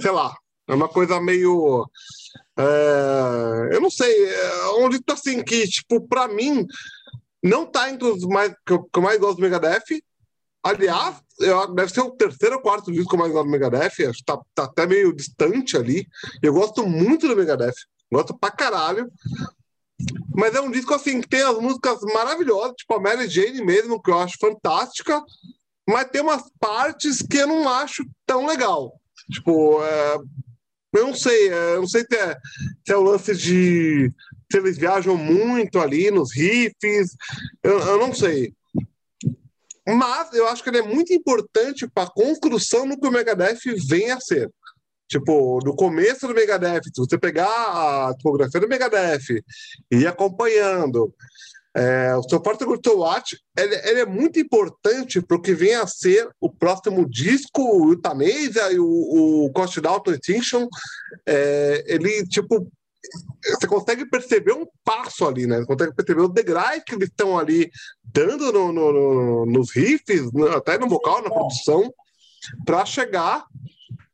sei lá, é uma coisa meio, é, eu não sei, é um disco, assim, que, tipo, pra mim, não tá entre os mais, que eu, que eu mais gosto do Megadeth, Aliás, eu, deve ser o terceiro ou quarto disco que eu mais gosto do Megadeth. Acho que tá, tá até meio distante ali. Eu gosto muito do Megadeth. Gosto pra caralho. Mas é um disco assim que tem as músicas maravilhosas, tipo a Mary Jane mesmo, que eu acho fantástica, mas tem umas partes que eu não acho tão legal. Tipo, é, eu não sei, é, eu não sei se é, se é o lance de se eles viajam muito ali nos riffs, eu, eu não sei. Mas eu acho que ele é muito importante para a construção do que o Megadeth vem a ser. Tipo, no começo do Megadeth, se você pegar a tipografia do Megadeth e ir acompanhando, é, o seu Porta Good Watch, ele, ele, é muito importante para o que vem a ser o próximo disco, o Euthanasia e o, o Cost Down Extinction. É, ele, tipo, você consegue perceber um passo ali, né? Você consegue perceber o degrau que eles estão ali dando no, no, no, nos riffs, até no vocal, na produção, para chegar.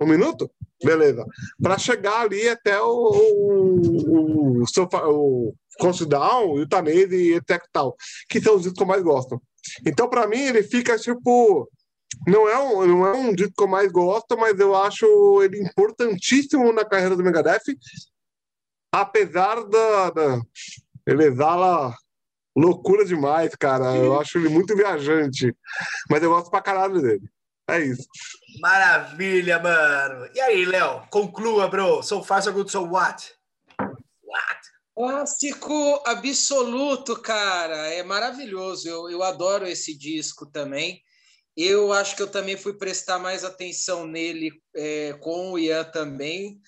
Um minuto? Beleza. Para chegar ali até o, o, o, o, o Down, o Tanese e etc. Tal, que são os discos que eu mais gosto. Então, para mim, ele fica tipo. Não é, um, não é um disco que eu mais gosto, mas eu acho ele importantíssimo na carreira do Megadeth, apesar da. da ele exala loucura demais, cara. Eu acho ele muito viajante, mas eu gosto pra caralho dele. É isso.
Maravilha, mano. E aí, Léo? Conclua, bro. So far, so good, so what?
What? Clássico absoluto, cara. É maravilhoso. Eu, eu adoro esse disco também. Eu acho que eu também fui prestar mais atenção nele é, com o Ian também.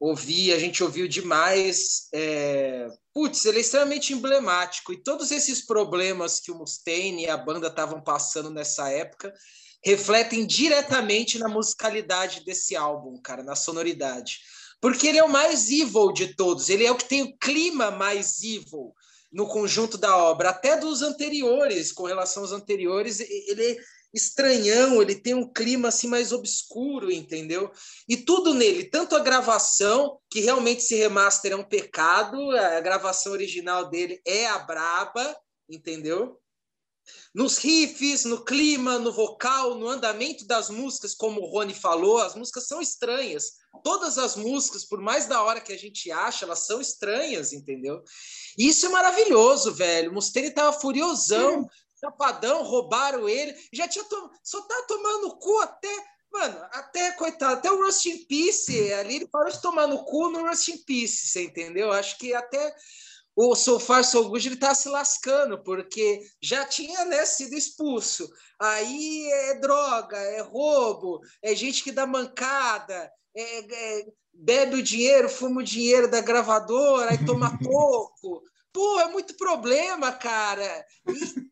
Ouvi, a gente ouviu demais. É... Putz, ele é extremamente emblemático. E todos esses problemas que o Mustaine e a banda estavam passando nessa época, refletem diretamente na musicalidade desse álbum, cara, na sonoridade. Porque ele é o mais evil de todos, ele é o que tem o clima mais evil no conjunto da obra, até dos anteriores, com relação aos anteriores, ele estranhão, ele tem um clima assim mais obscuro, entendeu? E tudo nele, tanto a gravação, que realmente se remaster é um pecado, a gravação original dele é a braba, entendeu? nos riffs, no clima, no vocal, no andamento das músicas, como o Rony falou, as músicas são estranhas. Todas as músicas, por mais da hora que a gente acha, elas são estranhas, entendeu? E isso é maravilhoso, velho. O Mustaine tava furiosão, chapadão, roubaram ele, já tinha to... só tá tomando cu até Mano, até, coitado, até o Rust in Peace ali, ele parou de tomar no cu no Rust in Peace, você entendeu? Acho que até o Sofar Soguji ele tá se lascando, porque já tinha né, sido expulso. Aí é droga, é roubo, é gente que dá mancada, é, é, bebe o dinheiro, fuma o dinheiro da gravadora, aí toma (laughs) pouco. Pô, é muito problema, cara. E,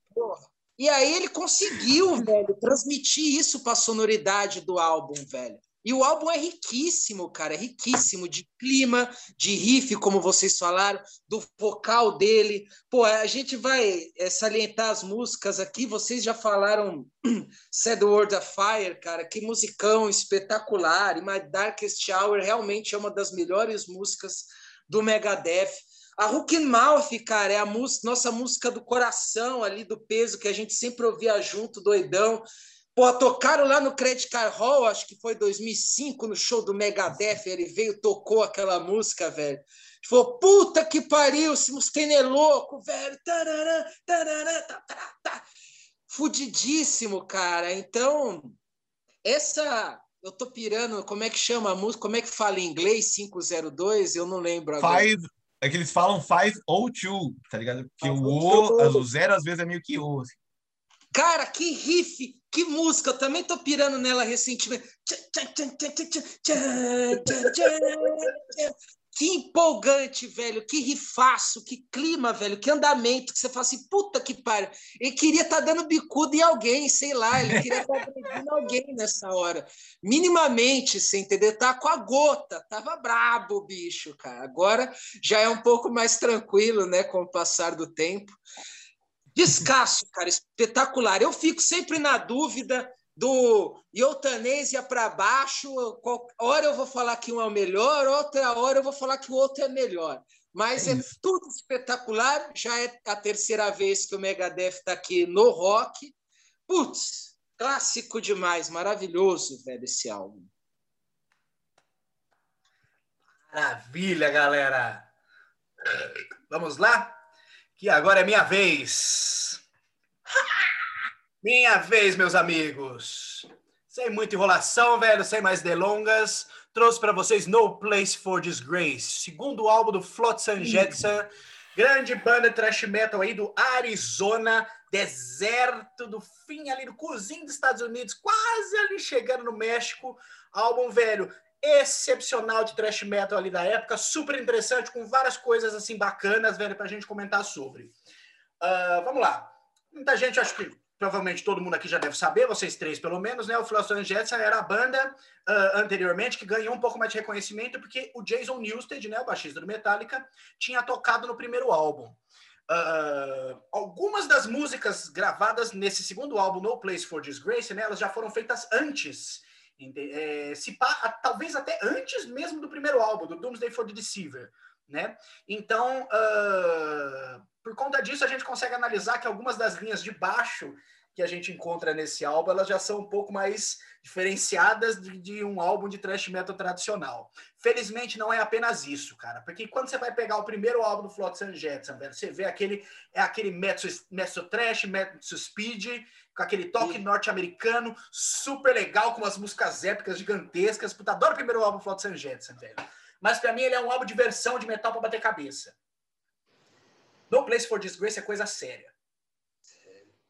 e aí ele conseguiu, (laughs) velho, transmitir isso para a sonoridade do álbum, velho. E o álbum é riquíssimo, cara, é riquíssimo de clima, de riff, como vocês falaram, do vocal dele. Pô, a gente vai é, salientar as músicas aqui, vocês já falaram (clears throat) the World of Fire, cara, que musicão espetacular. E My Darkest Hour realmente é uma das melhores músicas do Megadeth. A Hook Mouth, cara, é a música, nossa música do coração ali, do peso que a gente sempre ouvia junto, doidão. Pô, tocaram lá no Credit Card Hall, acho que foi 2005, no show do Megadeth, ele veio, tocou aquela música, velho. Falou, puta que pariu, esse Mustaine é louco, velho. Tarará, tarará, tá, tá, tá. Fudidíssimo, cara. Então, essa... Eu tô pirando, como é que chama a música? Como é que fala em inglês? 502? Eu não lembro
agora. Five, é que eles falam 502, tá ligado? Porque o O, o zero às vezes é meio que O. Assim.
Cara, que riff, que música, eu também tô pirando nela recentemente. Que empolgante, velho, que rifaço, que clima, velho, que andamento, que você fala assim, puta que pariu. Ele queria estar tá dando bicudo em alguém, sei lá, ele queria estar tá dando alguém nessa hora. Minimamente, você entendeu? Tá com a gota, tava brabo o bicho, cara. Agora já é um pouco mais tranquilo, né, com o passar do tempo. Descasso, cara, espetacular. Eu fico sempre na dúvida do Eutanásia para baixo. Hora eu vou falar que um é o melhor, outra hora eu vou falar que o outro é melhor. Mas é, é tudo espetacular. Já é a terceira vez que o Megadeth está aqui no rock. Putz, Clássico demais, maravilhoso, velho, esse álbum.
Maravilha, galera. Vamos lá? Que agora é minha vez. (laughs) Minha vez, meus amigos. Sem muita enrolação, velho, sem mais delongas, trouxe para vocês No Place for Disgrace, segundo álbum do Flotsam Jetsam, grande banda de thrash metal aí do Arizona, deserto do fim ali do cozinho dos Estados Unidos, quase ali chegando no México. Álbum, velho, excepcional de thrash metal ali da época, super interessante, com várias coisas assim bacanas, velho, pra gente comentar sobre. Uh, vamos lá. Muita gente, acho que provavelmente todo mundo aqui já deve saber, vocês três pelo menos, né? O Flotsam Jetson era a banda uh, anteriormente que ganhou um pouco mais de reconhecimento porque o Jason Newsted, né, o baixista do Metallica, tinha tocado no primeiro álbum. Uh, algumas das músicas gravadas nesse segundo álbum, No Place for Disgrace, né, elas já foram feitas antes é, se talvez até antes mesmo do primeiro álbum, do Doomsday for the Deceiver. Né? Então, uh, por conta disso, a gente consegue analisar que algumas das linhas de baixo que a gente encontra nesse álbum, elas já são um pouco mais diferenciadas de, de, um álbum de thrash metal tradicional. Felizmente não é apenas isso, cara, porque quando você vai pegar o primeiro álbum do Flotsam Jetsam, velho, você vê aquele é aquele metal, metal trash, metal speed, com aquele toque norte-americano, super legal, com umas músicas épicas gigantescas. Puta, adoro o primeiro álbum do Flotsam Jetsam, velho. Mas para mim ele é um álbum de versão de metal para bater cabeça. No Place for Disgrace é coisa séria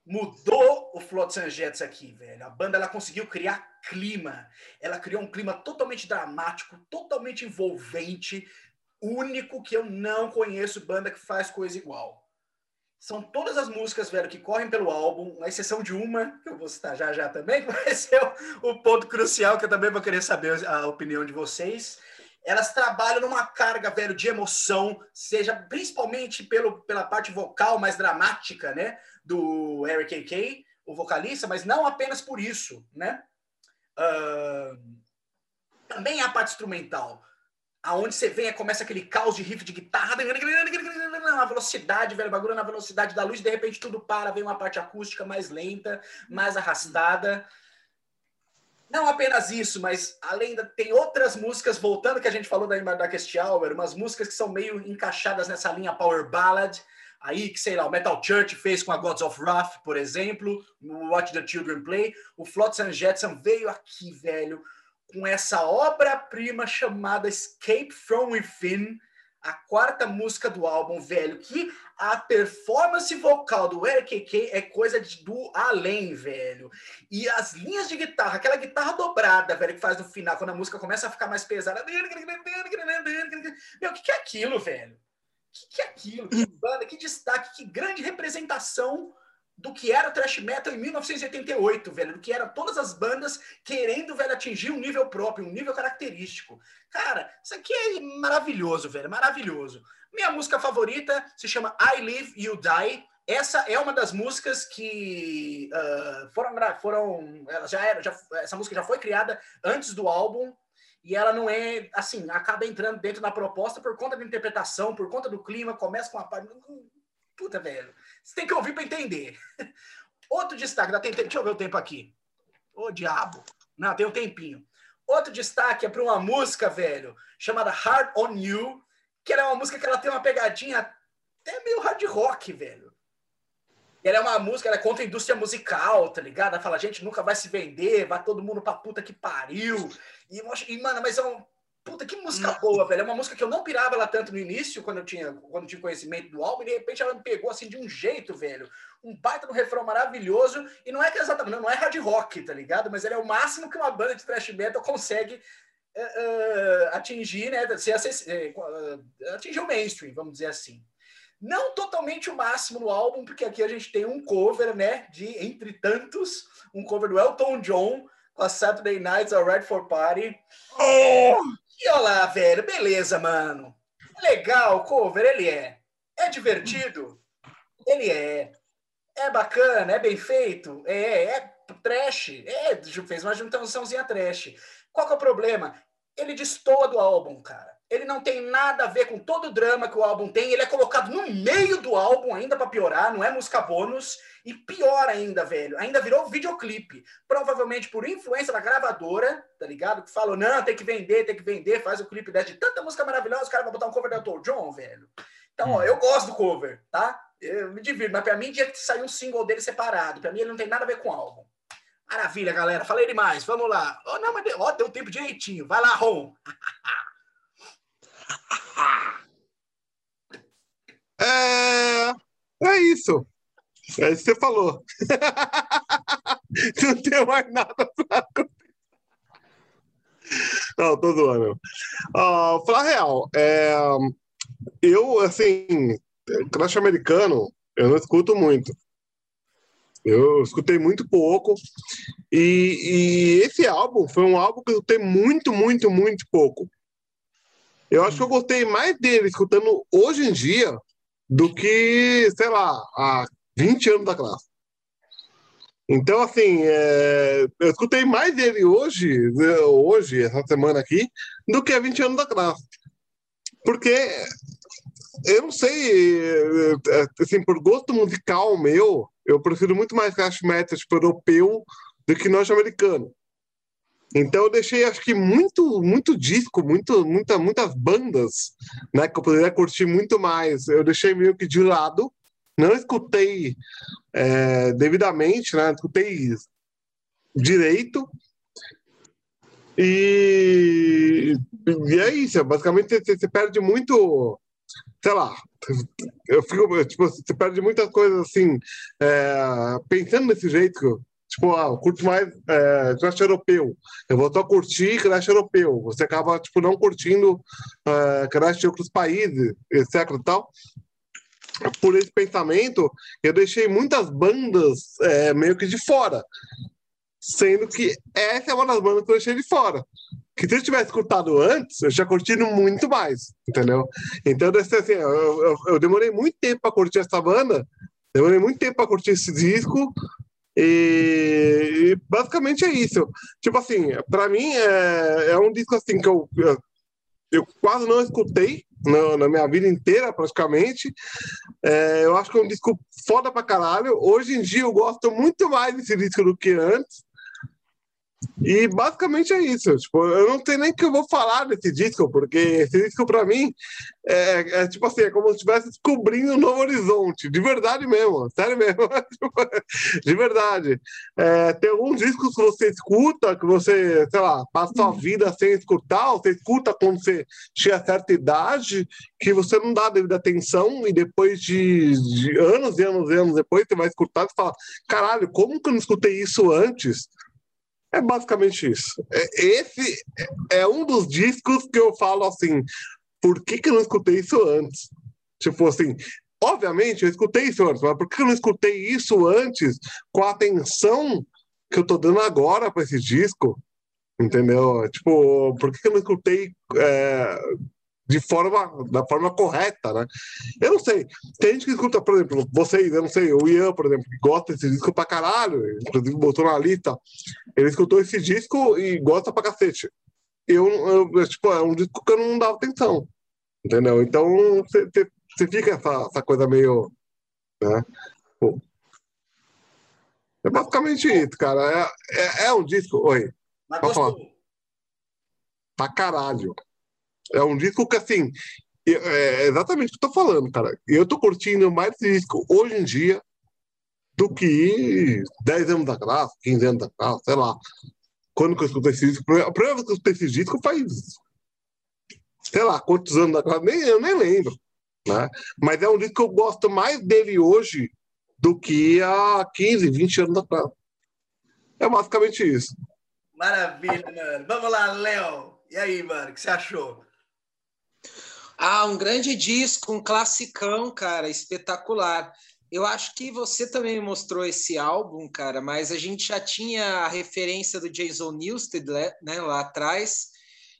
mudou o Flotsam Jets aqui, velho. A banda ela conseguiu criar clima. Ela criou um clima totalmente dramático, totalmente envolvente, único que eu não conheço banda que faz coisa igual. São todas as músicas, velho, que correm pelo álbum, à exceção de uma, que eu vou citar já já também, que vai ser o, o ponto crucial que eu também vou querer saber a opinião de vocês elas trabalham numa carga, velho, de emoção, seja principalmente pelo, pela parte vocal mais dramática, né, do Eric A.K., o vocalista, mas não apenas por isso, né? Uh, também a parte instrumental, aonde você vê, começa aquele caos de riff de guitarra, uma velocidade, velho, bagulho na velocidade da luz, de repente tudo para, vem uma parte acústica mais lenta, mais arrastada. Não apenas isso, mas além da, tem outras músicas, voltando que a gente falou da Darkest Hour, umas músicas que são meio encaixadas nessa linha power ballad, aí que, sei lá, o Metal Church fez com a Gods of Wrath, por exemplo, no Watch the Children Play, o Flotsam Jetsam veio aqui, velho, com essa obra-prima chamada Escape from Within, a quarta música do álbum, velho, que a performance vocal do Eric K é coisa de, do além, velho. E as linhas de guitarra, aquela guitarra dobrada, velho, que faz no final, quando a música começa a ficar mais pesada. Meu, o que, que é aquilo, velho? O que, que é aquilo? Que banda, que destaque, que grande representação do que era o thrash metal em 1988, velho, do que eram todas as bandas querendo, velho, atingir um nível próprio, um nível característico. Cara, isso aqui é maravilhoso, velho, maravilhoso. Minha música favorita se chama I Live, You Die. Essa é uma das músicas que uh, foram, foram, ela já era, já, essa música já foi criada antes do álbum e ela não é, assim, acaba entrando dentro da proposta por conta da interpretação, por conta do clima, começa com a parte, puta, velho, você tem que ouvir para entender. (laughs) Outro destaque, dá, deixa eu ver o tempo aqui. Ô, diabo. Não, tem um tempinho. Outro destaque é para uma música, velho, chamada Hard on You, que era uma música que ela tem uma pegadinha até meio hard rock, velho. Ela é uma música, ela é contra a indústria musical, tá ligado? Ela fala, gente, nunca vai se vender, vai todo mundo pra puta que pariu. E, e mano, mas é um, Puta, que música boa, velho. É uma música que eu não pirava ela tanto no início, quando eu tinha, quando eu tinha conhecimento do álbum, e de repente ela me pegou assim de um jeito, velho. Um baita no refrão maravilhoso. E não é que exatamente, não é hard rock, tá ligado? Mas ele é o máximo que uma banda de thrash metal consegue uh, atingir, né? Ser uh, atingir o mainstream, vamos dizer assim. Não totalmente o máximo no álbum, porque aqui a gente tem um cover, né? De entre tantos, um cover do Elton John com a Saturday Nights Alright for Party. Oh! E olha lá, velho, beleza, mano. Legal, cover, ele é. É divertido? Ele é. É bacana, é bem feito? É, é trash. É, fez uma juntaçãozinha trash. Qual que é o problema? Ele destoa do álbum, cara. Ele não tem nada a ver com todo o drama que o álbum tem, ele é colocado no meio do álbum ainda para piorar, não é música bônus, e pior ainda, velho, ainda virou videoclipe, provavelmente por influência da gravadora, tá ligado? Que falou, não, tem que vender, tem que vender, faz o clipe dessa de tanta música maravilhosa, os caras vão botar um cover do Elton John, velho. Então, ó, hum. eu gosto do cover, tá? Eu me divirto, mas pra mim tinha que sair um single dele separado, pra mim ele não tem nada a ver com o álbum. Maravilha, galera, falei demais, vamos lá. Oh, não, mas ó, deu tempo direitinho, vai lá, Ron. (laughs)
É, é isso. É isso que você falou. (laughs) Não tenho mais nada pra Não, tô zoando. Uh, falar real, é, eu, assim, crash americano, eu não escuto muito. Eu escutei muito pouco. E, e, esse álbum foi um álbum que eu escutei muito, muito, muito pouco. Eu acho que eu gostei mais dele escutando hoje em dia do que, sei lá, há 20 anos da classe. Então, assim, é, eu escutei mais dele hoje, hoje, essa semana aqui, do que há 20 anos da classe. Porque eu não sei, é, é, assim, por gosto musical meu, eu prefiro muito mais thrash metal europeu do que norte-americano. Então eu deixei, acho que muito, muito disco, muito, muita, muitas bandas, né, que eu poderia curtir muito mais. Eu deixei meio que de lado, não escutei é, devidamente, né, escutei direito. E, e é isso, basicamente você, você perde muito, sei lá, eu fico, tipo, você perde muitas coisas assim, é, pensando desse jeito Tipo, ah, eu curto mais é, crash europeu. Eu vou só curtir crash europeu. Você acaba, tipo, não curtindo é, crash de outros países, etc e tal. Por esse pensamento, eu deixei muitas bandas é, meio que de fora. Sendo que essa é uma das bandas que eu deixei de fora. Que se eu tivesse escutado antes, eu já curtindo muito mais, entendeu? Então, assim, eu, eu, eu demorei muito tempo para curtir essa banda, demorei muito tempo para curtir esse disco, e, e, basicamente é isso. Tipo assim, para mim é, é um disco assim que eu, eu, quase não escutei na, na, minha vida inteira, praticamente. É, eu acho que é um disco foda pra caralho. Hoje em dia eu gosto muito mais desse disco do que antes. E basicamente é isso. Tipo, eu não sei nem o que eu vou falar desse disco, porque esse disco, para mim, é, é, tipo assim, é como se estivesse descobrindo um novo horizonte. De verdade mesmo, sério mesmo. (laughs) de verdade. É, tem alguns discos que você escuta, que você, sei lá, passa a sua vida sem escutar, ou você escuta quando você chega a certa idade, que você não dá devida atenção, e depois de, de anos e anos e anos depois, você vai escutar e fala: caralho, como que eu não escutei isso antes? É basicamente isso. É, esse é um dos discos que eu falo assim, por que, que eu não escutei isso antes? Tipo assim, obviamente eu escutei isso antes, mas por que eu não escutei isso antes com a atenção que eu tô dando agora para esse disco? Entendeu? Tipo, por que, eu não escutei é, de forma, da forma correta, né? Eu não sei. Tem gente que escuta, por exemplo, vocês, eu não sei, o Ian, por exemplo, que gosta desse disco pra caralho, inclusive botou na lista. Ele escutou esse disco e gosta pra cacete. Eu, eu tipo, é um disco que eu não dava atenção, entendeu? Então, você fica essa, essa coisa meio, né? Pô. É basicamente isso, cara. É, é, é um disco. Oi. Mas gostou? Pra caralho. É um disco que, assim, é exatamente o que eu tô falando, cara. Eu tô curtindo mais esse disco hoje em dia do que 10 anos atrás, 15 anos atrás, sei lá. Quando que eu escutei esse disco? A primeira vez que eu escutei esse disco faz, sei lá, quantos anos atrás, nem, eu nem lembro. Né? Mas é um disco que eu gosto mais dele hoje do que há 15, 20 anos atrás. É basicamente isso.
Maravilha, mano. Vamos lá, Léo. E aí, mano, o que você achou?
Ah, um grande disco, um classicão, cara, espetacular. Eu acho que você também mostrou esse álbum, cara, mas a gente já tinha a referência do Jason Newsted, né, lá atrás,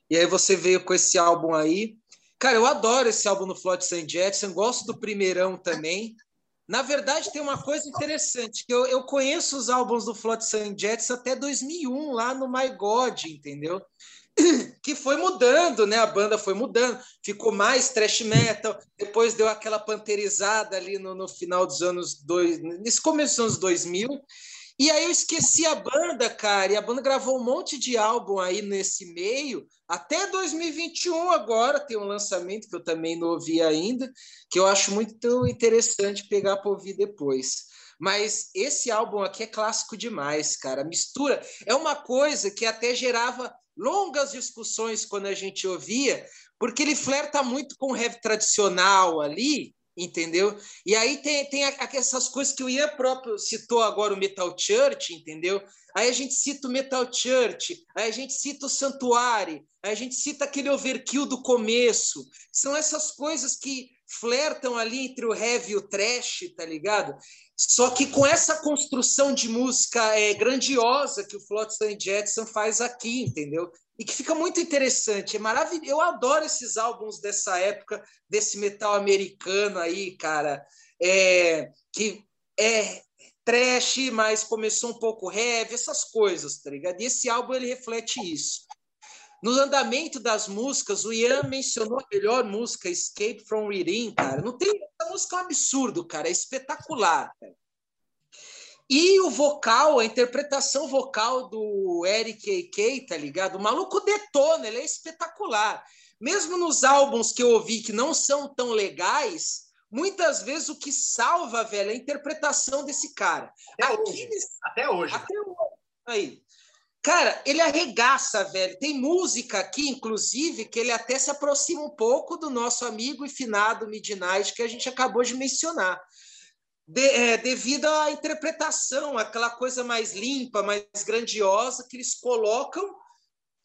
e aí você veio com esse álbum aí. Cara, eu adoro esse álbum no Flood St. Jetson, gosto do primeirão também. Na verdade, tem uma coisa interessante, que eu, eu conheço os álbuns do Flood St. Jetson até 2001, lá no My God, entendeu? (clears throat) que foi mudando, né? A banda foi mudando, ficou mais thrash metal, depois deu aquela panterizada ali no, no final dos anos dois, nesse começo dos anos 2000. E aí eu esqueci a banda, cara, e a banda gravou um monte de álbum aí nesse meio, até 2021 agora tem um lançamento que eu também não ouvi ainda, que eu acho muito interessante pegar para ouvir depois. Mas esse álbum aqui é clássico demais, cara. mistura é uma coisa que até gerava longas discussões quando a gente ouvia, porque ele flerta muito com o heavy tradicional ali, entendeu? E aí tem, tem essas coisas que o Ian próprio citou agora, o Metal Church, entendeu? Aí a gente cita o Metal Church, aí a gente cita o Santuário, aí a gente cita aquele overkill do começo. São essas coisas que flertam ali entre o heavy e o trash, tá ligado? Só que com essa construção de música é, grandiosa que o Flotsam Jetson faz aqui, entendeu? E que fica muito interessante, é maravilhoso. Eu adoro esses álbuns dessa época, desse metal americano aí, cara, é, que é trash, mas começou um pouco heavy, essas coisas, tá ligado? E esse álbum ele reflete isso. No andamento das músicas, o Ian mencionou a melhor música, Escape from Within, cara. Não tem essa música é um absurdo, cara, é espetacular. Cara. E o vocal, a interpretação vocal do Eric A.K., tá ligado? O maluco detona, ele é espetacular. Mesmo nos álbuns que eu ouvi que não são tão legais, muitas vezes o que salva, velho, é a interpretação desse cara.
Até Aqui, hoje. Até hoje.
Até hoje. Aí. Cara, ele arregaça, velho. Tem música aqui, inclusive, que ele até se aproxima um pouco do nosso amigo e finado Midnight, que a gente acabou de mencionar. De, é, devido à interpretação, aquela coisa mais limpa, mais grandiosa que eles colocam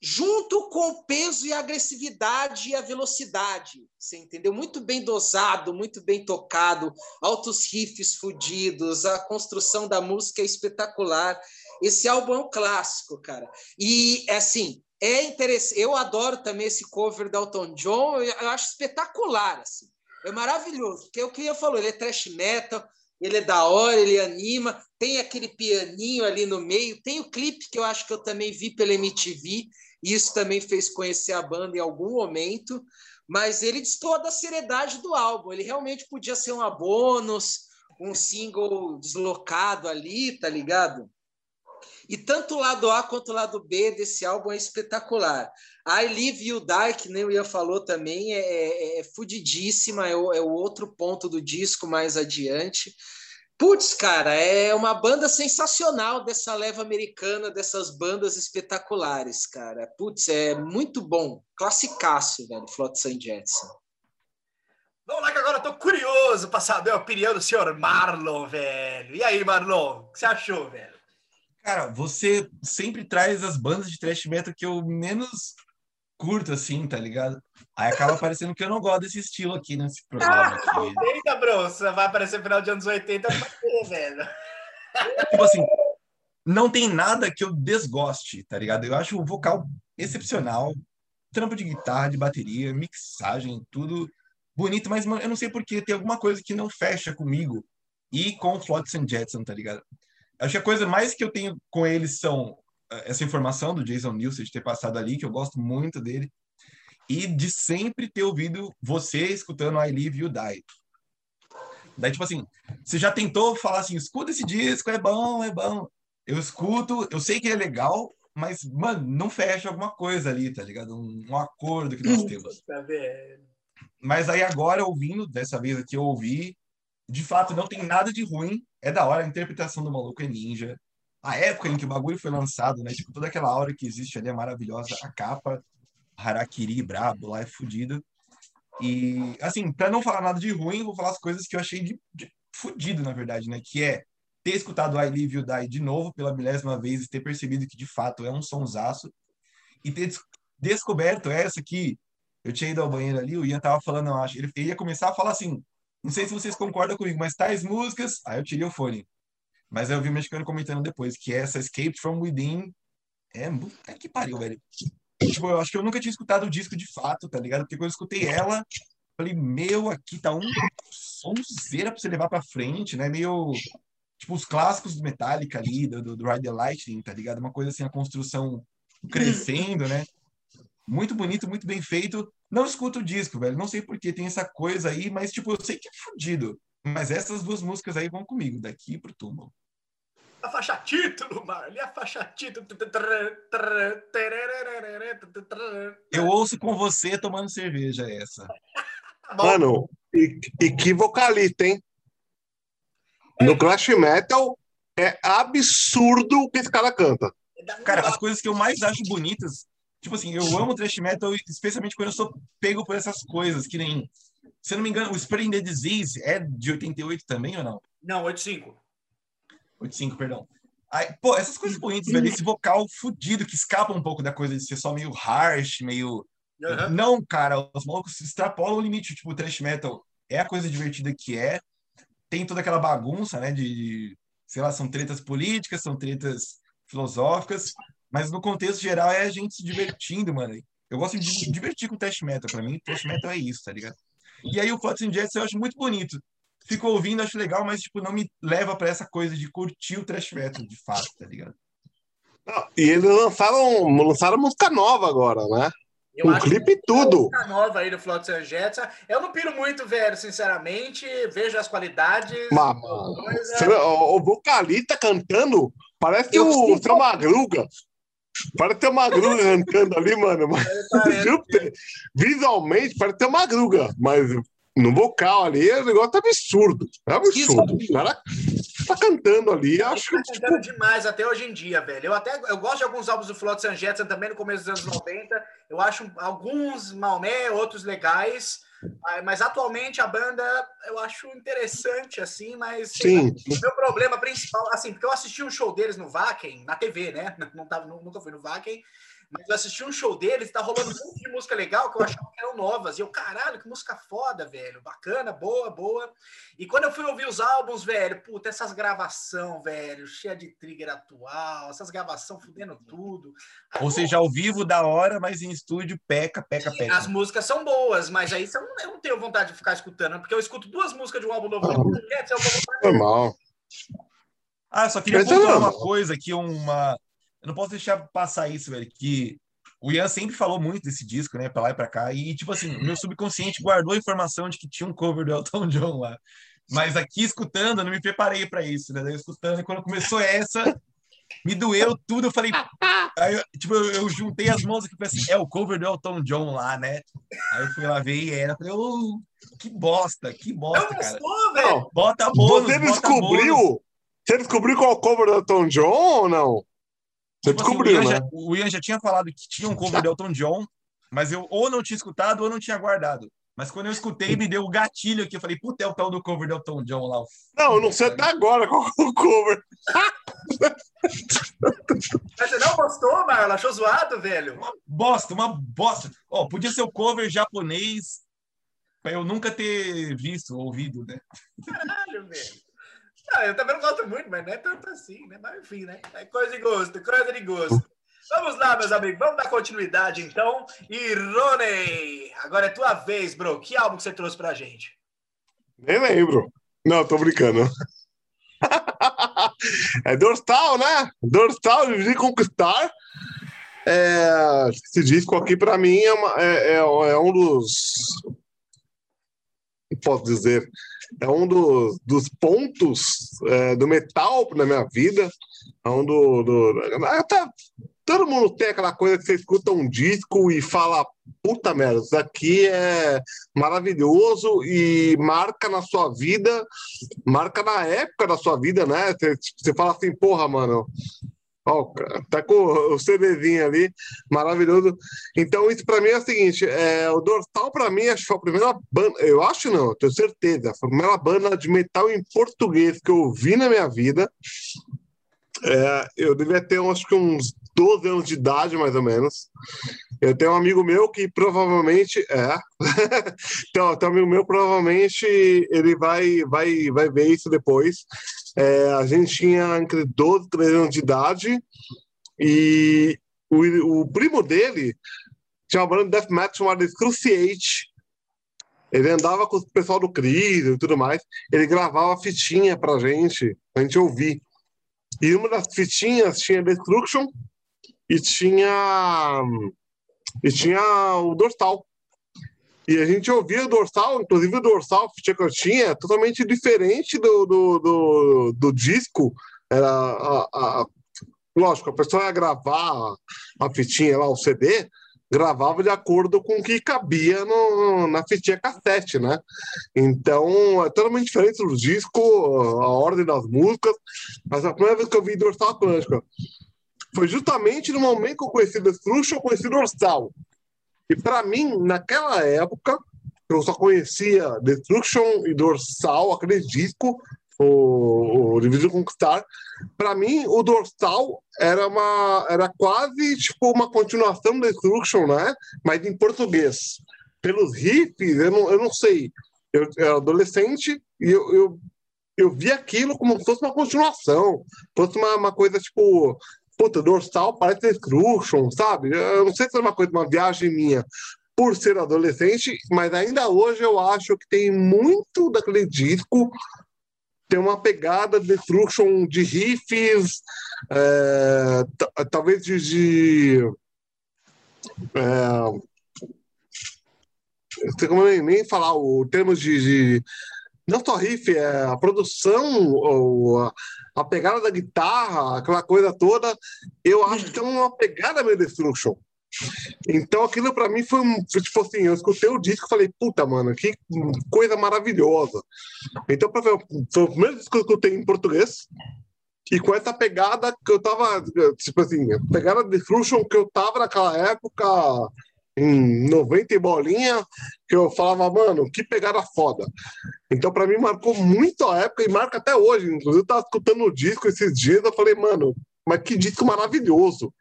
junto com o peso e a agressividade e a velocidade, você entendeu? Muito bem dosado, muito bem tocado, altos riffs fudidos, a construção da música é espetacular. Esse álbum é um clássico, cara. E, assim, é interessante. Eu adoro também esse cover da Elton John, eu acho espetacular, assim. É maravilhoso, porque é o que eu falou, ele é thrash metal, ele é da hora, ele anima, tem aquele pianinho ali no meio, tem o clipe que eu acho que eu também vi pela MTV, e isso também fez conhecer a banda em algum momento, mas ele distorce da seriedade do álbum, ele realmente podia ser um bônus, um single deslocado ali, tá ligado? E tanto o lado A quanto o lado B desse álbum é espetacular. I Live You Die, que nem o Ian falou também, é, é, é fudidíssima, é o, é o outro ponto do disco mais adiante. Putz, cara, é uma banda sensacional dessa leva americana, dessas bandas espetaculares, cara. Putz, é muito bom. Classicaço, velho, Flotsam Jetson.
Vamos lá que agora eu tô curioso para saber a opinião do senhor Marlon, velho. E aí, Marlon, o que você achou, velho?
Cara, você sempre traz as bandas de thrash metal que eu menos curto, assim, tá ligado? Aí acaba parecendo que eu não gosto desse estilo aqui nesse programa. Aqui.
Eita, bro, você vai aparecer no final de anos 80, vai velho.
Tipo assim, não tem nada que eu desgoste, tá ligado? Eu acho o vocal excepcional, trampo de guitarra, de bateria, mixagem, tudo bonito, mas eu não sei porque tem alguma coisa que não fecha comigo e com Flotsam Jetson, tá ligado? Acho que a coisa mais que eu tenho com eles são eh, essa informação do Jason Newsted ter passado ali, que eu gosto muito dele, e de sempre ter ouvido você escutando I Live You Die. Daí, tipo assim, você já tentou falar assim, escuta esse disco, é bom, é bom. Eu escuto, eu sei que é legal, mas, mano, não fecha alguma coisa ali, tá ligado? Um, um acordo que nós temos. Mas aí agora, ouvindo, dessa vez aqui eu ouvi, de fato, não tem nada de ruim. É da hora, a interpretação do maluco é ninja. A época em que o bagulho foi lançado, né? Tipo, toda aquela aura que existe ali é maravilhosa. A capa, Harakiri, brabo, lá é fodido. E, assim, para não falar nada de ruim, vou falar as coisas que eu achei de, de fudido, na verdade, né? Que é ter escutado I Live You Die de novo pela milésima vez e ter percebido que, de fato, é um sonsaço. E ter des descoberto essa que eu tinha ido ao banheiro ali, o Ian tava falando, eu acho. Ele ia começar a falar assim, não sei se vocês concordam comigo, mas tais músicas. Aí eu tirei o fone. Mas eu vi o mexicano comentando depois que essa Escape from Within é. Que pariu, velho. Tipo, eu acho que eu nunca tinha escutado o disco de fato, tá ligado? Porque quando eu escutei ela, falei, meu, aqui tá um sonzeira pra você levar pra frente, né? Meio. Tipo, os clássicos do Metallica ali, do, do, do Ride the Lightning, tá ligado? Uma coisa assim, a construção crescendo, né? Muito bonito, muito bem feito. Não escuto o disco, velho. Não sei por que tem essa coisa aí, mas, tipo, eu sei que é fodido. Mas essas duas músicas aí vão comigo, daqui pro túmulo.
A faixa título, Marley, a faixa título.
Eu ouço com você tomando cerveja essa. (laughs)
Mano, e, e que vocalista, hein? No Clash Metal é absurdo o que esse cara canta.
Cara, as coisas que eu mais acho bonitas, tipo assim, eu amo thrash metal, especialmente quando eu sou pego por essas coisas, que nem, se eu não me engano, o Spreading the Disease é de 88 também ou não?
Não, 85.
85, perdão. Aí, pô, essas coisas bonitas, velho, esse vocal fudido que escapa um pouco da coisa de ser só meio harsh, meio.
Uhum.
Não, cara, os malucos extrapolam o limite, tipo, o thrash metal é a coisa divertida que é, tem toda aquela bagunça, né, de, sei lá, são tretas políticas, são tretas filosóficas, mas no contexto geral é a gente se divertindo, mano. Eu gosto de me divertir com thrash metal, pra mim, thrash metal é isso, tá ligado? E aí o Flots and Jets eu acho muito bonito. Fico ouvindo, acho legal, mas, tipo, não me leva pra essa coisa de curtir o thrash metal, de fato, tá ligado?
Não, E eles lançaram, lançaram música nova agora, né?
Eu
Um
acho
clipe
que
e tudo.
música nova aí do Flotsam and Jetsam. Eu não piro muito, velho, sinceramente. Vejo as qualidades.
Mas, mano,
Coisa-
o, o vocalista cantando parece
Eu
o seu Magruga. Parece ter uma Magruga cantando ali, mano. Mas, você, visualmente parece ter uma Magruga, mas no vocal ali o negócio tá absurdo. É absurdo. O cara tá cantando ali, acho
Tá
que tipo,
cantando demais até hoje em dia, velho. Eu até eu gosto de alguns álbuns do Flotsam and Jetsam também no começo dos anos 90. Eu acho alguns malmé, outros legais. Ah, Mas atualmente a banda eu acho interessante, assim, mas sei lá,
sim.
o meu problema principal, assim, porque eu assisti um show deles no Vaken, na TV, né? (laughs) Não tava, nu- nunca fui no Vaken, mas eu assisti um show deles, tá rolando um monte de música legal que eu achava que eram novas. E eu, caralho, que música foda, velho. Bacana, boa, boa. E quando eu fui ouvir os álbuns, velho, puta, essas gravação, velho, cheia de trigger atual, essas gravação fudendo tudo.
Ou seja, ao vivo da hora, mas em estúdio peca, peca,
As
peca.
músicas são boas, mas aí não- eu não tenho vontade de ficar escutando, porque eu escuto duas músicas de um álbum novo.
Normal.
Ah, só queria
é
pontuar uma coisa aqui, uma. Eu não posso deixar passar isso, velho, que o Ian sempre falou muito desse disco, né, pra lá e pra cá, e, tipo assim, o meu subconsciente guardou a informação de que tinha um cover do Elton (laughs) John lá. Mas aqui, escutando, eu não me preparei pra isso, né? Daí, escutando, e quando começou essa, me doeu tudo, eu falei... Aí, tipo, eu, eu juntei as mãos aqui e falei assim, é o cover do Elton John lá, né? Aí eu fui lá ver e era, eu falei, ô, que bosta, que
Não
bosta, cara.
gostou, velho?
Não,
Bota bônus,
você descobriu?
bônus.
Você descobriu qual é o cover do Elton John ou não? Você
Tipo assim,
descobriu,
o, Ian
né?
já, o Ian já tinha falado que tinha um cover do Elton John, mas eu ou não tinha escutado ou não tinha guardado. Mas quando eu escutei, me deu o gatilho aqui. Eu falei, puta, é o tal do cover do Elton John lá.
Não, eu não sei até agora qual é o cover. (laughs)
Mas você não gostou, Marlon? Achou zoado, velho?
Bosta, uma bosta. Ó, podia ser o cover japonês pra eu nunca ter visto, ouvido, né?
Caralho, velho. Ah, eu também não gosto muito, mas não é tanto assim, né? Mas enfim, né? É coisa de gosto, coisa de gosto. Vamos lá, meus amigos, vamos dar continuidade então. E Rony, agora é tua vez, bro. Que álbum que você trouxe pra gente?
Nem lembro. Não, tô brincando. (laughs) é Dorsal, né? Dorsal de Conquistar. É, esse disco aqui, pra mim, é, uma- é- é- é um dos. Posso dizer? É um dos, dos pontos é, do metal na minha vida. É um do. do até, todo mundo tem aquela coisa que você escuta um disco e fala: puta merda, isso aqui é maravilhoso e marca na sua vida, marca na época da sua vida, né? Você, você fala assim, porra, mano, ó, tá com o CDzinho ali, maravilhoso. Então, isso pra mim é o seguinte: é, o Dorsal, pra mim, acho que foi a primeira banda, eu acho não, tenho certeza, foi a primeira banda de metal em português que eu ouvi na minha vida. É, eu devia ter, acho que uns 12 anos de idade, mais ou menos. Eu tenho um amigo meu que provavelmente é. (laughs) então, tem um amigo meu, provavelmente ele vai, vai, vai ver isso depois. É, a gente tinha entre 12 e 13 anos de idade e o, o primo dele tinha uma banda de death metal chamada Cruciate. Ele andava com o pessoal do Cris e tudo mais. Ele gravava fitinha pra gente, pra gente ouvir. E uma das fitinhas tinha Destruction e tinha e tinha o dorsal. E a gente ouvia dorsal, inclusive o dorsal que tinha é totalmente diferente do, do, do, do disco. Era a, a, lógico, a pessoa ia gravar a fitinha lá, o CD, gravava de acordo com o que cabia no, na fitinha cassete, né? Então, é totalmente diferente do disco, a ordem das músicas. Mas a primeira vez que eu vi Dorsal Atlântica foi justamente no momento que eu conheci Destruction, eu conheci Dorsal. E para mim, naquela época, eu só conhecia Destruction e Dorsal, disco, o, o Division Conquistar. Para mim, o Dorsal era uma era quase tipo uma continuação do Destruction, né? Mas em português. Pelos riffs, eu não, eu não sei. Eu, eu era adolescente e eu, eu, eu vi aquilo como se fosse uma continuação, fosse uma, uma coisa tipo puta, dorsal parece Destruction, sabe? Eu não sei se é uma coisa, uma viagem minha por ser adolescente, mas ainda hoje eu acho que tem muito daquele disco tem uma pegada de Destruction de riffs, é, talvez de. de é, sei como nem, nem falar o termo de, de, não só riff, é a produção, ou a, a, pegada da guitarra, aquela coisa toda, eu acho que tem uma pegada meio Destruction. Então aquilo para mim foi um, tipo assim, eu escutei o disco e falei, puta, mano, que coisa maravilhosa. Então ver, foi o primeiro disco que eu escutei em português e com essa pegada que eu tava, tipo assim, pegada de Destruction que eu tava naquela época em 90 e bolinha, que eu falava, mano, que pegada foda. Então, para mim, marcou muito a época e marca até hoje. Inclusive, eu tava escutando o disco esses dias, eu falei, mano, mas que disco maravilhoso.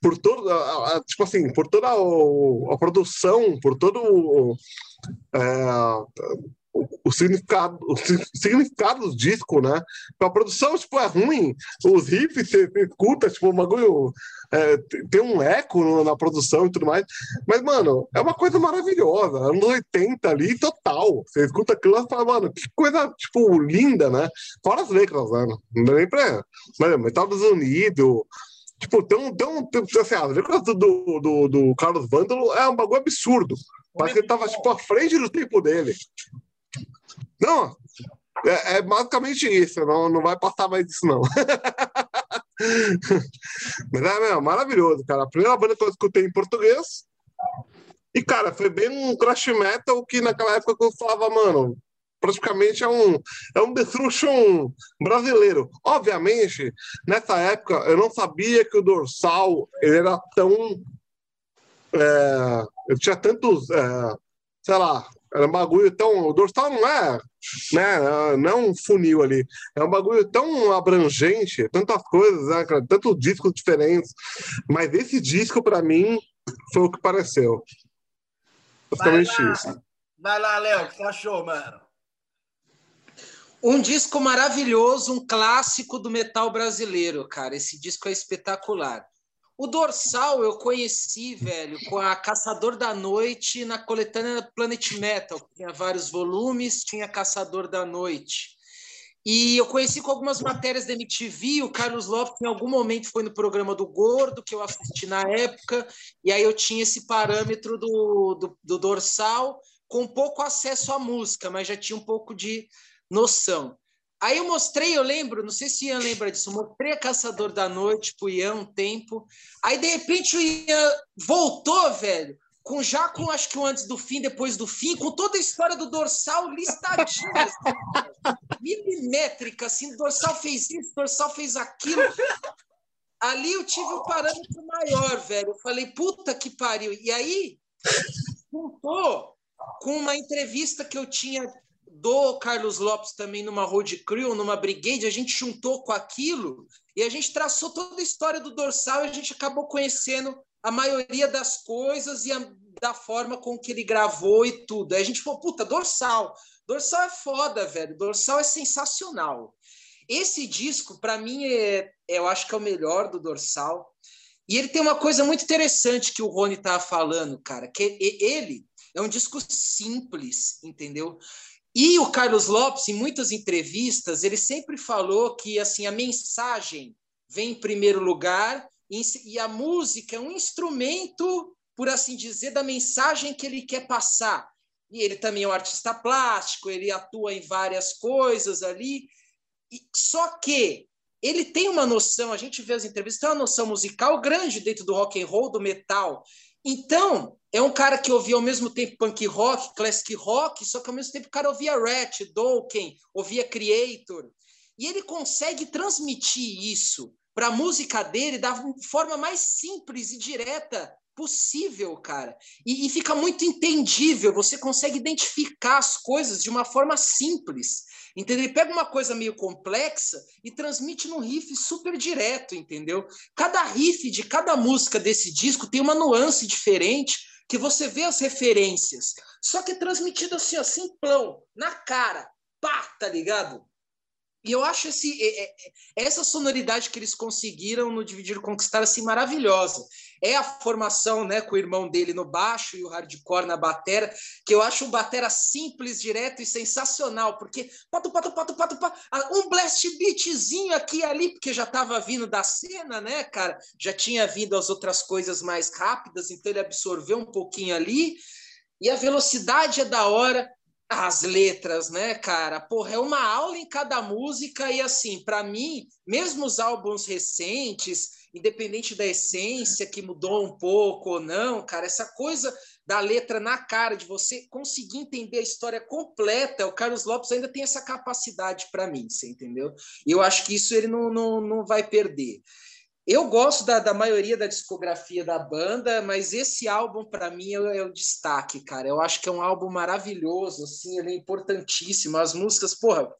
Por todo, a, a, tipo assim, por toda a, a produção, por todo o, é, o, significado, o significado do disco, né? A produção, tipo, é ruim, os riffs você, você escuta, tipo, o bagulho é, tem um eco na produção e tudo mais, mas, mano, é uma coisa maravilhosa, anos 80 ali, total. Você escuta aquilo e fala, mano, que coisa, tipo, linda, né? Fora as letras, né? Não dá nem pra... Mas, Metal dos Unidos... Tipo, tem um, tem um, tem, assim, as letras do, do, do Carlos Vândalo é um bagulho absurdo. Parece que ele tava, tipo, à frente do tempo dele. Não, é, é, basicamente isso. Não, não vai passar mais isso, não. (laughs) Mas é meu, maravilhoso, cara. A primeira banda que eu escutei em português. E, cara, foi bem um thrash metal que naquela época eu falava, mano, praticamente é um, é um Destruction brasileiro. Obviamente, nessa época, eu não sabia que o Dorsal ele era tão. É, eu tinha tantos. É, sei lá, era um bagulho tão. O dorsal não é, né? Não é um funil ali. É um bagulho tão abrangente, tantas coisas, né, tantos discos diferentes. Mas esse disco, para mim, foi o que pareceu.
Basicamente isso. Vai lá, Léo, o que você achou, mano?
Um disco maravilhoso, um clássico do metal brasileiro, cara. Esse disco é espetacular. O dorsal eu conheci, velho, com a Caçador da Noite na coletânea Planet Metal. Tinha vários volumes, tinha Caçador da Noite. E eu conheci com algumas matérias da MTV. O Carlos Lopes, em algum momento, foi no programa do Gordo, que eu assisti na época. E aí eu tinha esse parâmetro do, do, do dorsal, com pouco acesso à música, mas já tinha um pouco de noção. Aí eu mostrei, eu lembro, não sei se Ian lembra disso, mostrei a Caçador da Noite pro Ian um tempo. Aí, de repente, o Ian voltou, velho, com já com acho que o antes do fim, depois do fim, com toda a história do dorsal listadinha, assim, (laughs) milimétrica, assim, dorsal fez isso, dorsal fez aquilo. Ali eu tive um parâmetro maior, velho. Eu falei, puta que pariu. E aí, juntou com uma entrevista que eu tinha do Carlos Lopes também numa road crew, numa brigade, a gente juntou com aquilo e a gente traçou toda a história do dorsal e a gente acabou conhecendo a maioria das coisas e a, da forma com que ele gravou e tudo. Aí a gente falou, puta, dorsal. Dorsal é foda, velho. Dorsal é sensacional. Esse disco, para mim, é, eu acho que é o melhor do dorsal. E ele tem uma coisa muito interessante que o Rony tava falando, cara, que ele é um disco simples, entendeu? E o Carlos Lopes, em muitas entrevistas, ele sempre falou que assim a mensagem vem em primeiro lugar e a música é um instrumento por assim dizer, da mensagem que ele quer passar. E ele também é um artista plástico, ele atua em várias coisas ali. E, só que ele tem uma noção, a gente vê as entrevistas, tem uma noção musical grande dentro do rock and roll, do metal. Então, é um cara que ouvia ao mesmo tempo punk rock, classic rock, só que ao mesmo tempo o cara ouvia Rat, Dokken, ouvia Creator. E ele consegue transmitir isso para a música dele da forma mais simples e direta possível, cara. E, e, fica muito entendível, você consegue identificar as coisas de uma forma simples. Entendeu? Ele pega uma coisa meio complexa e transmite num riff super direto, entendeu? Cada riff de cada música desse disco tem uma nuance diferente que você vê as referências. Só que é transmitido assim, ó, simplão, na cara. Pá, tá ligado? E eu acho esse, essa sonoridade que eles conseguiram no Dividir e Conquistar assim, maravilhosa. É a formação né, com o irmão dele no baixo e o hardcore na batera, que eu acho um batera simples, direto e sensacional, porque pato, pato, pato, pato, pato, um blast beatzinho aqui e ali, porque já estava vindo da cena, né, cara? Já tinha vindo as outras coisas mais rápidas, então ele absorveu um pouquinho ali. E a velocidade é da hora, as letras, né, cara? Porra, é uma aula em cada música e assim, para mim, mesmo os álbuns recentes, independente da essência que mudou um pouco ou não, cara, essa coisa da letra na cara de você conseguir entender a história completa, o Carlos Lopes ainda tem essa capacidade para mim, você entendeu? E eu acho que isso ele não, não, não vai perder. Eu gosto da, da maioria da discografia da banda, mas esse álbum, para mim, é, é, o destaque, cara. Eu acho que é um álbum maravilhoso, assim, ele é importantíssimo. As músicas, porra,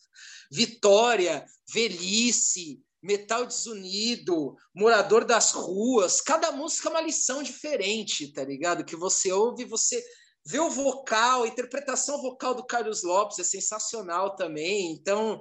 Vitória, Velhice, Metal Desunido, Morador das Ruas, cada música é uma lição diferente, tá ligado? Que você ouve, você vê o vocal, a interpretação vocal do Carlos Lopes é sensacional também. Então,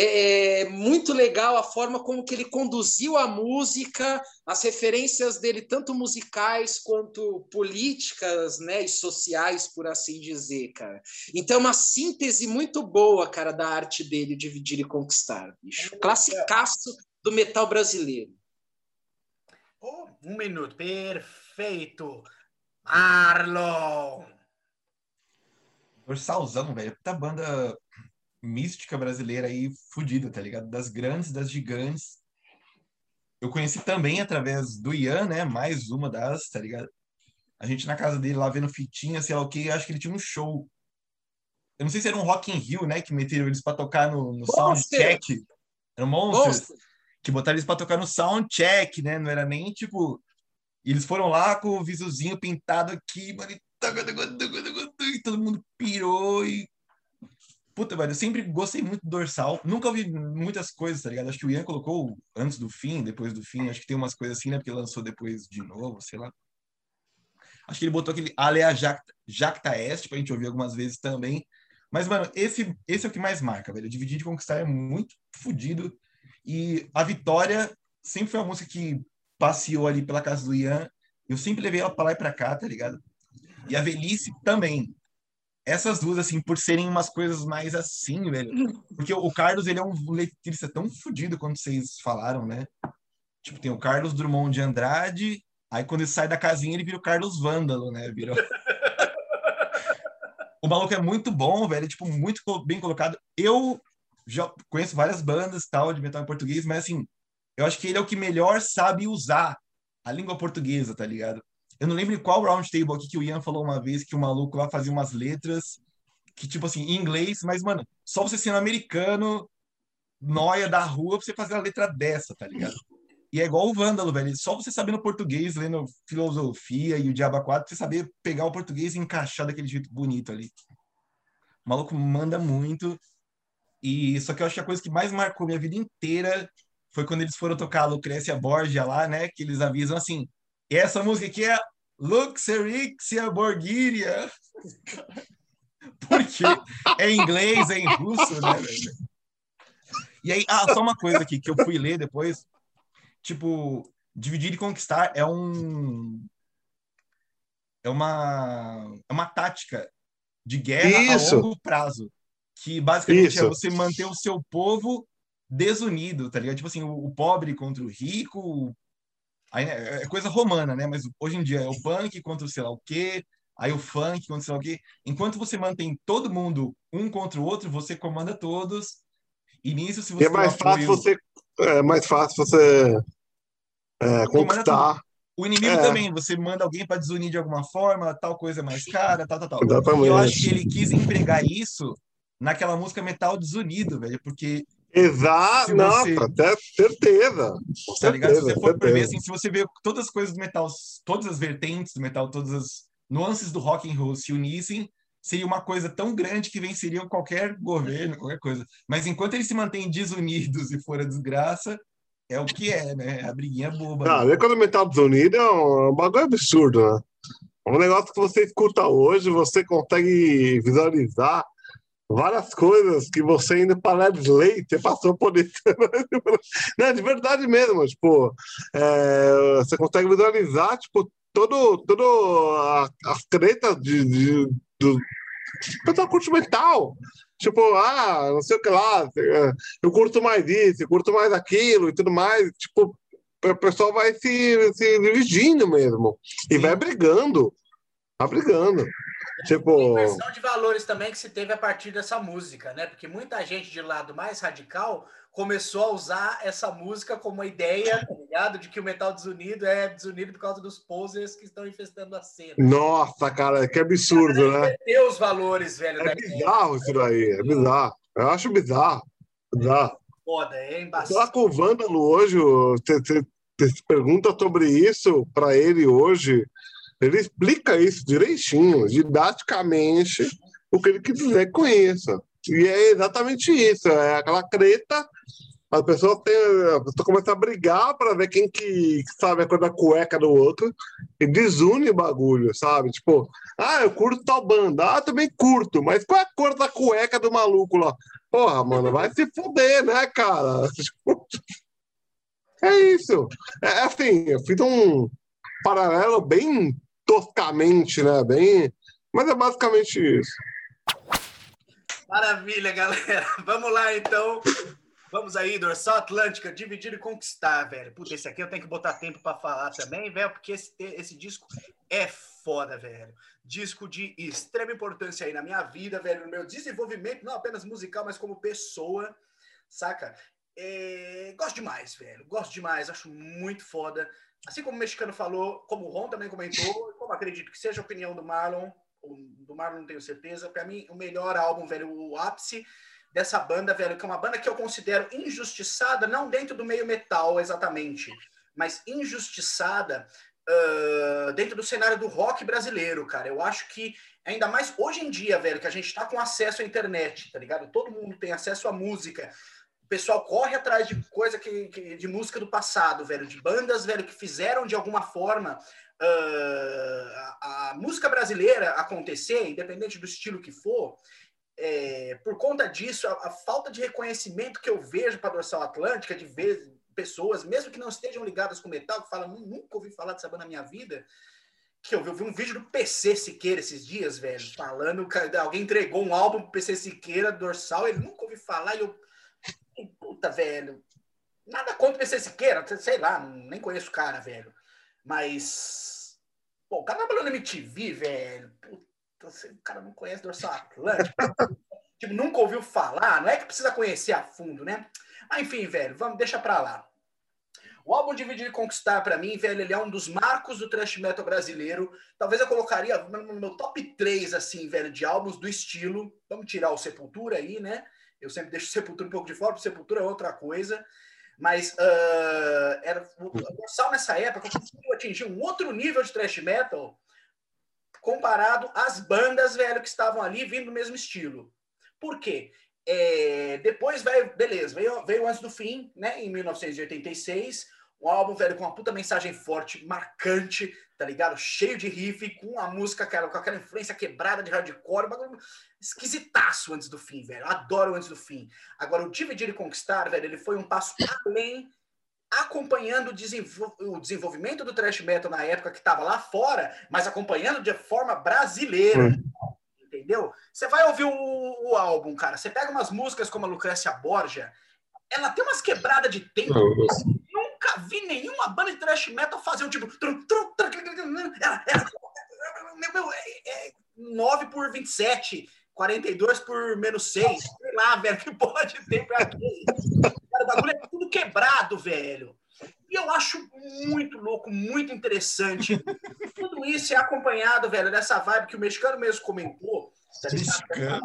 é, é muito legal a forma como que ele conduziu a música, as referências dele, tanto musicais quanto políticas né, e sociais, por assim dizer, cara. Então, é uma síntese muito boa, cara, da arte dele, Dividir e Conquistar, bicho. Classicaço do metal brasileiro.
Oh, um minuto, perfeito. Marlon!
Dorsalzão, velho. Puta banda mística brasileira aí fodida, tá ligado? Das grandes, das gigantes. Eu conheci também através do Ian, né? Mais uma das, tá ligado? A gente na casa dele lá vendo fitinha, sei lá o que, acho que ele tinha um show. Eu não sei se era um Rock in Rio, né? Que meteram eles pra tocar no, no soundcheck. Era um Monsters. Que botaram eles pra tocar no soundcheck, né? Não era nem tipo. E eles foram lá com o visozinho pintado aqui, mano, e todo mundo pirou e Puta, velho, eu sempre gostei muito do dorsal. Nunca ouvi muitas coisas, tá ligado? Acho que o Ian colocou antes do fim, depois do fim. Acho que tem umas coisas assim, né? Porque lançou depois de novo, sei lá. Acho que ele botou aquele Alea Jacta, Jacta Est pra gente ouvir algumas vezes também. Mas, mano, esse, esse é o que mais marca, velho. Dividir de Conquistar é muito fodido. E a Vitória sempre foi uma música que passeou ali pela casa do Ian. Eu sempre levei ela pra lá e pra cá, tá ligado? E a Velhice também essas duas, assim, por serem umas coisas mais assim, velho. (laughs) Porque o Carlos, ele é um letrista tão fodido quanto vocês falaram, né? Tipo, tem o Carlos Drummond de Andrade, aí quando ele sai da casinha, ele vira o Carlos Vândalo, né? Virou... (laughs) o maluco é muito bom, velho, tipo, muito bem colocado. Eu já conheço várias bandas tal de metal em português, mas assim, eu acho que ele é o que melhor sabe usar a língua portuguesa, tá ligado? Eu não lembro qual roundtable aqui que o Ian falou uma vez que o maluco lá fazia umas letras que, tipo assim, em inglês, mas, mano, só você sendo americano, noia da rua, pra você fazer a letra dessa, tá ligado? E é igual o Vândalo, velho. Só você sabendo português, lendo filosofia e o Diaba 4, você saber pegar o português e encaixar daquele jeito bonito ali. O maluco manda muito. E só que eu acho que a coisa que mais marcou minha vida inteira foi quando eles foram tocar a Lucrécia Borgia lá, né? Que eles avisam assim: e essa música aqui é Luxerixia Borgiria. (laughs) Porque é em inglês, é em russo, né? E aí, ah, só uma coisa aqui que eu fui ler depois. Tipo, dividir e conquistar é um é uma é uma tática de guerra Isso. a longo prazo, que basicamente é Isso. é você manter o seu povo desunido, tá ligado? Tipo assim, o, o pobre contra o rico, Aí, né, é coisa romana, né? Mas hoje em dia é o punk contra o sei lá o quê, aí o funk contra o sei lá o quê. Enquanto você mantém todo mundo um contra o outro, você comanda todos. E nisso, se você.
É mais fácil você. É mais fácil você é, conquistar.
O inimigo é. também, você manda alguém para desunir de alguma forma, tal coisa mais cara, tal, tal, tal.
Exatamente.
E eu acho que ele quis empregar isso naquela música Metal Desunido, velho, porque
Exato, nossa, até certeza.
Tá ligado? Se você for ver, assim, se você ver todas as coisas do metal, todas as vertentes do metal, todas as nuances do rock and roll se unissem, seria uma coisa tão grande que venceriam qualquer governo, qualquer coisa. Mas enquanto eles se mantêm desunidos (laughs) e for a desgraça, é o que é, né? A briguinha boba.
Ah, né? quando o metal desunido é um, um bagulho absurdo, né? É um negócio que você escuta hoje, você consegue visualizar várias coisas que você indo para Led Slate passou por isso. (laughs) Não, de verdade mesmo, tipo, é, você consegue visualizar, tipo, todo, todo a, as tretas de, de, do pessoal curte metal. Tipo, ah, não sei o que lá, é, eu curto mais isso, eu curto mais aquilo e tudo mais. Tipo, o pessoal vai se, se dividindo mesmo. E vai brigando. Vai brigando. Tipo...
inversão de valores também que se teve a partir dessa música, né? Porque muita gente de lado mais radical começou a usar essa música como ideia, tá ligado? De que o metal desunido é desunido por causa dos posers que estão infestando a cena.
Nossa, cara, que absurdo, cara,
né? os valores, velho.
É bizarro isso daí, é bizarro. Eu acho bizarro. Bizarro.
Foda, é embaçado.
Lá com o Vândalo hoje, você pergunta sobre isso para ele hoje. Ele explica isso direitinho, didaticamente, o que ele quer dizer com isso. E é exatamente isso, é aquela treta, as pessoas têm, a pessoa começa a brigar para ver quem que sabe a cor da cueca do outro e desune o bagulho, sabe? Tipo, ah, eu curto tal banda, ah, também curto, mas qual é a cor da cueca do maluco lá? Porra, mano, vai se fuder, né, cara? (laughs) É isso. É assim, eu fiz um paralelo bem toscamente, né? Bem. Mas é basicamente isso.
Maravilha, galera. (laughs) Vamos lá, então. Vamos aí, Dorsal Atlântica, dividir e conquistar, velho. Puta, esse aqui eu tenho que botar tempo para falar também, velho, porque esse, esse disco é foda, velho. Disco de extrema importância aí na minha vida, velho, no meu desenvolvimento, não apenas musical, mas como pessoa, saca? É... Gosto demais, velho. Gosto demais, acho muito foda. Assim como o mexicano falou, como o Ron também comentou, como acredito que seja a opinião do Marlon, do Marlon não tenho certeza, para mim o melhor álbum, velho, o ápice dessa banda, velho, que é uma banda que eu considero injustiçada, não dentro do meio metal exatamente, mas injustiçada uh, dentro do cenário do rock brasileiro, cara. Eu acho que ainda mais hoje em dia, velho, que a gente tá com acesso à internet, tá ligado? Todo mundo tem acesso à música o pessoal corre atrás de coisa que, que, de música do passado, velho, de bandas, velho, que fizeram de alguma forma uh, a, a, música brasileira acontecer, independente do estilo que for. É, por conta disso, a, a, falta de reconhecimento que eu vejo para a Dorsal Atlântica, de ver pessoas, mesmo que não estejam ligadas com metal, que falam, nunca ouvi falar dessa banda na minha vida, que eu vi, eu vi um vídeo do PC Siqueira esses dias, velho, falando que alguém entregou um álbum pro PC Siqueira, Dorsal, ele nunca ouvi falar, e eu puta, velho. Nada contra o PC Siqueira, sei lá, nem conheço o cara, velho. Mas. Pô, o cara trabalhou na MTV, velho. Puta, o cara não conhece Dorsal Atlântico. (laughs) tipo, nunca ouviu falar. Não é que precisa conhecer a fundo, né? Mas enfim, velho, vamos, deixa pra lá. O álbum Dividir e Conquistar, para mim, velho, ele é um dos marcos do thrash metal brasileiro. Talvez eu colocaria no meu top 3, assim, velho, de álbuns do estilo. Vamos tirar o Sepultura aí, né? Eu sempre deixo Sepultura um pouco de fora, porque Sepultura é outra coisa. Mas uh, era, o Dorsal nessa época conseguiu atingir um outro nível de thrash metal comparado às bandas, velho, que estavam ali vindo do mesmo estilo. Por quê? É, depois veio, beleza, veio, veio Antes do Fim, né, em 1986, um álbum, velho, com uma puta mensagem forte, marcante, tá ligado? Cheio de riff, com a música, cara, com aquela influência quebrada de hardcore, bagulho esquisitaço antes do fim, velho. adoro antes do fim. Agora, o Dividir e Conquistar, velho, ele foi um passo além, acompanhando o, desenvol o desenvolvimento do thrash metal na época que tava lá fora, mas acompanhando de forma brasileira. Hum. Entendeu? Você vai ouvir o, o, álbum, cara. Você pega umas músicas como a Lucrécia Borgia, ela tem umas quebradas de tempo. Nunca vi nenhuma banda de thrash metal fazer um tipo. Era, era, meu, é, é 9 por 27, 42 por menos 6. Sei lá, velho, que pode ter pra? Cara, o bagulho é tudo quebrado, velho. E eu acho muito louco, muito interessante. Tudo isso é acompanhado, velho, dessa vibe que o mexicano mesmo comentou. Tá
Mexicano.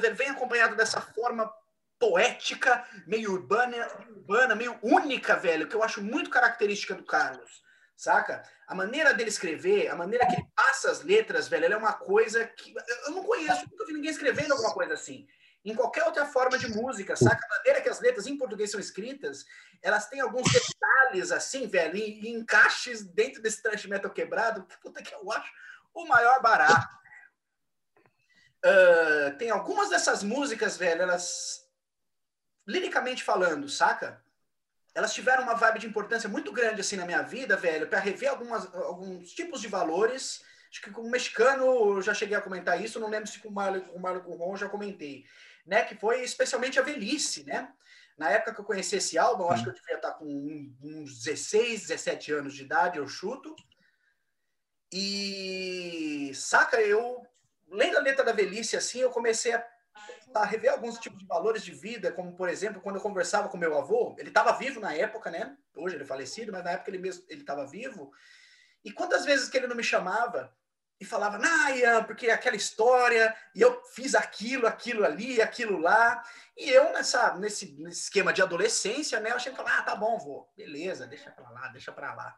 velho, vem acompanhado dessa forma poética, meio urbana, urbana, meio única, velho, que eu acho muito característica do Carlos, saca? A maneira dele escrever, a maneira que ele passa as letras, velho, ela é uma coisa que eu não conheço, nunca vi ninguém escrevendo alguma coisa assim. Em qualquer outra forma de música, saca? A maneira que as letras em português são escritas, elas têm alguns detalhes, assim, velho, e, e encaixes dentro desse thrash metal quebrado, que (laughs) puta que eu acho o maior barato. Uh, tem algumas dessas músicas, velho, elas liricamente falando, saca? Elas tiveram uma vibe de importância muito grande assim na minha vida, velho, para rever algumas, alguns tipos de valores. Acho que com o mexicano eu já cheguei a comentar isso, não lembro se com o Marlon com o Ron já comentei, né? Que foi especialmente a velhice, né? Na época que eu conheci esse álbum, eu acho que eu devia estar com uns 16, 17 anos de idade, eu chuto. E saca, eu lendo a letra da velhice assim, eu comecei a a rever alguns tipos de valores de vida, como por exemplo, quando eu conversava com meu avô, ele estava vivo na época, né? Hoje ele é falecido, mas na época ele mesmo ele estava vivo. E quantas vezes que ele não me chamava e falava, Naya, porque aquela história, e eu fiz aquilo, aquilo ali, aquilo lá. E eu, nessa, nesse, nesse esquema de adolescência, né, eu achei que ah, tá bom, vô, beleza, deixa pra lá, deixa pra lá.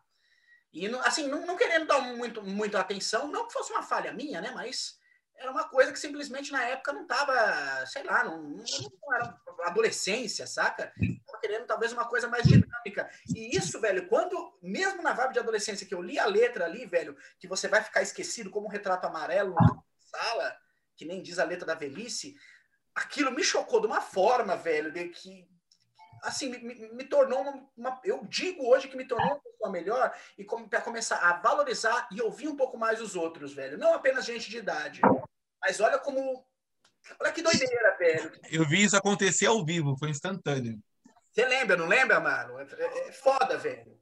E, assim, não, não querendo dar muito, muito atenção, não que fosse uma falha minha, né, mas era uma coisa que simplesmente na época não tava, sei lá, não, não, era adolescência, saca? Tava querendo talvez uma coisa mais dinâmica. E isso, velho, quando, mesmo na vibe de adolescência, que eu li a letra ali, velho, que você vai ficar esquecido como um retrato amarelo na sala, que nem diz a letra da velhice, aquilo me chocou de uma forma, velho, de que assim, me, me tornou uma, uma, Eu digo hoje que me tornou pessoa melhor e como, para começar a valorizar e ouvir um pouco mais os outros, velho. Não apenas gente de idade. Mas olha como. Olha que doideira, velho.
Eu vi isso acontecer ao vivo, foi instantâneo.
Você lembra, não lembra, mano? É, é, é foda, velho.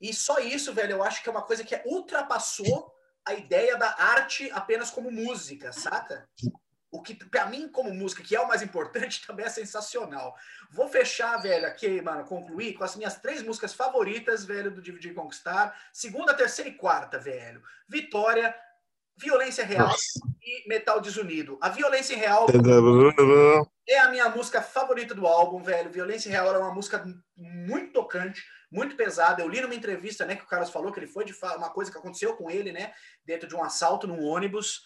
E só isso, velho, eu acho que é uma coisa que ultrapassou a ideia da arte apenas como música, saca? O que, pra mim, como música, que é o mais importante, (laughs) também é sensacional. Vou fechar, velho, aqui, mano, concluir com as minhas três músicas favoritas, velho, do Dividir e Conquistar. Segunda, terceira e quarta, velho. Vitória, Violência Real Nossa. e Metal Desunido. A Violência Real (laughs) é a minha música favorita do álbum, velho. Violência Real é uma música muito tocante, muito pesada. Eu li numa entrevista, né, que o Carlos falou que ele foi de uma coisa que aconteceu com ele, né, dentro de um assalto num ônibus.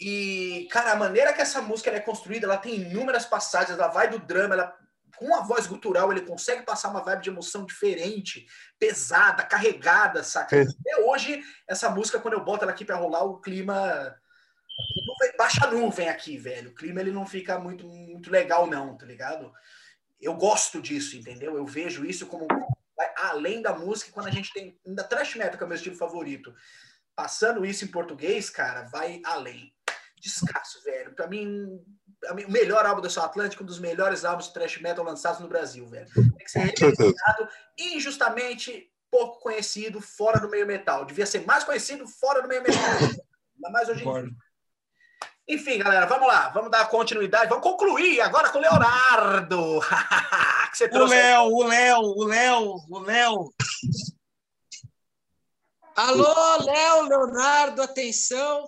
E, cara, a maneira que essa música é construída, ela tem inúmeras passagens, ela vai do drama, ela com a voz gutural, ele consegue passar uma vibe de emoção diferente, pesada, carregada, saca? É. Até hoje, essa música, quando eu boto ela aqui para rolar, o clima. Baixa nuvem aqui, velho. O clima ele não fica muito, muito legal, não, tá ligado? Eu gosto disso, entendeu? Eu vejo isso como além da música, quando a gente tem. Ainda trash metal, que é o meu estilo favorito. Passando isso em português, cara, vai além. Descasso, velho. Pra mim, o melhor álbum da Sul Atlântico, um dos melhores álbuns de thrash metal lançados no Brasil, velho. Tem que ser representado injustamente pouco conhecido fora do meio metal. Devia ser mais conhecido fora do meio metal. Ainda mais hoje em dia. Enfim, galera, vamos lá. Vamos dar continuidade. Vamos concluir agora com o Leonardo. (laughs)
que você trouxe... O Léo, o Léo, o Léo, o Léo.
Alô, Léo, Leonardo, atenção.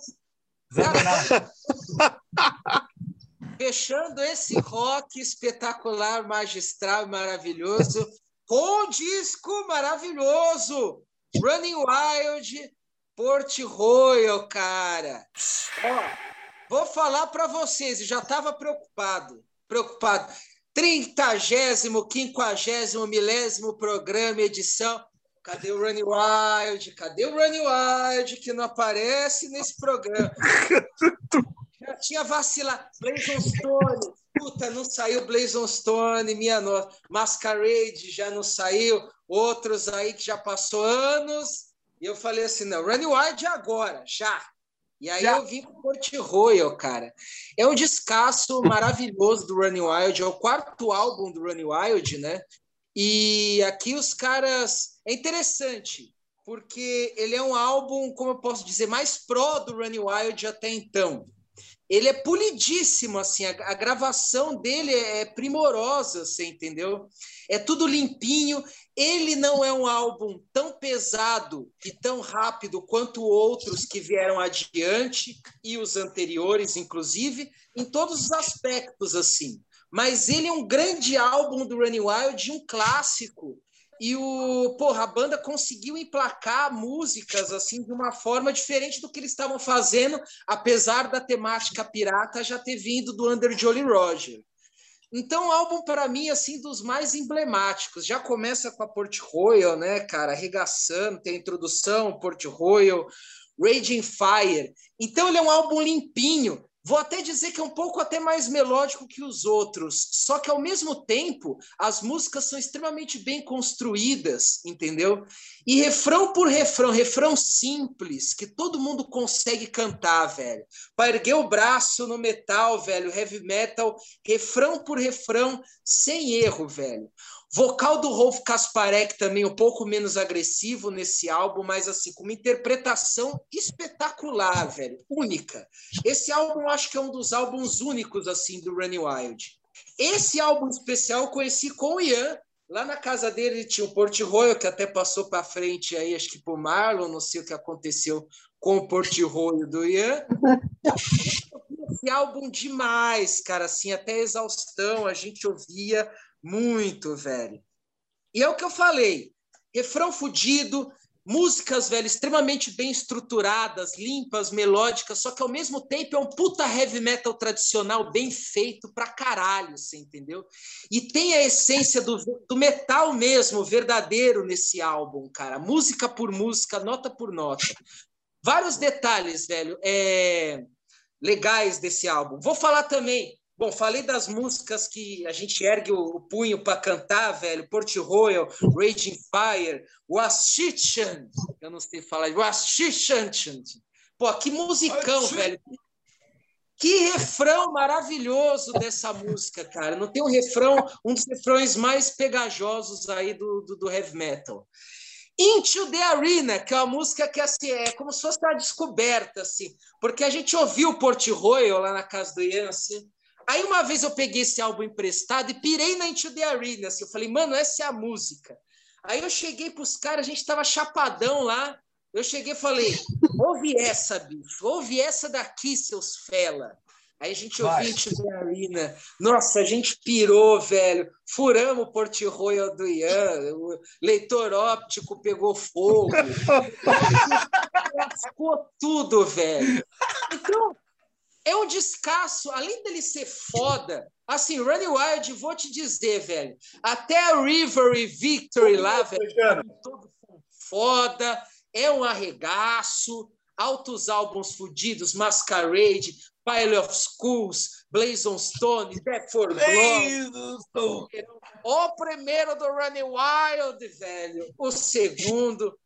(laughs) Fechando esse rock espetacular, magistral, maravilhoso, com disco maravilhoso, Running Wild, Port Royal, cara. Ó, vou falar para vocês, já estava preocupado, preocupado. Trintagésimo, quinquagésimo, milésimo programa, edição. Cadê o Running Wild? Cadê o Running Wild que não aparece nesse programa? Já tinha vacilado. Blazon Stone. Puta, não saiu Blazon Stone, minha nossa. Masquerade já não saiu. Outros aí que já passou anos. E eu falei assim, não, Running Wild agora, já. E aí já. eu vim com Port Royal, cara. É um descasso maravilhoso do Running Wild. É o quarto álbum do Running Wild, né? E aqui os caras. É interessante, porque ele é um álbum, como eu posso dizer, mais pró do Running Wild até então. Ele é polidíssimo, assim, a, a gravação dele é, é primorosa, você entendeu? É tudo limpinho. Ele não é um álbum tão pesado e tão rápido quanto outros que vieram adiante e os anteriores, inclusive, em todos os aspectos, assim mas ele é um grande álbum do Running Wild, um clássico. E o, porra, a banda conseguiu emplacar músicas assim de uma forma diferente do que eles estavam fazendo, apesar da temática pirata já ter vindo do Under Jolly Roger. Então, álbum para mim assim dos mais emblemáticos. Já começa com a Port Royal, né, cara, arregaçando, tem a introdução, Port Royal, Raging Fire. Então, ele é um álbum limpinho Vou até dizer que é um pouco até mais melódico que os outros, só que ao mesmo tempo as músicas são extremamente bem construídas, entendeu? E refrão por refrão, refrão simples, que todo mundo consegue cantar, velho. Para erguer o braço no metal, velho, heavy metal, refrão por refrão, sem erro, velho. Vocal do Rolf Kasparek também um pouco menos agressivo nesse álbum, mas assim, com uma interpretação espetacular, velho, única. Esse álbum eu acho que é um dos álbuns únicos assim do Running Wild. Esse álbum especial eu conheci com o Ian, lá na casa dele tinha o Port Royal, que até passou para frente aí, acho que por Marlon, não sei o que aconteceu com o Port Royal do Ian. (laughs) Esse álbum demais, cara, assim, até exaustão, a gente ouvia muito, velho. E é o que eu falei: refrão fudido, músicas, velho, extremamente bem estruturadas, limpas, melódicas, só que ao mesmo tempo é um puta heavy metal tradicional bem feito pra caralho, você entendeu? E tem a essência do, do metal mesmo, verdadeiro nesse álbum, cara. Música por música, nota por nota. Vários detalhes, velho, é... legais desse álbum. Vou falar também Bom, falei das músicas que a gente ergue o, punho para cantar, velho. Port Royal, Raging Fire, Washichan. Eu não sei falar. Washichan. Pô, que musicão, velho. Que refrão maravilhoso dessa música, cara. Não tem um refrão, um dos refrões mais pegajosos aí do, do, do heavy metal. Into the Arena, que é uma música que assim, é como se fosse uma descoberta, assim, porque a gente ouviu o Port Royal lá na casa do Ian, assim, Aí uma vez eu peguei esse álbum emprestado e pirei na Into the Arena. Assim, eu falei, mano, essa é a música. Aí eu cheguei para os caras, a gente estava chapadão lá. Eu cheguei e falei, ouve essa, bicho, ouve essa daqui, seus fela. Aí a gente ouviu Into the Arena. Nossa, a gente pirou, velho. Furamos o Port Royal do Ian. O leitor óptico pegou fogo. (laughs) Ficou tudo, velho. Então, é um descasso, além dele ser foda, assim, Running Wild, vou te dizer, velho, até a River e Victory lá, velho, todo foda, é um arregaço, altos álbuns fudidos, Masquerade, Pile of Schools, Blazon Stone, Death for Blood. O primeiro do Running Wild, velho. O segundo.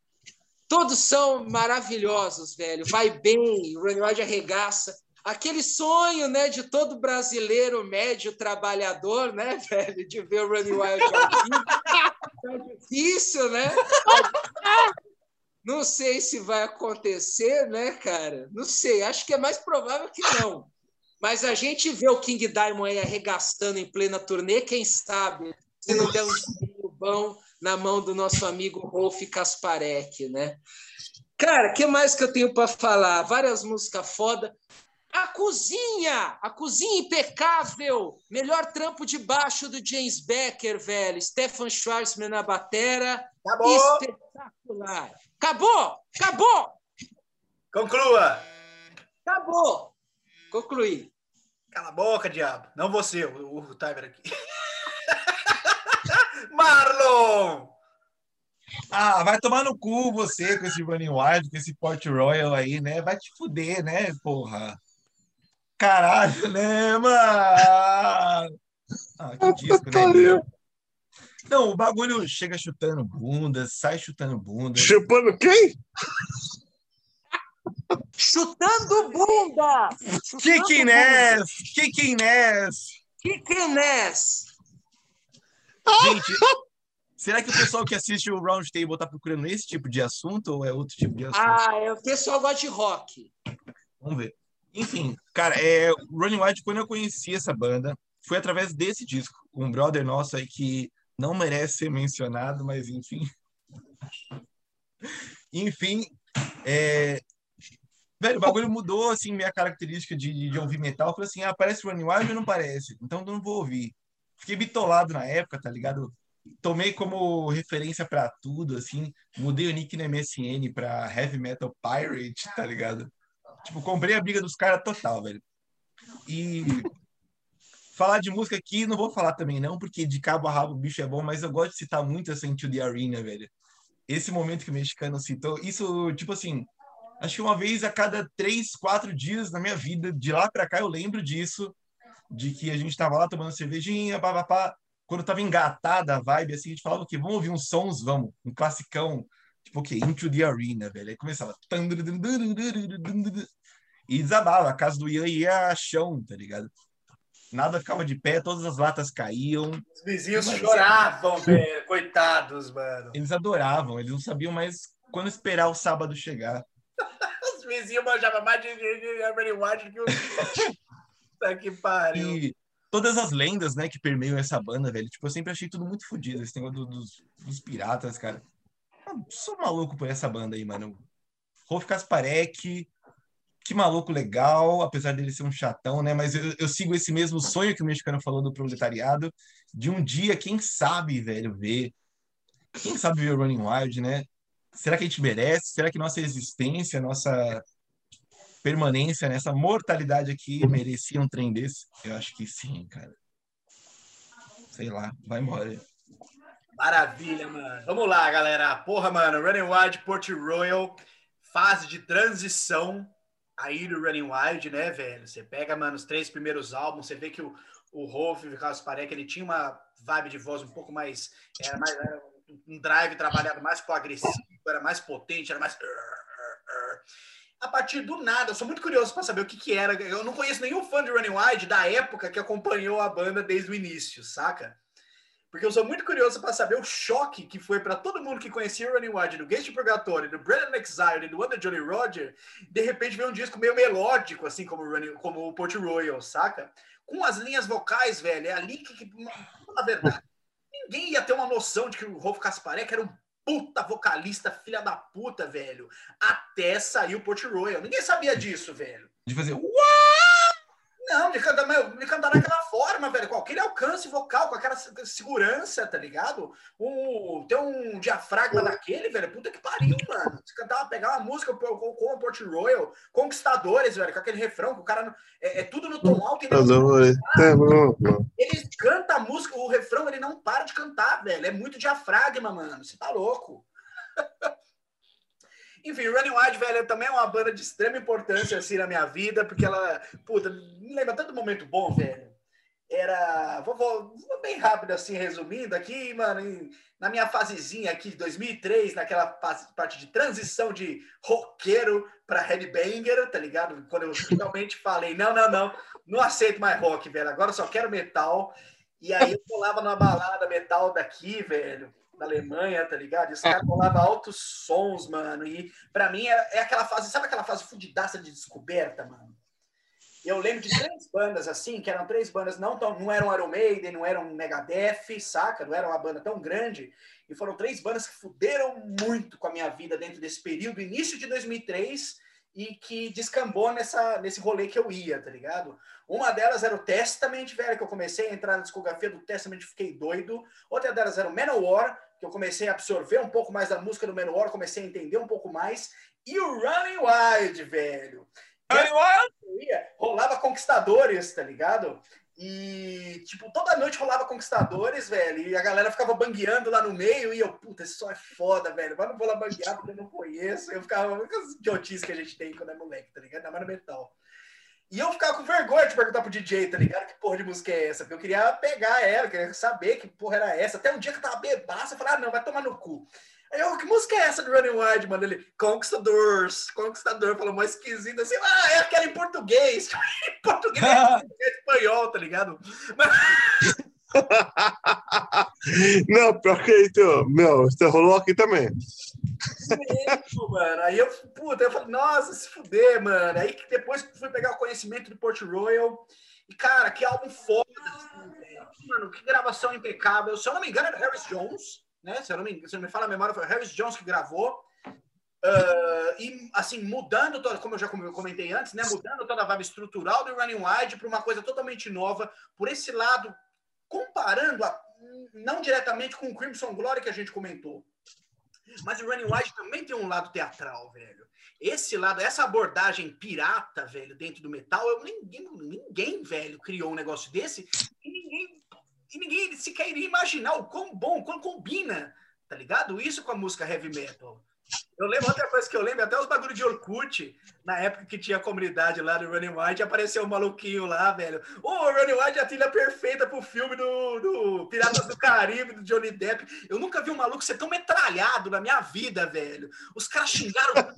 Todos são maravilhosos, velho. Vai bem, o Running Wild arregaça aquele sonho, né, de todo brasileiro médio trabalhador, né, (laughs) velho, de ver o Running Wild aqui. é difícil, né? Não sei se vai acontecer, né, cara? Não sei, acho que é mais provável que não. Mas a gente vê o King Diamond aí arregaçando em plena turnê, quem sabe, se não der um dinheiro bom na mão do nosso amigo Rolf Kasparek, né? Cara, que mais que eu tenho para falar? Várias músicas foda. A cozinha, a cozinha impecável, melhor trampo de baixo do James Becker, velho. Stefan Schwarzman na batera.
Acabou.
Espetacular. Acabou, acabou.
Conclua.
Acabou. Concluí.
Cala a boca, diabo. Não você, o, o timer aqui. (laughs) Marlon!
Ah, vai tomar no cu você com esse Running Wild, com esse Port Royal aí, né? Vai te fuder, né, porra? Caralho, né, mano? Ah, que disco, né? Não, o bagulho chega chutando bunda, sai chutando bunda.
Chupando quem?
Chutando bunda!
Kicking ass! Kicking ass!
Kicking ass!
Gente, Será que o pessoal que assiste o Round Table tá procurando esse tipo de assunto ou é outro tipo de assunto?
Ah, é, o pessoal gosta de rock.
Vamos ver. Enfim, cara, é, Running Wild, quando eu conheci essa banda, foi através desse disco, um brother nosso aí que não merece ser mencionado, mas enfim. (laughs) enfim, é... Velho, o bagulho mudou, assim, minha característica de, de ouvir metal. Eu falei assim, ah, parece Running Wild, mas não parece. Então eu não vou ouvir. Fiquei bitolado na época, tá ligado? Tomei como referência para tudo, assim. Mudei o nick no MSN pra Heavy Metal Pirate, tá ligado? Tipo, comprei a briga dos caras total, velho. E falar de música aqui, não vou falar também não, porque de cabo a rabo o bicho é bom, mas eu gosto de citar muito essa Into the Arena, velho. Esse momento que o mexicano citou, isso, tipo assim, acho que uma vez a cada três, quatro dias na minha vida, de lá para cá eu lembro disso, de que a gente tava lá tomando cervejinha, papapá, quando tava engatada a vibe, assim, a gente falava o quê? Vamos ouvir uns sons, vamos, um classicão, tipo o quê? Into the Arena, velho. Aí começava... E desabava, a casa do Ian ia a chão, tá ligado? Nada ficava de pé, todas as latas caíam.
Os vizinhos Mas, choravam, velho. Coitados, mano.
Eles adoravam, eles não sabiam mais quando esperar o sábado chegar.
Os vizinhos manjavam mais de Every Watch que o. Puta que pariu.
E todas as lendas, né, que permeiam essa banda, velho. Tipo, eu sempre achei tudo muito fodido, esse negócio dos, dos piratas, cara. Sou maluco por essa banda aí, mano. Rolf Kasparek, que maluco legal, apesar dele ser um chatão, né? Mas eu, eu, sigo esse mesmo sonho que o mexicano falou do proletariado, de um dia, quem sabe, velho, ver. Quem sabe ver o Running Wild, né? Será que a gente merece? Será que nossa existência, nossa permanência nessa mortalidade aqui merecia um trem desse? Eu acho que sim, cara. Sei lá, vai embora.
Maravilha, mano. Vamos lá, galera. Porra, mano, Running Wild, Port Royal, fase de transição aí do Running Wild, né, velho? Você pega, mano, os três primeiros álbuns, você vê que o, o Rolf, o Carlos Pareca, ele tinha uma vibe de voz um pouco mais, era mais era um drive trabalhado mais pro agressivo, era mais potente, era mais a partir do nada. Eu sou muito curioso para saber o que, que era. Eu não conheço nenhum fã de Running Wild da época que acompanhou a banda desde o início, saca? Porque eu sou muito curioso para saber o choque que foi para todo mundo que conhecia o Running Wild, do Gate Purgatory, do Brandon Exile do Wonder Jolly Roger, de repente ver um disco meio melódico, assim como o, Running, como o Port Royal, saca? Com as linhas vocais, velho, é ali que, que na verdade, (laughs) ninguém ia ter uma noção de que o Rolf Kasparek era um puta vocalista, filha da puta, velho. Até sair o Port Royal. Ninguém sabia disso, velho.
De fazer uau!
Não, de cantar, de cantar daquela forma, velho, com aquele alcance vocal, com aquela segurança, tá ligado? Um, ter um diafragma daquele, velho, puta que pariu, mano. Você cantar, pegar uma música com, com o Port Royal, Conquistadores, velho, com aquele refrão, que o cara. É, é tudo no tom alto. Ele, não, ele canta a música, o refrão, ele não para de cantar, velho. É muito diafragma, mano. Você tá louco. (laughs) Enfim, Running Wild, velho, também é uma banda de extrema importância, assim, na minha vida, porque ela, puta, me lembra tanto momento bom, velho. Era, vou, vou, vou bem rápido, assim, resumindo aqui, mano, em, na minha fasezinha aqui de 2003, naquela parte de transição de roqueiro para headbanger, tá ligado? Quando eu finalmente falei, não, não, não, não aceito mais rock, velho, agora só quero metal. E aí eu colava numa balada metal daqui, velho, da Alemanha, tá ligado? E os caras colavam altos sons, mano. E pra mim é, é, aquela fase, sabe aquela fase fudidaça de descoberta, mano? Eu lembro de três bandas assim, que eram três bandas, não, tão, não eram Iron Maiden, não eram Megadeth, saca? Não era uma banda tão grande. E foram três bandas que fuderam muito com a minha vida dentro desse período, início de 2003, e que descambou nessa, nesse rolê que eu ia, tá ligado? Uma delas era o Testament, velho, que eu comecei a entrar na discografia do Testament, fiquei doido. Outra delas era o Manowar, que eu comecei a absorver um pouco mais da música do Manowar, comecei a entender um pouco mais. E o Running Wild, velho. Running Wild? Rolava Conquistadores, tá ligado? E, tipo, toda noite rolava Conquistadores, velho, e a galera ficava bangueando lá no meio, e eu, puta, esse som é foda, velho, mas não vou lá banguear porque eu não conheço. Eu ficava, com as idiotices que a gente tem quando é moleque, tá ligado? Na mais metal. E eu ficava com vergonha de perguntar pro DJ, tá ligado? Que porra de música é essa? Porque eu queria pegar ela, queria saber que porra era essa. Até um dia que eu tava bebaça, eu falei, ah, não, vai tomar no cu. Aí eu, que música é essa do Running Wild, mano? Ele, Conquistadores, Conquistador, falou mais esquisito assim, ah, é aquela em português. (laughs) em português, é (laughs) espanhol, tá ligado? Mas... (laughs)
Não, pior que isso, meu, isso rolou aqui também.
Mesmo, mano. Aí eu, puta, eu falei, nossa, se fuder, mano. Aí que depois fui pegar o conhecimento do Port Royal. E, cara, que álbum foda, assim, velho. Mano, que gravação impecável. Se eu não me engano, era Harris Jones, né? Se eu não me, se não me fala a memória, foi Harris Jones que gravou. Uh, e assim, mudando toda, como eu já comentei antes, né? Mudando toda a vibe estrutural do Running Wide para uma coisa totalmente nova, por esse lado, comparando a, não diretamente com o Crimson Glory que a gente comentou. Mas o Running Wide também tem um lado teatral, velho. Esse lado, essa abordagem pirata, velho, dentro do metal, eu, ninguém, ninguém, velho, criou um negócio desse e ninguém, e ninguém sequer iria imaginar o quão bom, quão combina, tá ligado? Isso com a música heavy metal. Eu lembro outra coisa que eu lembro, até os bagulhos de Orkut, na época que tinha a comunidade lá do Running White, apareceu um maluquinho lá, velho. Ô, oh, Running White é a trilha perfeita pro filme do, do Piratas do Caribe, do Johnny Depp. Eu nunca vi um maluco ser tão metralhado na minha vida, velho. Os caras xingaram tanto.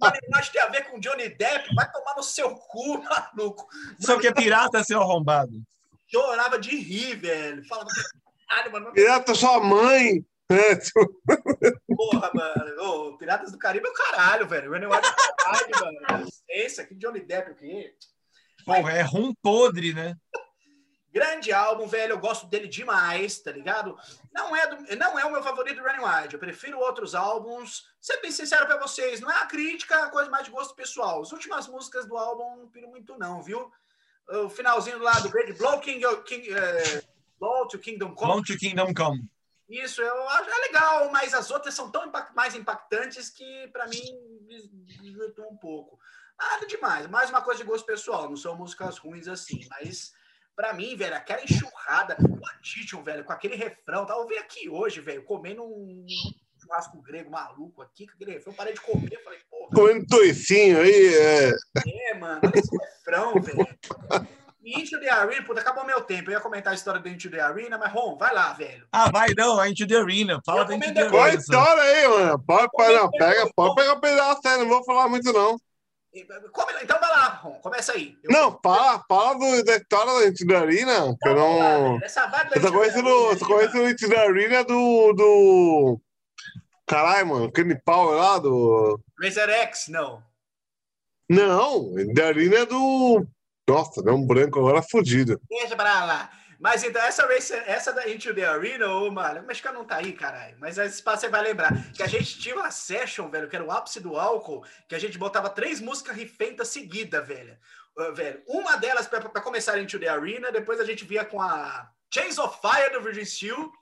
o Running White tem a ver com Johnny Depp? Vai tomar no seu cu, maluco.
Só que é pirata, seu arrombado.
Chorava de rir, velho. Falava,
caralho, mano. Pirata sua mãe. Tipo...
Porra, mano. Ô, Piratas do Caribe é o caralho, velho. Running Wild é o caralho, mano. Esse aqui, Johnny Depp, o quê?
Porra, é rum podre, né?
Grande álbum, velho. Eu gosto dele demais, tá ligado? Não é, do, não é o meu favorito do Running Wild. Eu prefiro outros álbuns. Ser bem sincero pra vocês, não é a crítica, é a coisa mais de gosto pessoal. As últimas músicas do álbum não piro muito, não, viu? O finalzinho do lado, Great Blow, King, King, uh, Blow to Kingdom Come.
Blow to Kingdom Come.
Isso, eu acho é legal, mas as outras são tão impact, mais impactantes que, para mim, desvirtuou um pouco. Nada demais, mais uma coisa de gosto pessoal, não são músicas ruins assim, mas para mim, velho, aquela enxurrada, o Atitium, velho, com aquele refrão, tá? Eu vi aqui hoje, velho, comendo um churrasco grego maluco aqui, com aquele refrão, parei de comer, falei, porra.
Comendo toicinho aí, é.
É, mano, esse refrão, velho. Into the Arena, puta, acabou meu tempo. Eu ia comentar a história do Into the Arena, mas, Rom, vai lá, velho.
Ah, vai não, a Into the Arena. Fala da Into the Arena.
Qual história aí, mano? Pode, pode, não, pega, pode pegar um pedaço, não vou falar muito, não.
Então vai lá, Rom, começa aí.
Eu não, fala, fala do, da história da Into the Arena, que eu não... Essa vibe da eu só conheço o Into the Arena do... do... Caralho, mano, aquele pau lá do...
Razer X, não.
Não, The Arena é do nossa, deu um branco agora fodido.
Deixa pra lá. Mas então, essa race, essa da Into the Arena, ô, mano, o mexicano não tá aí, caralho. Mas esse espaço você vai lembrar que a gente tinha uma session, velho, que era o ápice do álcool, que a gente botava três músicas rifentas seguidas, velho. Uh, velho. Uma delas para começar Into the Arena, depois a gente via com a Chains of Fire do Virgin Steel,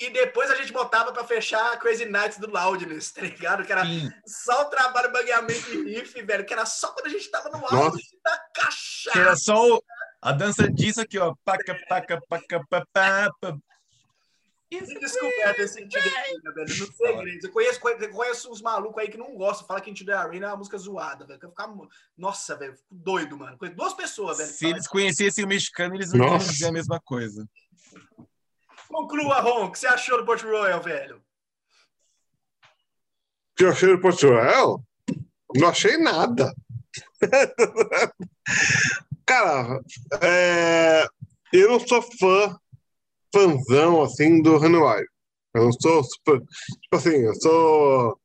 e depois a gente botava para fechar Crazy Nights do Loudness, tá ligado? Que era Sim. só o trabalho, bangueamento e riff, velho. Que era só quando a gente tava no auge da cachaça. Que
era só a dança disso aqui, ó. Paca, paca, paca, paca, paca.
descoberta esse Into the Arena, velho. No segredo. Eu conheço, conheço uns malucos aí que não gostam. Fala que Into the Arena é uma música zoada, velho. Eu ficar... Nossa, velho. Fico doido, mano. Conheço duas pessoas, velho.
Se eles conhecessem o mexicano, eles não iam dizer a mesma coisa.
Conclua, Ron, o que você achou do Port Royal, velho?
O que eu achei do Port Royal? Não achei nada. Cara, é... eu não sou fã, fãzão, assim, do Runaway. Eu não sou super... Tipo assim, eu sou...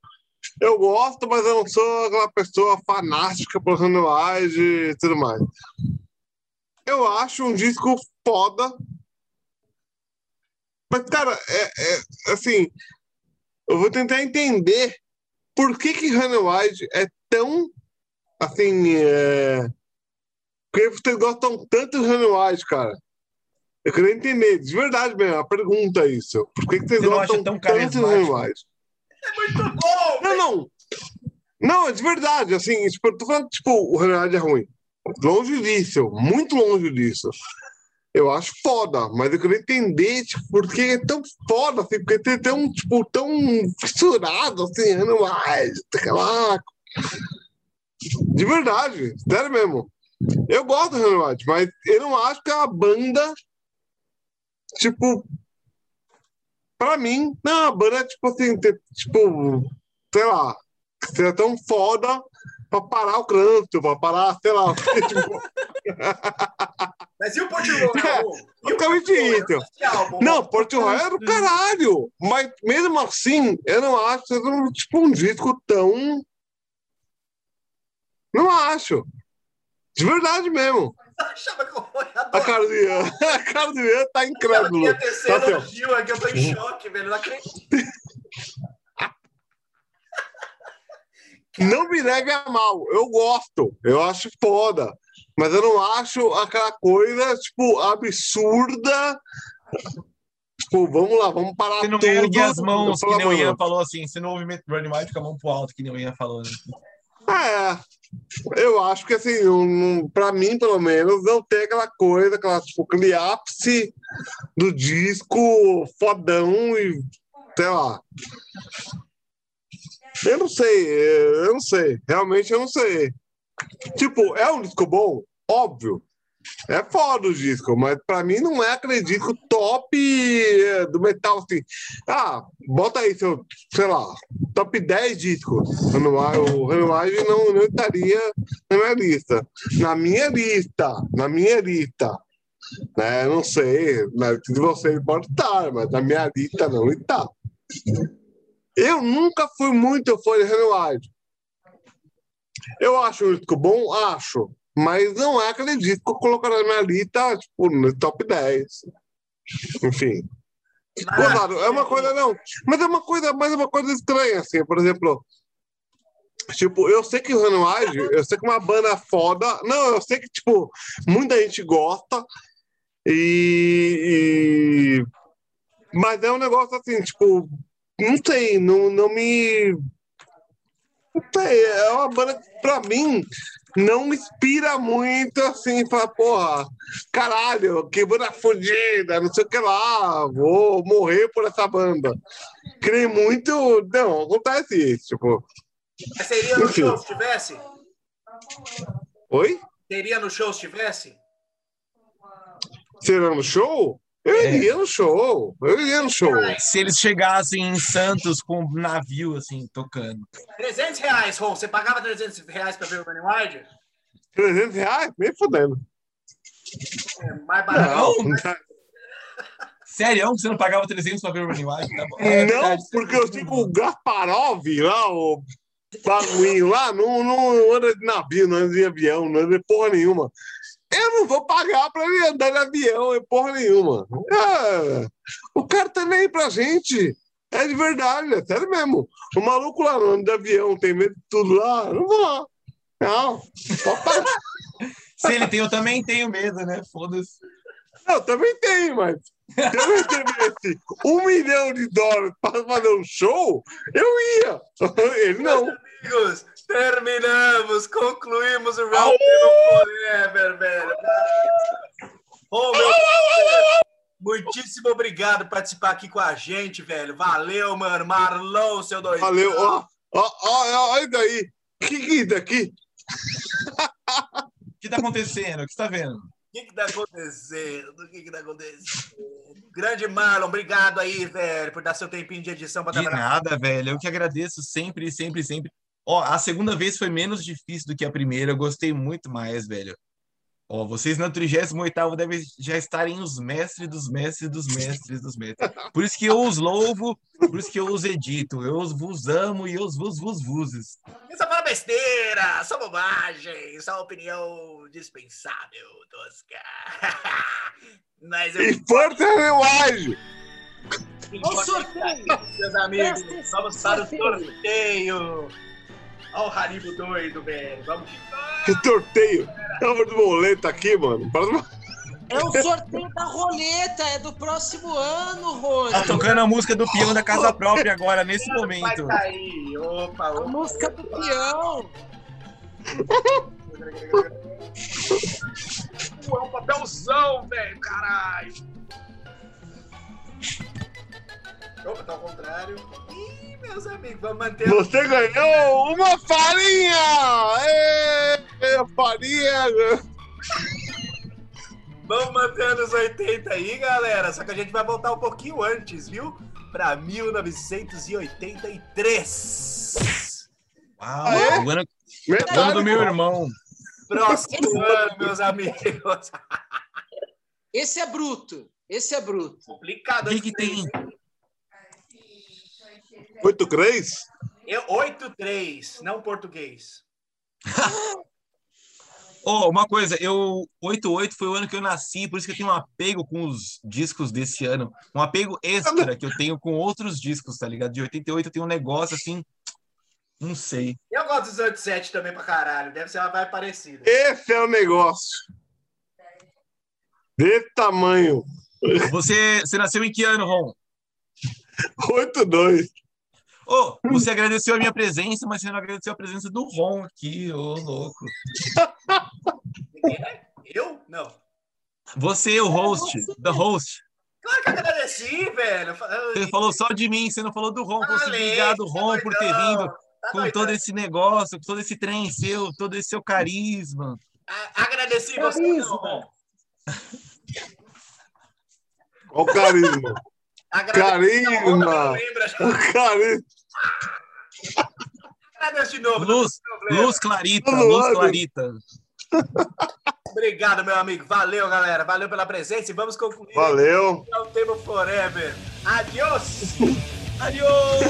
Eu gosto, mas eu não sou aquela pessoa fanática por Runaway e tudo mais. Eu acho um disco foda, mas, cara, é, é, assim, eu vou tentar entender por que que Hannah White é tão, assim, é... por que vocês gostam tanto de Hannah White, cara? Eu queria entender, de verdade mesmo, a pergunta é isso. Por que, que vocês Você gostam tanto de Hannah White?
É muito bom!
Não, não. Não, é de verdade, assim, tipo, eu tô falando, tipo, o Hannah White é ruim. Longe disso, muito longe disso eu acho foda, mas eu queria entender, tipo, por que é tão foda, assim, porque tem tão, tipo, tão fissurado, assim, ano mais, lá. De verdade, sério mesmo. Eu gosto do White, mas eu não acho que é uma banda, tipo, pra mim, não, a banda é tipo assim, tipo, sei lá, seja tão foda pra parar o trânsito, pra parar, sei lá. tipo... (laughs)
Mas e o Porto Royal? (laughs) E o
isso.
Esse álbum?
Não, Porto Royal é do caralho. Mas mesmo assim, eu não acho tipo, um disco tão. Não acho. De verdade mesmo.
Eu achava que o (laughs)
A cara do Ian, a cara do Ian tá
Eu
incrédulo.
ia tecer
Tá,
elogio aqui, eu tô em choque, velho. Não acredito.
Não me leve a mal. Eu gosto. Eu acho foda. Mas eu não acho aquela coisa, tipo, absurda. Tipo, vamos lá, vamos parar
Você não
tudo.
ergue as mãos, que nem o. Ian falou assim. Você não ouve Running Wild com a mão pro alto, que nem o Ian falou. Né?
É, eu acho que assim, um, para mim, pelo menos, não tem aquela coisa, aquela, tipo, aquele ápice do disco fodão e sei lá. Eu não sei, eu não sei, realmente eu não sei. Tipo, é um disco bom? Óbvio. É foda o disco, mas pra mim não é aquele disco top eh, do metal assim. Ah, bota aí seu, sei lá, top 10 discos. O Renuage não, não estaria na minha lista. Na minha lista, na minha lista. Né? Não sei, na de vocês pode estar, mas na minha lista não está. Eu nunca fui muito fã de Renuage. Eu acho o disco bom? Acho. Mas não é disco que eu colocaria na minha lista, tipo, no top 10. Enfim. Gozado, é uma coisa, não. Mas é uma coisa, mas é uma coisa estranha, assim. Por exemplo, tipo, eu sei que o Renuage, eu sei que é uma banda foda. Não, eu sei que, tipo, muita gente gosta. E. e- Mas é um negócio assim, tipo, não sei, não, não me. Sei, é uma banda que, pra mim, não me inspira muito, assim, pra, porra, caralho, que banda fodida, não sei o que lá, vou morrer por essa banda. Creio muito. Não, acontece isso, tipo.
Mas iria no
Enfim.
show se tivesse?
Oi?
Iria no show se tivesse?
Será no show? Eu
É.
iria no show. Eu iria no show.
Se eles chegassem em Santos com um navio, assim, tocando.
300 reais, Ron. Você pagava 300 reais pra ver o Running Wild?
300 reais? Nem fodendo.
É mais barato.
Não,
Sério, você não pagava 300 pra ver o Running Wild? Tá bom.
não,
É verdade.
porque eu que o Gasparov lá, o bagulho lá, não, não anda de navio, não anda de avião, não anda de porra nenhuma. Eu não vou pagar pra ele andar de avião, é porra nenhuma. É, o cara tá nem aí pra gente. É de verdade, é sério mesmo. O maluco lá anda de avião, tem medo de tudo lá, não vou lá. Não, pode pagar.
Se ele tem, eu também tenho medo, né? Foda-se.
Eu também tenho, mas se eu recebesse um milhão de dólares para fazer um show, eu ia. (laughs) Ele não.
Amigos, terminamos, concluímos o Round Table Forever, velho. Ron, meu muitíssimo obrigado por participar aqui com a gente, velho. Valeu, mano. Marlon, seu doido.
Valeu. Ó, ó, ó, olha daí. O que, que é isso aqui?
O que tá acontecendo? O que você tá vendo?
O que que tá acontecendo? O que que tá acontecendo? Grande Marlon, obrigado aí, velho, por dar seu tempinho de edição para
De
trabalhar.
nada, velho. Eu que agradeço sempre, sempre, sempre. Ó, a segunda vez foi menos difícil do que a primeira. Eu gostei muito mais, velho. Ó, vocês na 38º devem já estarem os mestres dos mestres dos mestres dos mestres. Por isso que eu os louvo, por isso que eu os edito. Eu os vos amo e eu os vos vos vuses.
Isso fala besteira, só bobagem, só opinião dispensável, tosca. (laughs) Mas eu
E força relógio.
Olha o sorteio!
meus amigos, vamos para o
sorteio.
Olha o Haribo doido, velho. Vamos que
Que sorteio. Tava de boleta aqui, mano. Para-
É o sorteio da roleta, é do próximo ano, Rony.
Tá tocando a música do peão da casa própria agora, nesse
vai
momento.
cair. Opa,
A
opa.
música do peão. (laughs)
É um papelzão, velho, caralho. Opa, tá ao contrário. Ih, meus amigos, vamos manter.
Você ganhou uma farinha! Ê, farinha!
Vamos manter anos 80 aí, galera. Só que a gente vai voltar um pouquinho antes, viu? Pra 1983.
Uau,
Aê?
o ano, do meu irmão.
Próximo (laughs) ano, meus amigos.
Esse é bruto. Esse é bruto.
Complicado.
O que, que tem?
8-3?
Eu, 8-3, não português. (laughs)
Oh, uma coisa, eu 88 foi o ano que eu nasci, por isso que eu tenho um apego com os discos desse ano. Um apego extra que eu tenho com outros discos, tá ligado? De 88 eu tenho um negócio assim, não sei.
Eu gosto dos 87 também pra caralho. Deve ser uma vibe parecida.
Esse é o negócio. Desse tamanho.
Você, você nasceu em que ano, Ron?
8-2.
Ô, você agradeceu a minha presença, mas você não agradeceu a presença do Ron aqui, ô louco.
Ninguém (laughs) é? Eu? Não.
Você, o host, the host.
Claro que eu agradeci, velho.
Você falou só de mim, você não falou do Ron. Você obrigado,
tá
Ron, por ter vindo
Tá
com
doidão.
todo esse negócio, com todo esse trem seu, todo esse seu carisma.
A- Agradeci você,
Carisma.
não, Ron.
Olha o carisma. O carisma.
Agradeço de novo.
Luz. Luz Clarita, Luz. Clarita.
Obrigado, meu amigo. Valeu, galera. Valeu pela presença e vamos concluir
Valeu.
o Table Forever. Adiós! (laughs)
Adiós!